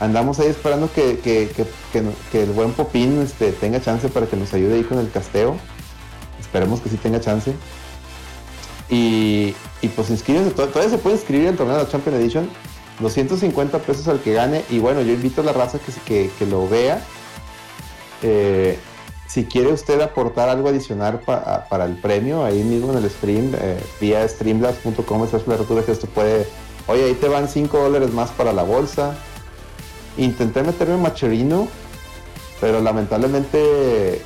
Speaker 2: Andamos ahí esperando que, que, el buen Popín este, tenga chance para que nos ayude ahí con el casteo. Esperemos que sí tenga chance. Y, y pues inscríbanse, todavía se puede inscribir el torneo de la Champion Edition. 250 pesos al que gane. Y bueno, yo invito a la raza que, que, lo vea. Eh, si quiere usted aportar algo adicional para el premio, ahí mismo en el stream, eh, vía streamlabs.com, es la que esto puede, oye, ahí te van 5 dólares más para la bolsa. Intenté meterme Macherino, pero lamentablemente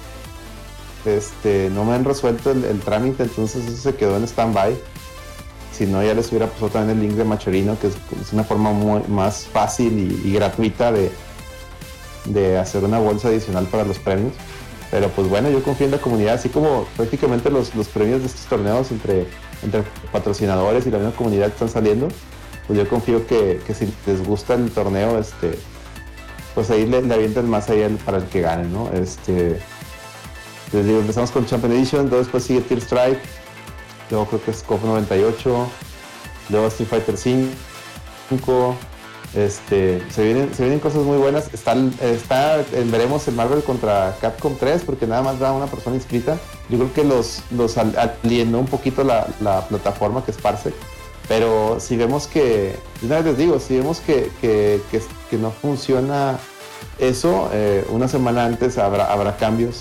Speaker 2: este, no me han resuelto el, trámite, entonces eso se quedó en stand-by. Si no, ya les hubiera puesto también el link de Macherino, que es, una forma muy, más fácil y, gratuita de, de hacer una bolsa adicional para los premios. Pero pues bueno, yo confío en la comunidad, así como prácticamente los, premios de estos torneos entre, entre patrocinadores y la misma comunidad están saliendo, pues yo confío que, si les gusta el torneo, este, pues ahí le, avientan más ahí para el que gane, ¿no? Este, les digo, empezamos con Champion Edition, luego después sigue Tear Strike, luego creo que es COP 98, luego Street Fighter 5, este, se vienen, se vienen cosas muy buenas. Está, está, veremos el Marvel contra Capcom 3 porque nada más da una persona inscrita. Yo creo que los, los alienó un poquito la, plataforma que es Parsec. Pero si vemos que, una vez les digo, si vemos que, que, no funciona eso, eh, una semana antes habrá, habrá cambios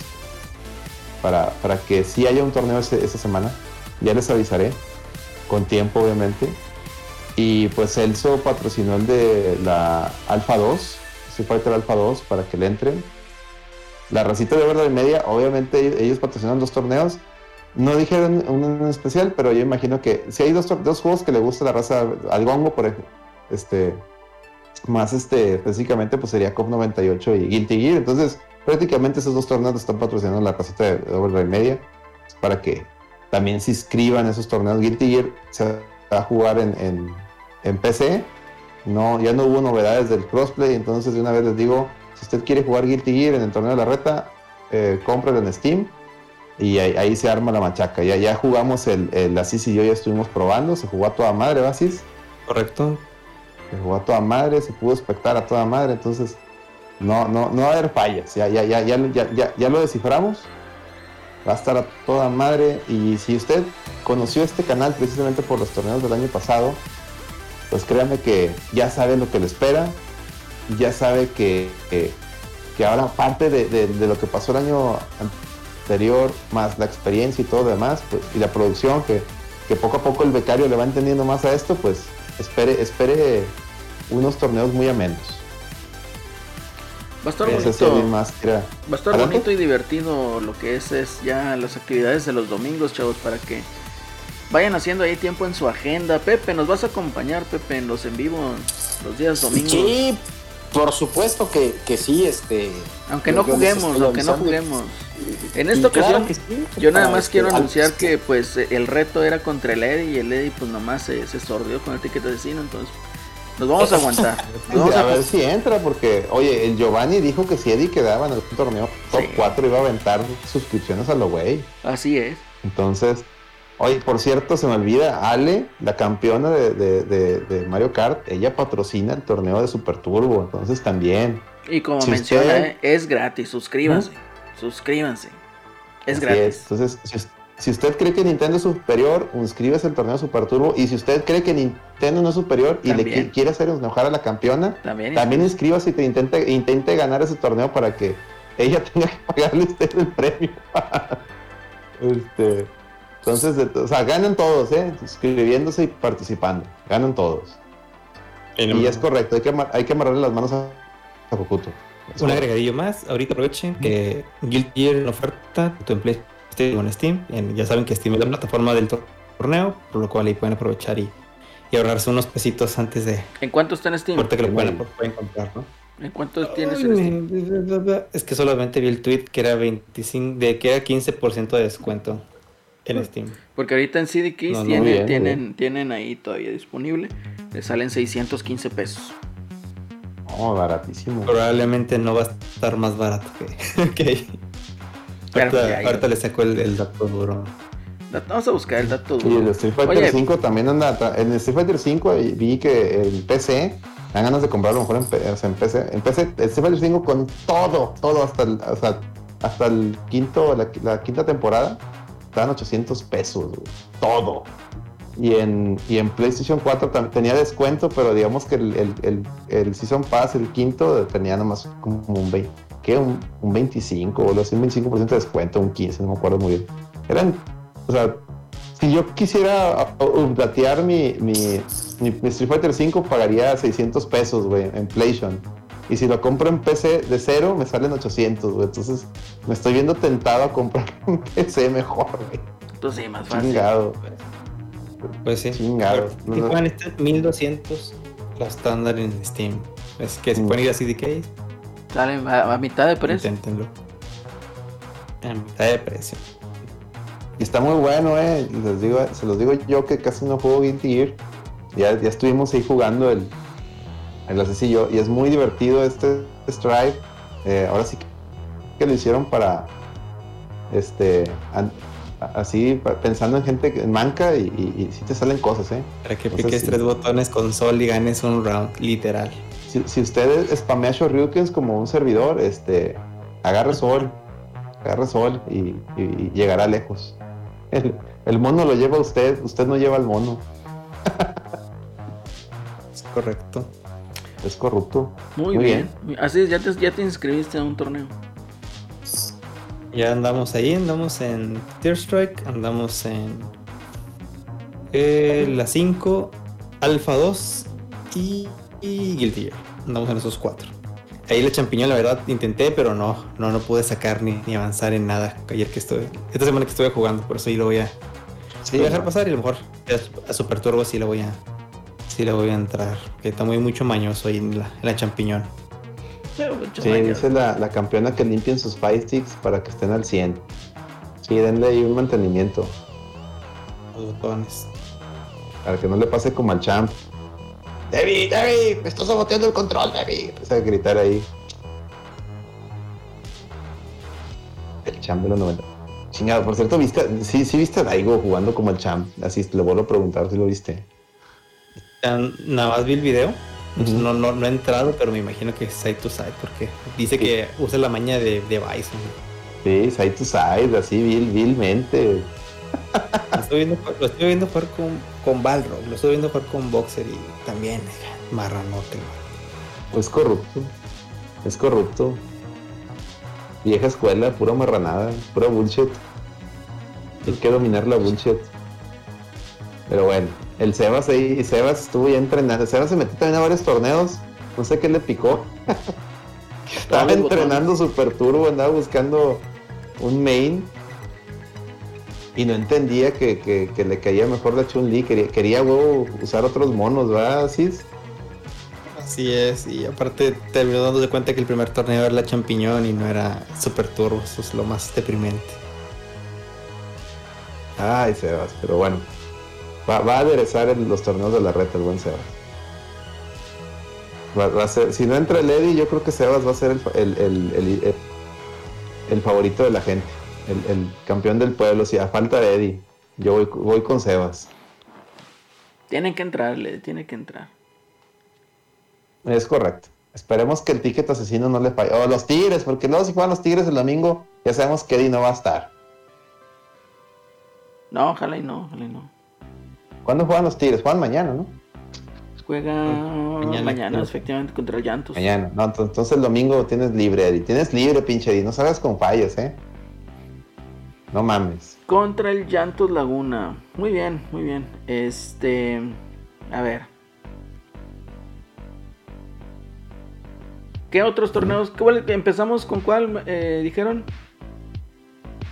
Speaker 2: para, para que si haya un torneo esa semana. Ya les avisaré, con tiempo obviamente. Y pues Celso patrocinó el de la Alfa 2, Street Fighter Alpha 2, para que le entren. La racita de verdad y media, obviamente ellos patrocinan dos torneos. No dijeron uno en especial, pero yo imagino que si hay dos, dos juegos que le gusta la raza al Gongo, por ejemplo, este, más este, específicamente, pues sería COP 98 y Guilty Gear. Entonces, prácticamente esos dos torneos están patrocinando la racita de doble y media, para que también se inscriban esos torneos. Guilty Gear se va a jugar en en PC. No, ya no hubo novedades del crossplay, entonces de una vez les digo, si usted quiere jugar Guilty Gear en el torneo de la reta, eh, cómprelo en Steam y ahí, se arma la machaca. Ya, ya jugamos el, el Asís y yo ya estuvimos probando, se jugó a toda madre, Basis.
Speaker 7: Correcto.
Speaker 2: Se jugó a toda madre, se pudo espectar a toda madre, entonces no, no, no va a haber fallas, ya, ya, ya, ya, ya, ya lo desciframos. Va a estar a toda madre. Y si usted conoció este canal precisamente por los torneos del año pasado, pues créanme que ya sabe lo que le espera, ya sabe que, que, ahora parte de, lo que pasó el año anterior, más la experiencia y todo lo demás, pues, y la producción, que, poco a poco el becario le va entendiendo más a esto, pues espere, espere unos torneos muy amenos.
Speaker 1: Va a estar bonito. va a estar bonito y divertido lo que es, es ya las actividades de los domingos, chavos, para que vayan haciendo ahí tiempo en su agenda. Pepe, ¿nos vas a acompañar, Pepe, en los en vivo los días domingos?
Speaker 3: Sí, por supuesto que, que sí, este.
Speaker 1: Aunque no juguemos, aunque no juguemos. En esta ocasión, yo nada más quiero anunciar que pues el reto era contra el Eddie y el Eddie pues nomás se, se sordió con el ticket de vecino, entonces nos vamos a aguantar. (laughs)
Speaker 2: a, ver si entra, porque, oye, el Giovanni dijo que si Eddie quedaba en el torneo top 4 iba a aventar suscripciones a lo güey.
Speaker 1: Así es.
Speaker 2: Entonces, Oye, por cierto, se me olvida, Ale, la campeona de, Mario Kart, ella patrocina el torneo de Super Turbo, entonces también.
Speaker 1: Y como menciona, es gratis, suscríbanse, suscríbanse. Es gratis.
Speaker 2: Entonces, si, usted cree que Nintendo es superior, inscríbase al torneo Super Turbo. Y si usted cree que Nintendo no es superior y le quiere hacer enojar a la campeona, también, también inscríbase y intente, intente ganar ese torneo para que ella (laughs) tenga que pagarle a usted el premio. (laughs) este. Entonces, o sea, ganan todos, ¿eh? Inscribiéndose y participando. Ganan todos. Y es correcto, hay que, hay que amarrarle las manos a, a
Speaker 7: Un agregadillo más, ahorita aprovechen que Guild Gear en oferta, tanto en En Steam. En- ya saben que Steam es la plataforma del tor- torneo, por lo cual ahí pueden aprovechar y, y ahorrarse unos pesitos antes de
Speaker 1: ¿En cuánto está en Steam?
Speaker 7: ahorita que lo pueden, comprar, ¿no?
Speaker 1: ¿En cuánto tienes en Steam?
Speaker 7: Es que solamente vi el tweet que era 25, de que era 15% de descuento en Steam.
Speaker 1: Porque ahorita en CD Keys
Speaker 7: No, no,
Speaker 1: tienen,
Speaker 2: bien,
Speaker 1: tienen, ahí todavía disponible. Le salen 615 pesos.
Speaker 2: No, baratísimo.
Speaker 7: Probablemente no va a estar más barato que, (laughs) que Ahorita, ahorita le saco el, el dato duro.
Speaker 1: Vamos a buscar el dato
Speaker 2: Y
Speaker 1: duro.
Speaker 2: el Street Fighter
Speaker 1: Oye,
Speaker 2: 5 también anda. En el Street Fighter 5 vi que el PC. Dan ganas de comprarlo mejor en, o sea, en PC. En PC, el Street Fighter 5 con todo, todo hasta el, hasta el quinto, la, la quinta temporada, estaban 800 pesos, güey. Todo. Y en, y en PlayStation 4 también tenía descuento, pero digamos que el, el, el, el Season Pass, el quinto, tenía nomás como un 20, ¿qué? Un, un 25 o así, un 25% de descuento, un 15, no me acuerdo muy bien. Eran, o sea, si yo quisiera updatear mi, mi, mi, mi Street Fighter 5, pagaría 600 pesos, güey, en PlayStation. Y si lo compro en PC de cero, me salen 800, güey. Entonces, me estoy viendo tentado a comprar (laughs) un PC mejor, güey.
Speaker 1: Pues sí, más fácil.
Speaker 2: Chingado.
Speaker 7: Pues sí.
Speaker 2: Chingado.
Speaker 7: Si juegan este 1200, la estándar en Steam. Es que si
Speaker 2: Mm.
Speaker 7: pueden ir a CDK,
Speaker 1: Salen a, a mitad de precio.
Speaker 7: inténtenlo. A mitad de precio.
Speaker 2: Y está muy bueno, eh. Les digo, se los digo yo que casi no juego Guilty Gear. Ya, ya estuvimos ahí jugando el, el asesino y es muy divertido este Strive. Eh, ahora sí que lo hicieron para este an- así pensando en gente que- en manca y, y, y sí te salen cosas, eh.
Speaker 7: Para que
Speaker 2: Entonces,
Speaker 7: piques
Speaker 2: sí.
Speaker 7: tres botones con sol y ganes un round, literal.
Speaker 2: Si, si usted spamea Shoryukens como un servidor, este agarre sol, agarre sol y, y- y llegará lejos. El, el mono lo lleva usted, usted no lleva al mono.
Speaker 7: Es correcto.
Speaker 2: Es corrupto.
Speaker 1: Muy,
Speaker 2: Muy
Speaker 1: bien. Así es, ya te, ya te inscribiste a un torneo.
Speaker 7: Ya andamos ahí, andamos en Tear Strike, andamos en eh, la 5, Alpha 2 y, y Guilty Gear. Andamos en esos cuatro. Ahí la champiñón, la verdad, intenté, pero no, no, no pude sacar ni, ni avanzar en nada ayer que estuve. Esta semana que estuve jugando, por eso ahí lo voy a,
Speaker 2: Sí,
Speaker 7: voy a dejar pasar y a lo mejor a, a Super Turbo sí le voy a, sí le voy a entrar. Que está muy mucho mañoso ahí en la, en la champiñón.
Speaker 2: Sí, dice la, la campeona que limpien sus Fight Sticks para que estén al 100. Sí, denle ahí un mantenimiento
Speaker 7: Los botones.
Speaker 2: para que no le pase como al champ. Debbie, Debbie, me estás saboteando el control, Debbie. Empieza a gritar ahí. El champ de los 90. Chingado, por cierto, ¿viste? Sí, sí viste a Daigo jugando como el champ. Así le vuelvo a preguntar si lo viste.
Speaker 7: Nada más vi el video.
Speaker 2: Ujú.
Speaker 7: no, no, no he entrado, pero me imagino que es side to side porque dice que usa la maña de, de Bison.
Speaker 2: Sí, side to side, así vil, vilmente.
Speaker 7: Lo estoy viendo, jugar- lo estoy viendo jugar con, con Balrog, lo estoy viendo jugar con Boxer y también eh, marranote.
Speaker 2: Es corrupto. Es corrupto. Vieja escuela, pura marranada, pura bullshit. Hay que dominar la bullshit. Pero bueno, el Sebas ahí, Sebas estuvo ya entrenando. Sebas se metió también a varios torneos. No sé qué le picó. (laughs) Estaba entrenando super turbo, andaba buscando un main. Y no entendía que, que- que le caía mejor la Chun-Li. Quería, quería usar otros monos, ¿verdad? Cis?
Speaker 7: Así es, y aparte terminó dándose cuenta que el primer torneo era la champiñón y no era Super Turbo, eso es lo más deprimente.
Speaker 2: Ay, Sebas, pero bueno. Va, va a aderezar el- los torneos de la reta el buen Sebas. Va- va a ser- si no entra el Eddie, yo creo que Sebas va a ser el- el- el- el favorito de la gente. El, el campeón del pueblo. Si a falta de Eddie, yo voy, voy con Sebas.
Speaker 1: Tienen que entrarle, tiene que entrar.
Speaker 2: Es correcto. Esperemos que el ticket asesino no le falle. O los Tigres, porque luego si juegan los Tigres el domingo, ya sabemos que Eddie no va a estar.
Speaker 1: No, ojalá y no, ojalá y no.
Speaker 2: ¿Cuándo juegan los Tigres? Juegan mañana, ¿no?
Speaker 1: Juega mañana,
Speaker 7: Mañana.
Speaker 1: efectivamente, contra el Llantos.
Speaker 2: Mañana. No, ent- entonces el domingo tienes libre, Eddie. Tienes libre, pinche Eddie. No salgas con fallas, ¿eh? No mames.
Speaker 1: Contra el Llantos Laguna. Muy bien, muy bien. Este. A ver. ¿Qué otros torneos? ¿Cuál- empezamos con cuál eh, dijeron?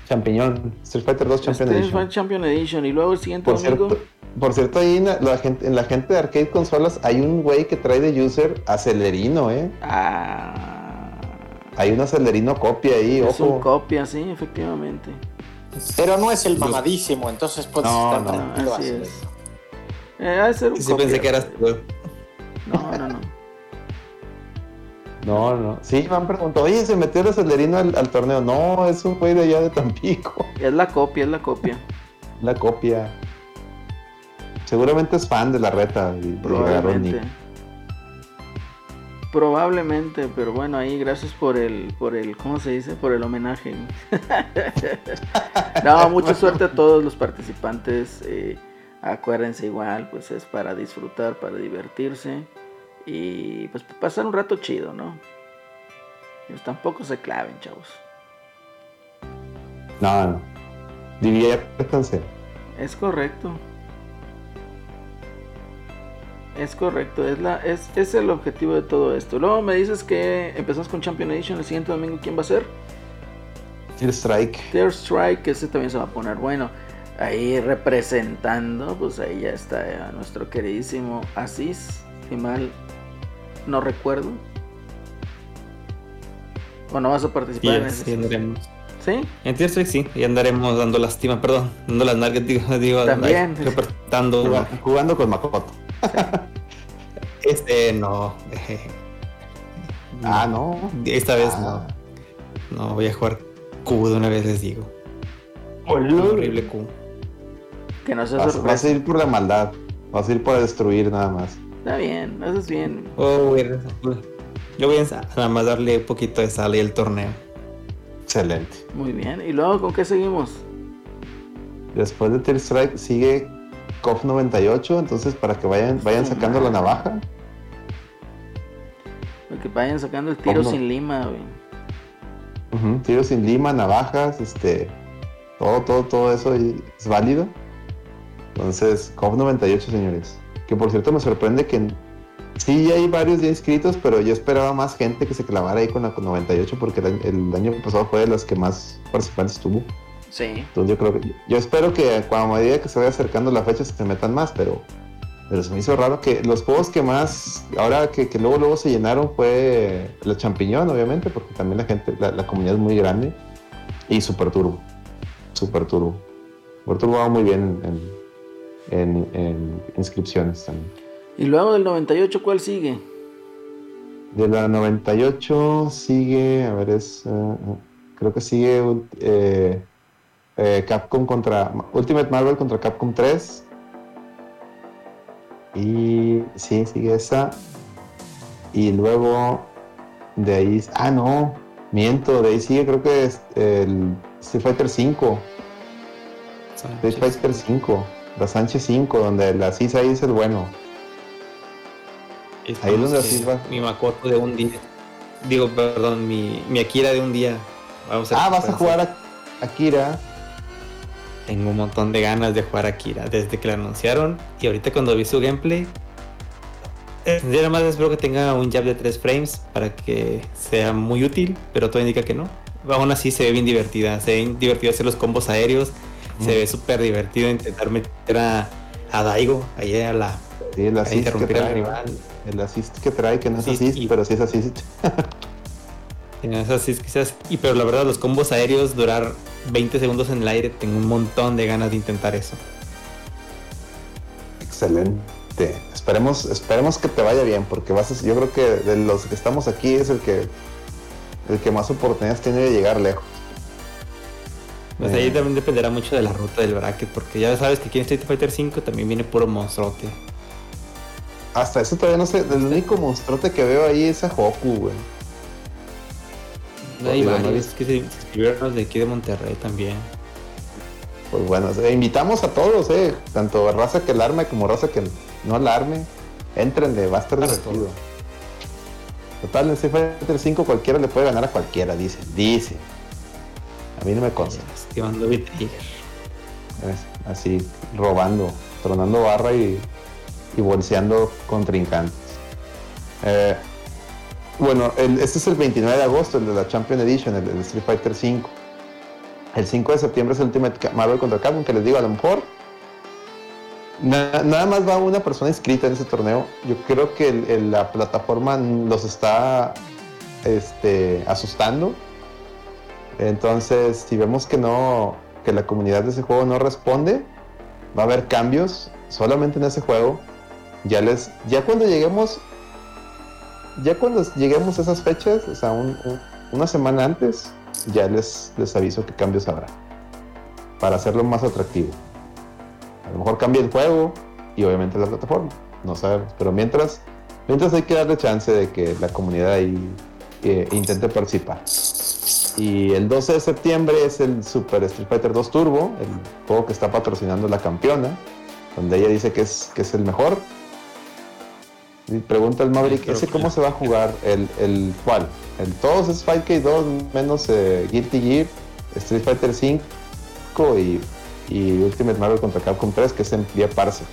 Speaker 2: Champiñón, Street Fighter 2 Champion
Speaker 1: Street
Speaker 2: Edition.
Speaker 1: Fighter Champion Edition. Y luego el siguiente
Speaker 2: Por
Speaker 1: domingo.
Speaker 2: cierto, por cierto, ahí en la, la gente, en la gente de arcade consolas hay un güey que trae de user acelerino, ¿eh?
Speaker 1: Ah,
Speaker 2: Hay un acelerino copia ahí,
Speaker 1: es un
Speaker 2: ojo.
Speaker 1: copia, sí, efectivamente.
Speaker 3: Pero no es el mamadísimo, entonces puedes
Speaker 2: No,
Speaker 3: estar
Speaker 2: no,
Speaker 3: tranquilo.
Speaker 1: así
Speaker 3: así.
Speaker 1: es. Eh, ha de ser un
Speaker 7: Sí,
Speaker 1: copia,
Speaker 7: pensé que eras tú.
Speaker 1: No, no, no.
Speaker 2: No, no. Sí, me han preguntado, oye, ¿se metió el acelerino al, al torneo? No, es un güey de allá de Tampico.
Speaker 1: Es la copia, es la copia.
Speaker 2: La copia. Seguramente es fan de la reta. Y, y
Speaker 1: Probablemente.
Speaker 2: nick.
Speaker 1: Probablemente, pero bueno, ahí gracias por el, por el, ¿cómo se dice? Por el homenaje. (laughs) no, mucha suerte a todos los participantes. eh, acuérdense igual, pues es para disfrutar, para divertirse y pues pasar un rato chido, ¿no? Pues tampoco se claven, chavos.
Speaker 2: No, no. Diviértanse.
Speaker 1: Es correcto. Es correcto, es, la, es, es el objetivo de todo esto. Luego me dices que empezamos con Champion Edition el siguiente domingo. ¿Quién va a ser?
Speaker 2: Tier Strike.
Speaker 1: Third Strike, ese también se va a poner bueno. Ahí representando, pues ahí ya está eh, nuestro queridísimo Asís, si mal no recuerdo. ¿O no vas a participar en
Speaker 7: Sí,
Speaker 1: ese?
Speaker 7: sí, andaremos.
Speaker 1: ¿Sí?
Speaker 7: En Tier Strike sí, y andaremos dando lástima, perdón, dando las nalgas, digo, digo
Speaker 1: También.
Speaker 7: reportando.
Speaker 2: Jugando, jugando con Makoto. (laughs)
Speaker 7: Este no. (laughs)
Speaker 2: Ah, no.
Speaker 7: Esta vez
Speaker 2: Ah.
Speaker 7: no. No, voy a jugar Q de una vez, les digo.
Speaker 2: Hola.
Speaker 7: Un horrible Q.
Speaker 1: Que no se
Speaker 2: Vas, vas a ir por la maldad. Vas a ir por destruir nada más.
Speaker 1: Está bien, eso es bien.
Speaker 7: Oh, güey, Yo voy a nada más darle un poquito de sal y el torneo.
Speaker 2: Excelente.
Speaker 1: Muy bien. ¿Y luego con qué seguimos?
Speaker 2: Después de Tier Strike sigue KOF 98. Entonces, para que vayan, vayan sacando la navaja.
Speaker 1: Para que vayan sacando el tiro sin lima, güey.
Speaker 2: Ujú, Tiros sin lima, navajas, este. Todo, todo, todo eso es válido. Entonces, KOF 98, señores. Que por cierto me sorprende que sí hay varios ya inscritos, pero yo esperaba más gente que se clavara ahí con la 98 porque el, el año pasado fue de las que más participantes tuvo.
Speaker 1: Sí.
Speaker 2: Entonces yo creo que, yo espero que cuando a medida que se vaya acercando la fecha se metan más, pero, pero se me hizo raro que los juegos que más, ahora que, que luego luego se llenaron fue la champiñón, obviamente, porque también la gente, la, la comunidad es muy grande, y Super Turbo. Super Turbo. Super Turbo va muy bien en, en- en inscripciones también.
Speaker 1: Y luego del 98, ¿cuál sigue?
Speaker 2: De la 98 sigue, a ver, es. eh, eh, creo que sigue eh, eh, Capcom contra. Ultimate Marvel contra Capcom 3. Y sí, sigue esa. Y luego de ahí. Ah, no, miento, de ahí sigue, creo que es el Street Fighter 5. Street Fighter 5. La Sánchez 5, donde la CIS ahí es el bueno. Ahí es donde
Speaker 7: eh,
Speaker 2: va.
Speaker 7: Mi Makoto de un día. Digo, perdón, mi, mi Akira de un día. Vamos
Speaker 2: Ah, vas a jugar a Akira.
Speaker 7: Tengo un montón de ganas de jugar a Akira desde que la anunciaron. Y ahorita cuando vi su gameplay. eh, yo nada más espero que tenga un jab de 3 frames para que sea muy útil, pero todo indica que no. Aún así se ve bien divertida. Se ve divertido hacer los combos aéreos. Se ve súper divertido intentar meter a, a Daigo ahí a la.
Speaker 2: Sí, el assist que trae.
Speaker 7: rival.
Speaker 2: El assist que trae, que no es assist,
Speaker 7: y-
Speaker 2: pero sí es assist. (laughs)
Speaker 7: Esas sí, quizás. Y pero la verdad, los combos aéreos, durar 20 segundos en el aire, tengo un montón de ganas de intentar eso.
Speaker 2: Excelente. Esperemos, esperemos que te vaya bien, porque vas a- yo creo que de los que estamos aquí es el que el que más oportunidades tiene de llegar lejos.
Speaker 7: Pues
Speaker 2: Eh.
Speaker 7: ahí también dependerá mucho de la ruta del bracket, porque ya sabes que aquí en Street Fighter 5 también viene puro monstruote.
Speaker 2: Hasta eso todavía no sé. El único monstruote que veo ahí es a Hoku, güey.
Speaker 7: Hay
Speaker 2: no he
Speaker 7: varios que se inscribieron los de aquí de Monterrey también.
Speaker 2: Pues bueno, invitamos a todos, eh. Tanto raza que la arme como raza que no la arme. Entrenle, va a estar divertido. Total, en Street Fighter 5 cualquiera le puede ganar a cualquiera, dice. Dice. A mí no me consta. Así, robando, tronando barra y, y bolseando contrincantes. Eh, Bueno, el- este es el 29 de agosto, el de la Champion Edition, el de Street Fighter 5. El 5 de septiembre es el Ultimate Marvel contra Capcom, que les digo, a lo mejor na- nada más va una persona inscrita en ese torneo. Yo creo que el- el- la plataforma los está este, asustando. Entonces, si vemos que no, que la comunidad de ese juego no responde, va a haber cambios solamente en ese juego. Ya les, ya cuando lleguemos, ya cuando lleguemos a esas fechas, o sea, un- un- una semana antes, ya les, les aviso qué cambios habrá. Para hacerlo más atractivo. A lo mejor cambia el juego y obviamente la plataforma. No sabemos. Pero mientras, mientras hay que darle chance de que la comunidad ahí eh, intente participar. Y el 12 de septiembre es el Super Street Fighter 2 Turbo, el juego que está patrocinando la campeona, donde ella dice que es, que es el mejor. Y pregunta el Maverick, ¿ese cómo se va a jugar? ¿El, el cuál? El todos es Fight K2 menos eh, Guilty Gear, Street Fighter 5 y, y Ultimate Marvel contra Capcom 3, que es en vía parse.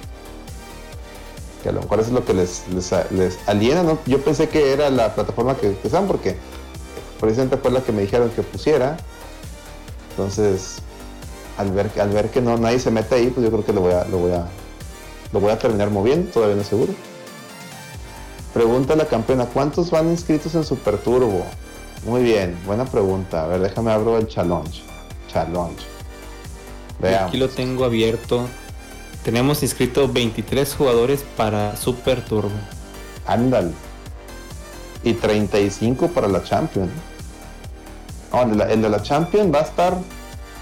Speaker 2: Que a lo mejor eso es lo que les, les, les aliena, ¿no? Yo pensé que era la plataforma que, usaban porque precisamente fue la que me dijeron que pusiera. Entonces, al ver, al ver que no nadie se mete ahí, pues yo creo que lo voy a, lo voy a, lo voy a terminar moviendo, todavía no es seguro. Pregunta la campeona, ¿cuántos van inscritos en Super Turbo? Muy bien, buena pregunta. A ver, déjame abro el challenge. Challenge. Veamos.
Speaker 7: Aquí lo tengo abierto. Tenemos inscrito 23 jugadores para Super Turbo.
Speaker 2: Ándale. Y 35 para la Champion. No, el, de la, el de la Champion va a estar.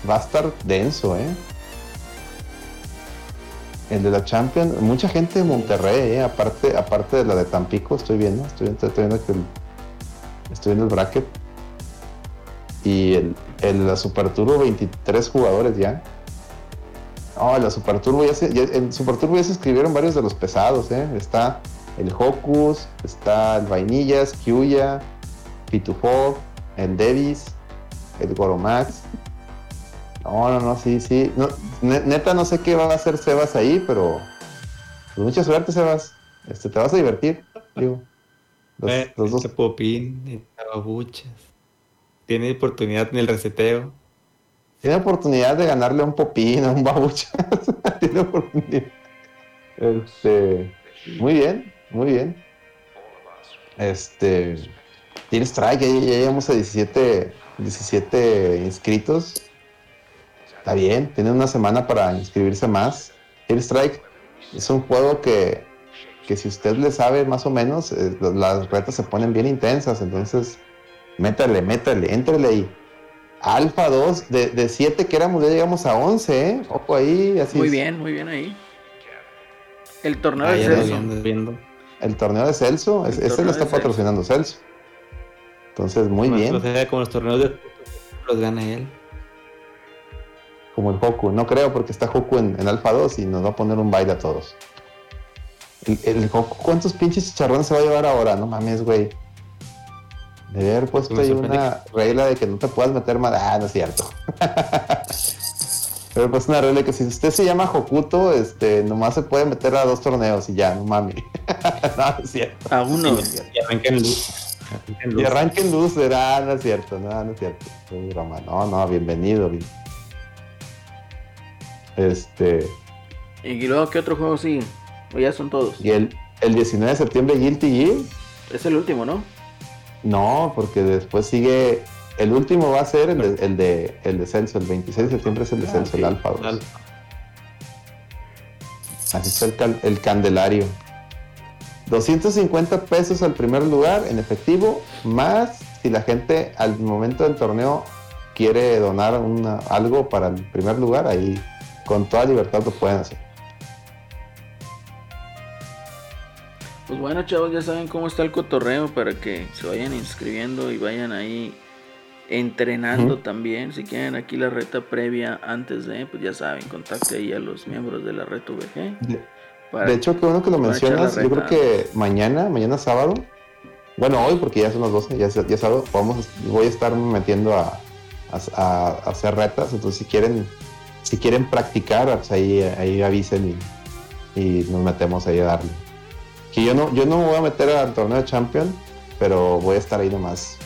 Speaker 2: Va a estar denso, eh. El de la Champion, mucha gente de Monterrey, eh. Aparte, aparte de la de Tampico, estoy viendo, estoy, viendo que el, estoy el bracket. Y el, el la Super Turbo, 23 jugadores ya. En la Super Turbo ya se, en Super Turbo ya se escribieron varios de los pesados, ¿eh? Está el Hocus, está el Vainillas, Kyuya, Pitufo, el Davis, el Goromax. No, no, no, sí, sí. No, neta, no sé qué va a hacer Sebas ahí, pero pues mucha suerte, Sebas. Este, te vas a divertir, digo. Los,
Speaker 7: Eh,
Speaker 2: los dos.
Speaker 7: este Popín, babuchas. Tiene oportunidad en el reseteo.
Speaker 2: Tiene oportunidad de ganarle a un popín, a un babucha. (laughs) Tiene oportunidad. Este, muy bien, muy bien. Este, tiene strike, ya, ya llegamos a 17, 17 inscritos. Está bien, tiene una semana para inscribirse más. Tiene strike es un juego que, que si usted le sabe más o menos, eh, las retas se ponen bien intensas. Entonces, métale, métale, éntrele ahí. Alfa 2, de, de 7 que éramos, ya llegamos a 11, ¿eh? Ojo ahí, así
Speaker 1: Muy
Speaker 2: es.
Speaker 1: bien, muy bien ahí. El torneo de Celso.
Speaker 7: viendo, viendo.
Speaker 2: El torneo de Celso, es-
Speaker 1: El
Speaker 2: ese
Speaker 1: torneo
Speaker 2: lo está patrocinando Celso. Entonces, muy
Speaker 7: O
Speaker 2: bien,
Speaker 7: sea, como los torneos de los gana él.
Speaker 2: Como el Hoku. No creo porque está Hoku en, en Alfa 2 y nos va a poner un baile a todos. El, el Hoku, ¿cuántos pinches chicharrones se va a llevar ahora? No mames, güey. Debe haber puesto ahí una regla de que no te puedas meter más. Ah, no es cierto. (laughs) Pero pues una regla de que si usted se llama Hokuto, este, nomás se puede meter a dos torneos y ya, no mames. (laughs) no, no es cierto.
Speaker 1: A uno.
Speaker 7: Y arranca en luz.
Speaker 2: Y arranquen luz, será, no es cierto, no, no es cierto. Es broma. No, no, bienvenido. bien. Este,
Speaker 1: ¿Y luego qué otro juego sigue? O ya son todos.
Speaker 2: y el, el 19 de septiembre Guilty Gear,
Speaker 1: Es el último, ¿no?
Speaker 2: no, porque después sigue, el último va a ser el de, el de, el de Celso, el 26 de septiembre es el de
Speaker 1: Ah,
Speaker 2: Celso, el
Speaker 1: ok.
Speaker 2: Alfa 2.
Speaker 7: Alfa.
Speaker 2: Así está el, cal- el Candelario. 250 pesos al primer lugar en efectivo, más si la gente al momento del torneo quiere donar una- algo para el primer lugar, ahí con toda libertad lo pueden hacer.
Speaker 1: Pues bueno, chavos, ya saben cómo está el cotorreo para que se vayan inscribiendo y vayan ahí entrenando también. Si quieren aquí la reta previa antes de, pues ya saben, contacte ahí a los miembros de la reta VG.
Speaker 2: De,
Speaker 1: para-
Speaker 2: de hecho, qué bueno que lo mencionas. Yo creo que mañana, mañana sábado, bueno, hoy porque ya son las 12, ya, ya sábado, vamos, voy a estar metiendo a, a- a- a hacer retas. Entonces, si quieren, si quieren practicar, pues ahí, ahí avisen y, y nos metemos ahí a darle. Que yo no, yo no me voy a meter al torneo de Champion pero voy a estar ahí nomás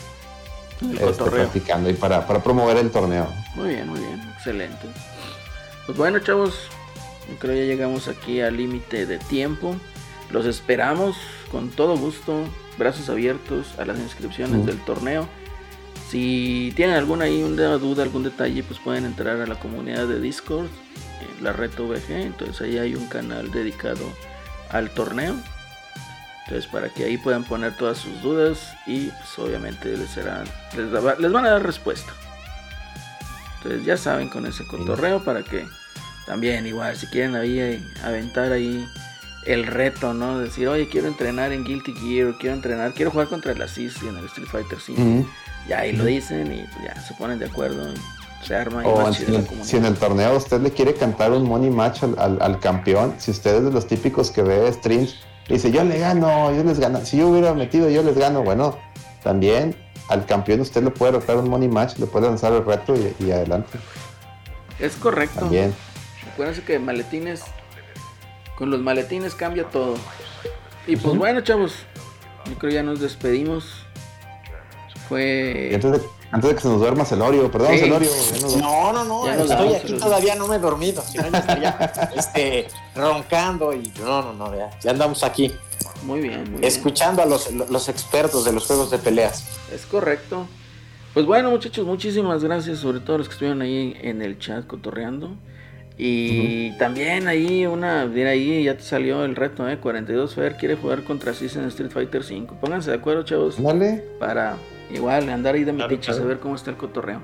Speaker 2: este, practicando y para, para promover el torneo.
Speaker 1: Muy bien, muy bien, excelente. Pues bueno, chavos, creo ya llegamos aquí al límite de tiempo. Los esperamos con todo gusto, brazos abiertos a las inscripciones del torneo. Si tienen alguna ahí una duda, algún detalle, pues pueden entrar a la comunidad de Discord, en la red VG. Entonces ahí hay un canal dedicado al torneo. Entonces para que ahí puedan poner todas sus dudas y pues obviamente les, serán, les, da- les van a dar respuesta. Entonces ya saben con ese cotorreo para que también igual si quieren ahí eh, aventar ahí el reto, ¿no? Decir, oye, quiero entrenar en Guilty Gear, quiero entrenar, quiero jugar contra la CIS en el Street Fighter 5.
Speaker 2: Ujú.
Speaker 1: Ya ahí lo dicen y pues, ya se ponen de acuerdo y se arma y
Speaker 2: O
Speaker 1: más
Speaker 2: si, en- si en el torneo usted le quiere cantar un money match al, al- al campeón, si usted es de los típicos que ve streams y dice yo le gano, yo les gano, si yo hubiera metido yo les gano, bueno, también al campeón usted le puede rotar un money match, le puede lanzar el reto y, y adelante.
Speaker 1: Es correcto.
Speaker 2: También.
Speaker 1: Acuérdense que maletines, con los maletines cambia todo. Y pues bueno, chavos, yo creo ya nos despedimos.
Speaker 2: Y antes de, antes de que se nos duerma Celorio, perdón
Speaker 1: Sí.
Speaker 2: Celorio, nos-
Speaker 3: No, no, no, estoy
Speaker 1: vamos,
Speaker 3: aquí todavía no me he dormido, si no ya estaría este, roncando y no, no, no, ya, ya andamos aquí,
Speaker 1: Muy bien, muy bien.
Speaker 3: escuchando a los, los expertos de los juegos de peleas.
Speaker 1: Es correcto. Pues bueno, muchachos, muchísimas gracias, sobre todo los que estuvieron ahí en el chat cotorreando. Y también ahí una, mira ahí ya te salió el reto, ¿eh? 42 Fer quiere jugar contra Cis en Street Fighter 5. Pónganse de acuerdo, chavos,
Speaker 2: Ándale.
Speaker 1: para igual andar ahí de metiches a ver cómo está el cotorreo.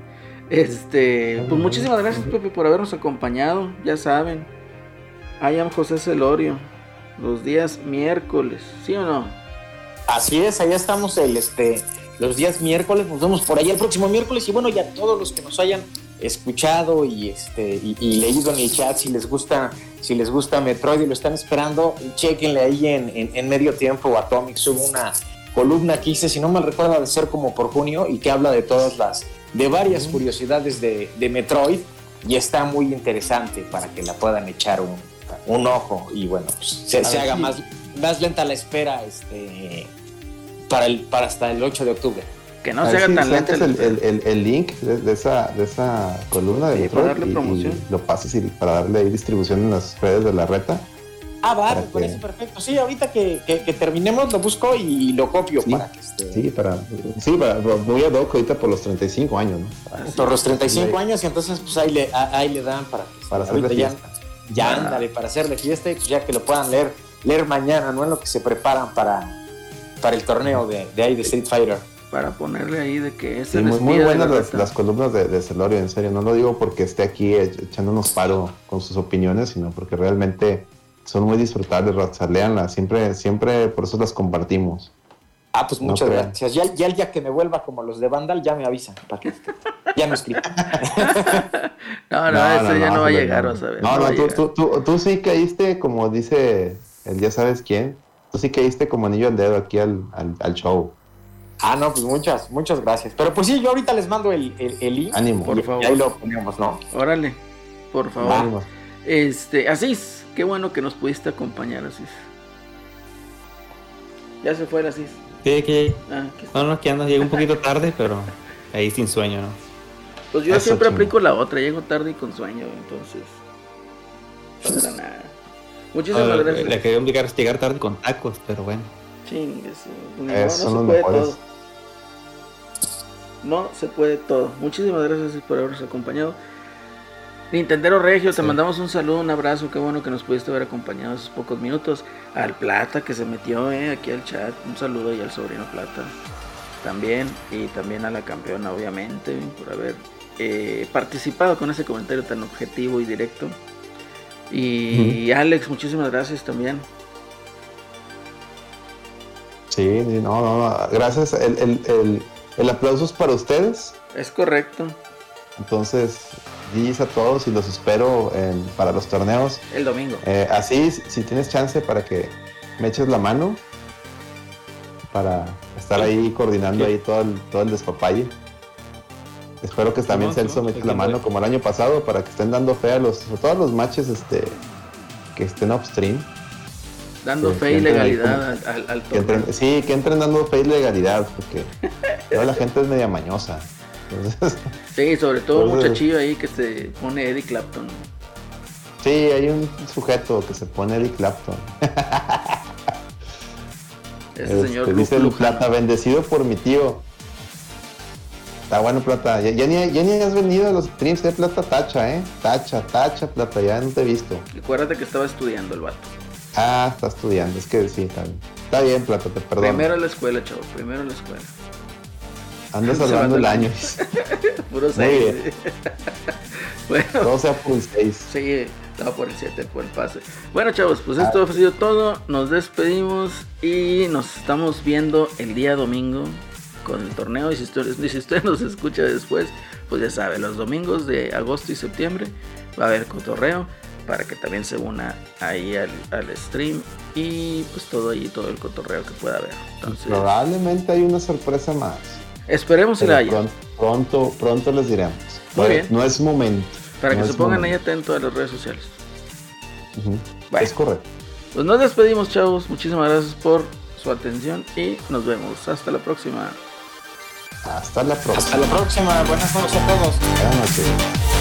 Speaker 1: Este, pues muchísimas gracias, Pepe, por habernos acompañado. Ya saben, I am José Celorio, los días miércoles, ¿sí o no?
Speaker 3: Así es, allá estamos el, este, los días miércoles, nos vemos por allá el próximo miércoles y bueno, ya todos los que nos hayan escuchado y este y, y leído en el chat si les gusta si les gusta Metroid y lo están esperando chequenle ahí en, en, en medio tiempo Atomic sube una columna que hice si no mal recuerdo de ser como por junio y que habla de todas las de varias curiosidades de, de Metroid y está muy interesante para que la puedan echar un, un ojo y bueno pues se, haga más más lenta la espera este para el para hasta el 8 de octubre.
Speaker 1: Que no
Speaker 2: A
Speaker 1: se haga
Speaker 2: si-
Speaker 1: tan lenta el-
Speaker 2: el, el- link de, de esa, de esa columna de
Speaker 1: Sí,
Speaker 2: Metroid
Speaker 1: para darle
Speaker 2: y- lo pases y para darle ahí distribución en las redes de la reta.
Speaker 3: Ah, va,
Speaker 2: Para
Speaker 3: me parece
Speaker 2: que-
Speaker 3: perfecto. Sí, ahorita que, que- que terminemos lo busco y lo copio
Speaker 2: Sí,
Speaker 3: para que esté.
Speaker 2: Sí, para, sí, para, muy ad hoc ahorita por los 35 años, ¿no?
Speaker 1: Así
Speaker 3: Por los 35
Speaker 2: Sí.
Speaker 3: años y entonces pues ahí le, a- ahí le dan para que
Speaker 2: Para hacerle
Speaker 3: ya,
Speaker 1: Ah.
Speaker 3: ándale, para hacerle fiesta y pues ya que lo puedan leer, leer mañana, ¿no? En lo que se preparan para, para el torneo de, de ahí de Street Fighter.
Speaker 1: para ponerle ahí de que es
Speaker 2: Sí,
Speaker 1: el
Speaker 2: muy, muy buenas
Speaker 1: la
Speaker 2: las, columnas de, de Celorio, en serio. No lo digo porque esté aquí ech- echándonos paro con sus opiniones, sino porque realmente son muy disfrutables, raza. Léanlas, siempre, siempre por eso las compartimos.
Speaker 3: Ah, pues muchas gracias. Ya, ya el día que me vuelva como los de Vandal, ya me avisan. Para que (laughs) ya (laughs) no escribo.
Speaker 1: No, no, ese ya no, va a llegar, vas a ver.
Speaker 2: No, no, tú, tú, tú, tú sí caíste, como dice el ya sabes quién, tú sí caíste como anillo al dedo aquí al, al, al show.
Speaker 3: Ah, no, pues muchas, muchas gracias. Pero pues sí, yo ahorita les mando el, el, el link.
Speaker 2: Ánimo.
Speaker 1: Por
Speaker 3: y-
Speaker 1: favor.
Speaker 3: Y ahí lo ponemos, ¿no?
Speaker 1: Órale, por favor.
Speaker 2: Ánimo.
Speaker 1: Este, Asís, qué bueno que nos pudiste acompañar, Asís. Ya se fue el Asís.
Speaker 7: Sí, que
Speaker 1: Ah, aquí está.
Speaker 7: no, no, que ando, llego un poquito tarde, pero ahí sin sueño, ¿no?
Speaker 1: Pues yo
Speaker 2: Eso,
Speaker 1: siempre
Speaker 2: chingo.
Speaker 1: aplico la otra, llego tarde y con sueño, entonces. No pasa nada. Muchísimas
Speaker 7: Ah,
Speaker 1: gracias.
Speaker 7: Le quería obligar a llegar tarde con tacos, pero bueno.
Speaker 1: Chingues, no, no
Speaker 2: Esos
Speaker 1: se puede
Speaker 2: mejores.
Speaker 1: todo. No se puede todo. Muchísimas gracias por habernos acompañado. Nintendero Regio, te mandamos un saludo, un abrazo. Qué bueno que nos pudiste haber acompañado esos pocos minutos. Al Plata que se metió eh, aquí al chat. Un saludo y al sobrino Plata también. Y también a la campeona, obviamente, por haber eh, participado con ese comentario tan objetivo y directo. Y Alex, muchísimas gracias también.
Speaker 2: Sí, no, no. Gracias. El, el, el, el aplauso es para ustedes.
Speaker 1: Es correcto.
Speaker 2: Entonces, GG's a todos y los espero en- para los torneos.
Speaker 1: El domingo.
Speaker 2: Eh, así, si- tienes chance para que me eches la mano, para estar ahí coordinando ahí todo el, todo el despapalle. Espero que también Celso me
Speaker 7: Simón,
Speaker 2: eche la mano como el año pasado para que estén dando fe a los, a todos los matches este, que estén upstream.
Speaker 1: Dando
Speaker 2: Que-
Speaker 1: fe y legalidad
Speaker 2: como-
Speaker 1: al, al, al
Speaker 2: Que entren-
Speaker 1: torneo.
Speaker 2: sí, que entren dando fe y legalidad, porque (laughs) toda la gente es media mañosa. Entonces, (laughs)
Speaker 1: Sí, sobre todo
Speaker 2: Por eso-
Speaker 1: muchachillo ahí que se pone Eddie Clapton.
Speaker 2: sí, hay un sujeto que se pone Eddie Clapton.
Speaker 1: Ese
Speaker 2: Este,
Speaker 1: señor
Speaker 2: dice el. Plata, bendecido por mi tío. Está bueno, Plata. Ya, ya ni, ya ni has venido a los streams de Plata Tacha, ¿eh? Tacha, Tacha, Plata, ya no te he visto.
Speaker 1: Acuérdate que estaba estudiando el vato.
Speaker 2: Ah, está estudiando, es que sí, está bien. Está bien, Plata, te perdono.
Speaker 1: Primero la escuela, chavos, primero la escuela.
Speaker 2: Hablando
Speaker 1: va
Speaker 2: el año. (laughs)
Speaker 1: Puro
Speaker 2: Muy (laughs)
Speaker 1: 6. bueno,
Speaker 2: Todo sea por el 6.
Speaker 1: sí, estaba por el 7, por el pase. Bueno, chavos, pues esto ha sido todo. Nos despedimos y nos estamos viendo el día domingo con el torneo. Y si usted, y si usted (laughs) nos escucha después, pues ya sabe, los domingos de agosto y septiembre va a haber cotorreo para que también se una ahí al, al stream y pues todo ahí, todo el cotorreo que pueda haber. Entonces,
Speaker 2: Probablemente hay una sorpresa más.
Speaker 1: Esperemos
Speaker 2: Pero
Speaker 1: la haya.
Speaker 2: pronto, pronto, pronto les diremos.
Speaker 1: Muy
Speaker 2: No-
Speaker 1: bien.
Speaker 2: No es momento.
Speaker 1: Para que se pongan ahí atentos a las redes sociales.
Speaker 2: Ujú.
Speaker 1: Bueno.
Speaker 2: Es correcto.
Speaker 1: Pues nos despedimos, chavos. Muchísimas gracias por su atención y nos vemos. Hasta la próxima.
Speaker 2: Hasta la próxima.
Speaker 3: Hasta la próxima. Buenas noches a todos.
Speaker 2: Buenas noches.